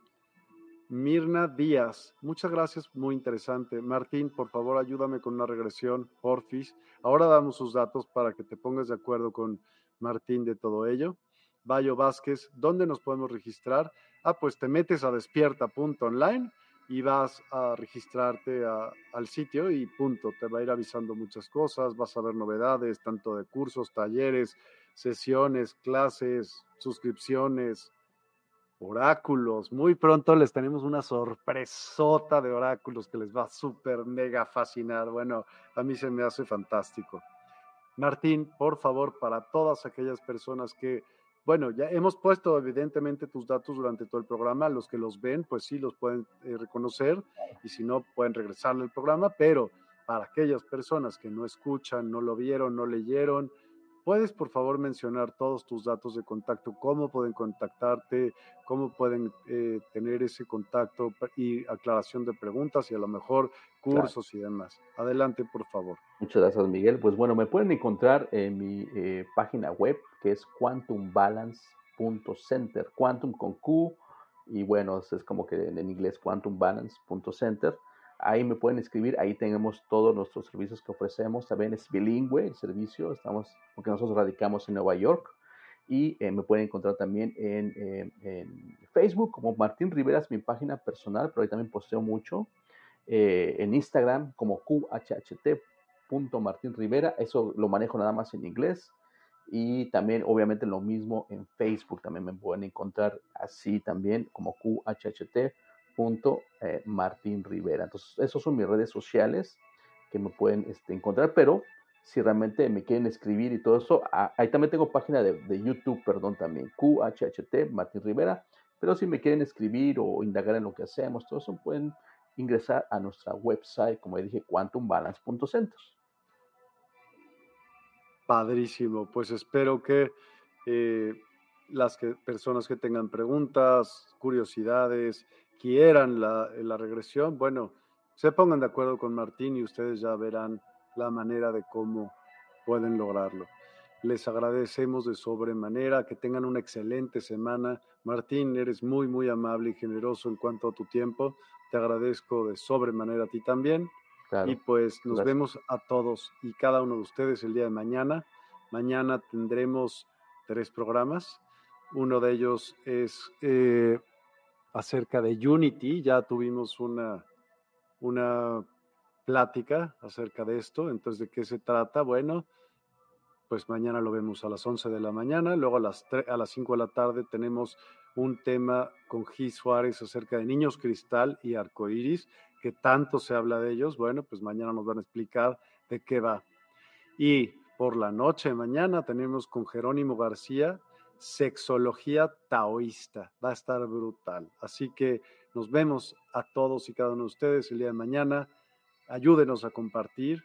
Mirna Díaz, muchas gracias, muy interesante. Martín, por favor, ayúdame con una regresión, porfis. Ahora damos sus datos para que te pongas de acuerdo con Martín de todo ello. Bayo Vázquez, ¿dónde nos podemos registrar? Ah, pues te metes a despierta.online y vas a registrarte al sitio y punto, te va a ir avisando muchas cosas, vas a ver novedades, tanto de cursos, talleres, sesiones, clases, suscripciones, oráculos. Muy pronto les tenemos una sorpresota de oráculos que les va a súper mega fascinar. Bueno, a mí se me hace fantástico. Martín, por favor, para todas aquellas personas que bueno, ya hemos puesto evidentemente tus datos durante todo el programa. Los que los ven, pues sí, los pueden eh, reconocer y si no, pueden regresarle al programa. Pero para aquellas personas que no escuchan, no lo vieron, no leyeron, ¿Puedes por favor mencionar todos tus datos de contacto? ¿Cómo pueden contactarte? ¿Cómo pueden eh, tener ese contacto y aclaración de preguntas y a lo mejor cursos y demás? Adelante, por favor. Muchas gracias, Miguel. Pues bueno, me pueden encontrar en mi eh, página web que es quantumbalance.center. Quantum con Q y bueno, es como que en inglés quantumbalance.center. Ahí me pueden escribir, ahí tenemos todos nuestros servicios que ofrecemos. También es bilingüe el servicio, estamos, porque nosotros radicamos en Nueva York. Y eh, me pueden encontrar también en, en, Facebook como Martín Rivera, es mi página personal, pero ahí también posteo mucho. Eh, en Instagram como qhht.martinrivera, eso lo manejo nada más en inglés. Y también, obviamente, lo mismo en Facebook, también me pueden encontrar así también como qhht punto eh, Martín Rivera. Entonces, esos son mis redes sociales que me pueden este, encontrar, pero si realmente me quieren escribir y todo eso, ah, ahí también tengo página de, YouTube, perdón, también, QHHT Martín Rivera, pero si me quieren escribir o indagar en lo que hacemos, todo eso pueden ingresar a nuestra website, como dije, quantumbalance.center. Padrísimo, pues espero que eh, las personas que tengan preguntas, curiosidades, quieran la, la, regresión, bueno, se pongan de acuerdo con Martín y ustedes ya verán la manera de cómo pueden lograrlo. Les agradecemos de sobremanera, que tengan una excelente semana. Martín, eres muy, muy amable y generoso en cuanto a tu tiempo. Te agradezco de sobremanera a ti también. y pues nos vemos a todos y cada uno de ustedes el día de mañana. Mañana tendremos tres programas. Uno de ellos es eh, acerca de Unity. Ya tuvimos una, una plática acerca de esto. Entonces, ¿de qué se trata? Bueno, pues mañana lo vemos a las 11 de la mañana. Luego a las, a las 5 de la tarde tenemos un tema con Gis Suárez acerca de niños cristal y arcoíris, que tanto se habla de ellos. Bueno, pues mañana nos van a explicar de qué va. Y por la noche, mañana, tenemos con Jerónimo García sexología taoísta. Va a estar brutal. Así que nos vemos a todos y cada uno de ustedes el día de mañana. Ayúdenos a compartir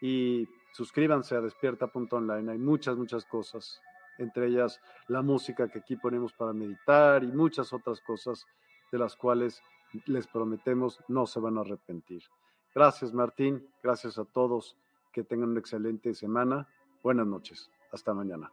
y suscríbanse a despierta.online. Hay muchas, muchas cosas, entre ellas la música que aquí ponemos para meditar y muchas otras cosas de las cuales les prometemos no se van a arrepentir. Gracias Martín, gracias a todos, que tengan una excelente semana. Buenas noches, hasta mañana.